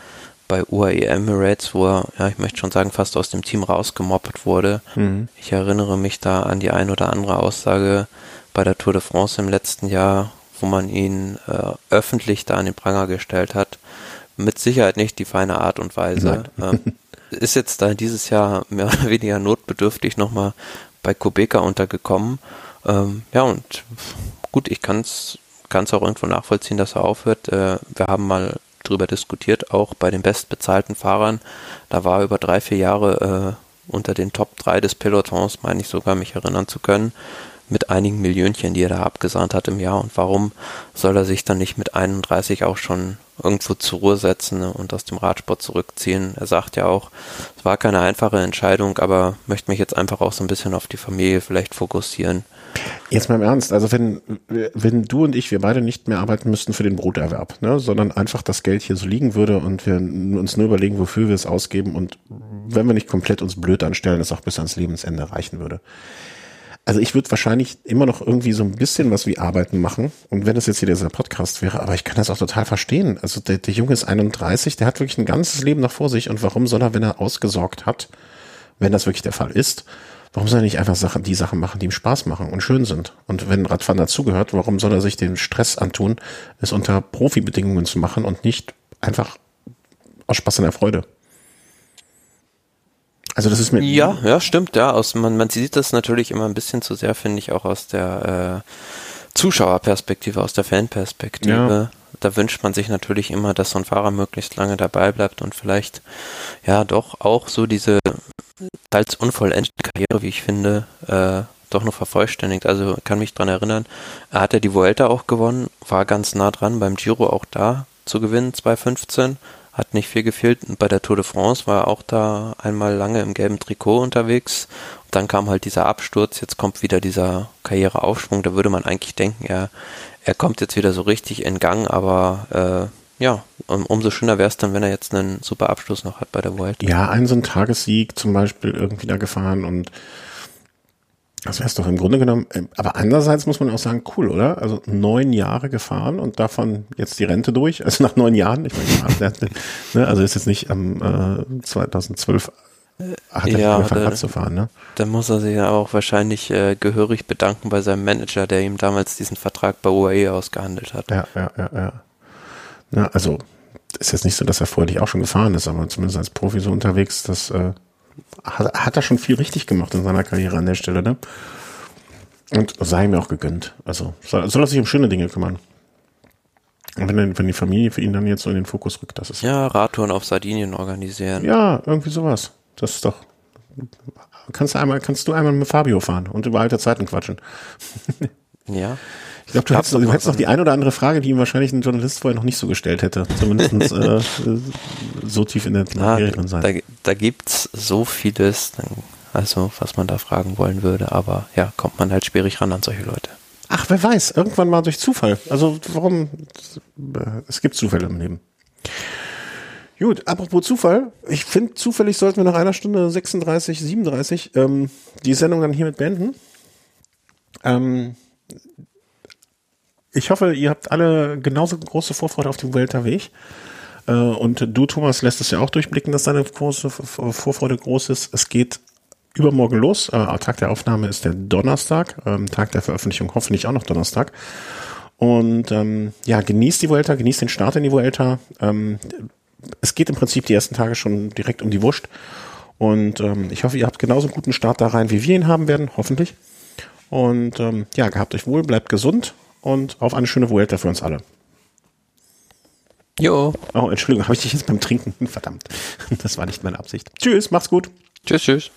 bei UAE Emirates, wo er, ja, ich möchte schon sagen, fast aus dem Team rausgemobbt wurde. Mhm. Ich erinnere mich da an die ein oder andere Aussage bei der Tour de France im letzten Jahr, wo man ihn äh, öffentlich da an den Pranger gestellt hat. Mit Sicherheit nicht die feine Art und Weise. Ähm, ist jetzt da dieses Jahr mehr oder weniger notbedürftig nochmal bei Kubeka untergekommen ähm, ja, und gut, ich kann es auch irgendwo nachvollziehen, dass er aufhört. Äh, wir haben mal drüber diskutiert, auch bei den bestbezahlten Fahrern. Da war er über drei, vier Jahre äh, unter den Top 3 des Pelotons, meine ich sogar, mich erinnern zu können, mit einigen Millionchen, die er da abgesahnt hat im Jahr. Und warum soll er sich dann nicht mit 31 auch schon irgendwo zur Ruhe setzen und aus dem Radsport zurückziehen? Er sagt ja auch, es war keine einfache Entscheidung, aber möchte mich jetzt einfach auch so ein bisschen auf die Familie vielleicht fokussieren. Jetzt mal im Ernst, also wenn, wenn du und ich, wir beide nicht mehr arbeiten müssten für den Broterwerb, ne, sondern einfach das Geld hier so liegen würde und wir uns nur überlegen, wofür wir es ausgeben und wenn wir nicht komplett uns blöd anstellen, es auch bis ans Lebensende reichen würde. Also ich würde wahrscheinlich immer noch irgendwie so ein bisschen was wie Arbeiten machen. Und wenn das jetzt hier dieser Podcast wäre, aber ich kann das auch total verstehen. Also der, der Junge ist 31, der hat wirklich ein ganzes Leben noch vor sich. Und warum soll er, wenn er ausgesorgt hat, wenn das wirklich der Fall ist, Warum soll er nicht einfach Sachen, die Sachen machen, die ihm Spaß machen und schön sind? Und wenn Radfahren dazugehört, warum soll er sich den Stress antun, es unter Profibedingungen zu machen und nicht einfach aus Spaß und der Freude? Also das ist mir ja, ja, stimmt, ja. Aus, man, man sieht das natürlich immer ein bisschen zu sehr, finde ich, auch aus der äh, Zuschauerperspektive, aus der Fanperspektive. Ja. Da wünscht man sich natürlich immer, dass so ein Fahrer möglichst lange dabei bleibt und vielleicht ja doch auch so diese teils unvollendete Karriere, wie ich finde, äh, doch noch vervollständigt. Also kann mich dran erinnern, er hat ja die Vuelta auch gewonnen, war ganz nah dran beim Giro auch da zu gewinnen, 2015, hat nicht viel gefehlt. Bei der Tour de France war er auch da einmal lange im gelben Trikot unterwegs. Und dann kam halt dieser Absturz, jetzt kommt wieder dieser Karriereaufschwung. Da würde man eigentlich denken, er, er kommt jetzt wieder so richtig in Gang, aber äh, ja, um, umso schöner wäre es dann, wenn er jetzt einen super Abschluss noch hat bei der Vuelta. Ja, einen so einen Tagessieg zum Beispiel irgendwie da gefahren und das wäre es doch im Grunde genommen. äh, Aber andererseits muss man auch sagen, cool, oder? Also neun Jahre gefahren und davon jetzt die Rente durch. Also nach neun Jahren. Ich meine, ne, also ist jetzt nicht am äh, 2012 hat er Ja, angefangen Rad zu fahren, ne? Dann muss er sich ja auch wahrscheinlich äh, gehörig bedanken bei seinem Manager, der ihm damals diesen Vertrag bei UAE ausgehandelt hat. Ja, ja, ja, ja. Na, also ist jetzt nicht so, dass er vorher nicht auch schon gefahren ist, aber zumindest als Profi so unterwegs, das äh, hat, hat er schon viel richtig gemacht in seiner Karriere an der Stelle, ne? Und sei ihm auch gegönnt. Also soll, soll er sich um schöne Dinge kümmern. Und wenn, wenn die Familie für ihn dann jetzt so in den Fokus rückt, das ist Ja, Radtouren auf Sardinien organisieren. ja irgendwie sowas. Das ist doch. Kannst du einmal, kannst du einmal mit Fabio fahren und über alte Zeiten quatschen. Ja. Ich glaube, du hättest, noch, du hättest noch die ein oder andere Frage, die ihm wahrscheinlich ein Journalist vorher noch nicht so gestellt hätte. Zumindest äh, so tief in der Ah, Materie drin sein. da, da gibt's so vieles, also was man da fragen wollen würde, aber ja, kommt man halt schwierig ran an solche Leute. Ach, wer weiß, irgendwann mal durch Zufall. Also warum? äh, Es gibt Zufälle im Leben. Gut, apropos Zufall. Ich finde, zufällig sollten wir nach einer Stunde 36, 37 ähm, die Sendung dann hiermit beenden. Ähm, ich hoffe, ihr habt alle genauso große Vorfreude auf wie ich. Äh, und du, Thomas, lässt es ja auch durchblicken, dass deine große Vor- Vorfreude groß ist. Es geht übermorgen los. Äh, Tag der Aufnahme ist der Donnerstag, ähm, Tag der Veröffentlichung hoffentlich auch noch Donnerstag. Und ähm, ja, genießt die Vuelta, genießt den Start in die Vuelta. Ähm, es geht im Prinzip die ersten Tage schon direkt um die Wurst. Und ähm, ich hoffe, ihr habt genauso einen guten Start da rein, wie wir ihn haben werden, hoffentlich. Und ähm, ja, gehabt euch wohl, bleibt gesund und auf eine schöne Vuelta für uns alle. Jo, Oh, Entschuldigung, habe ich dich jetzt beim Trinken? Verdammt, das war nicht meine Absicht. Tschüss, macht's gut. tschüss, tschüss.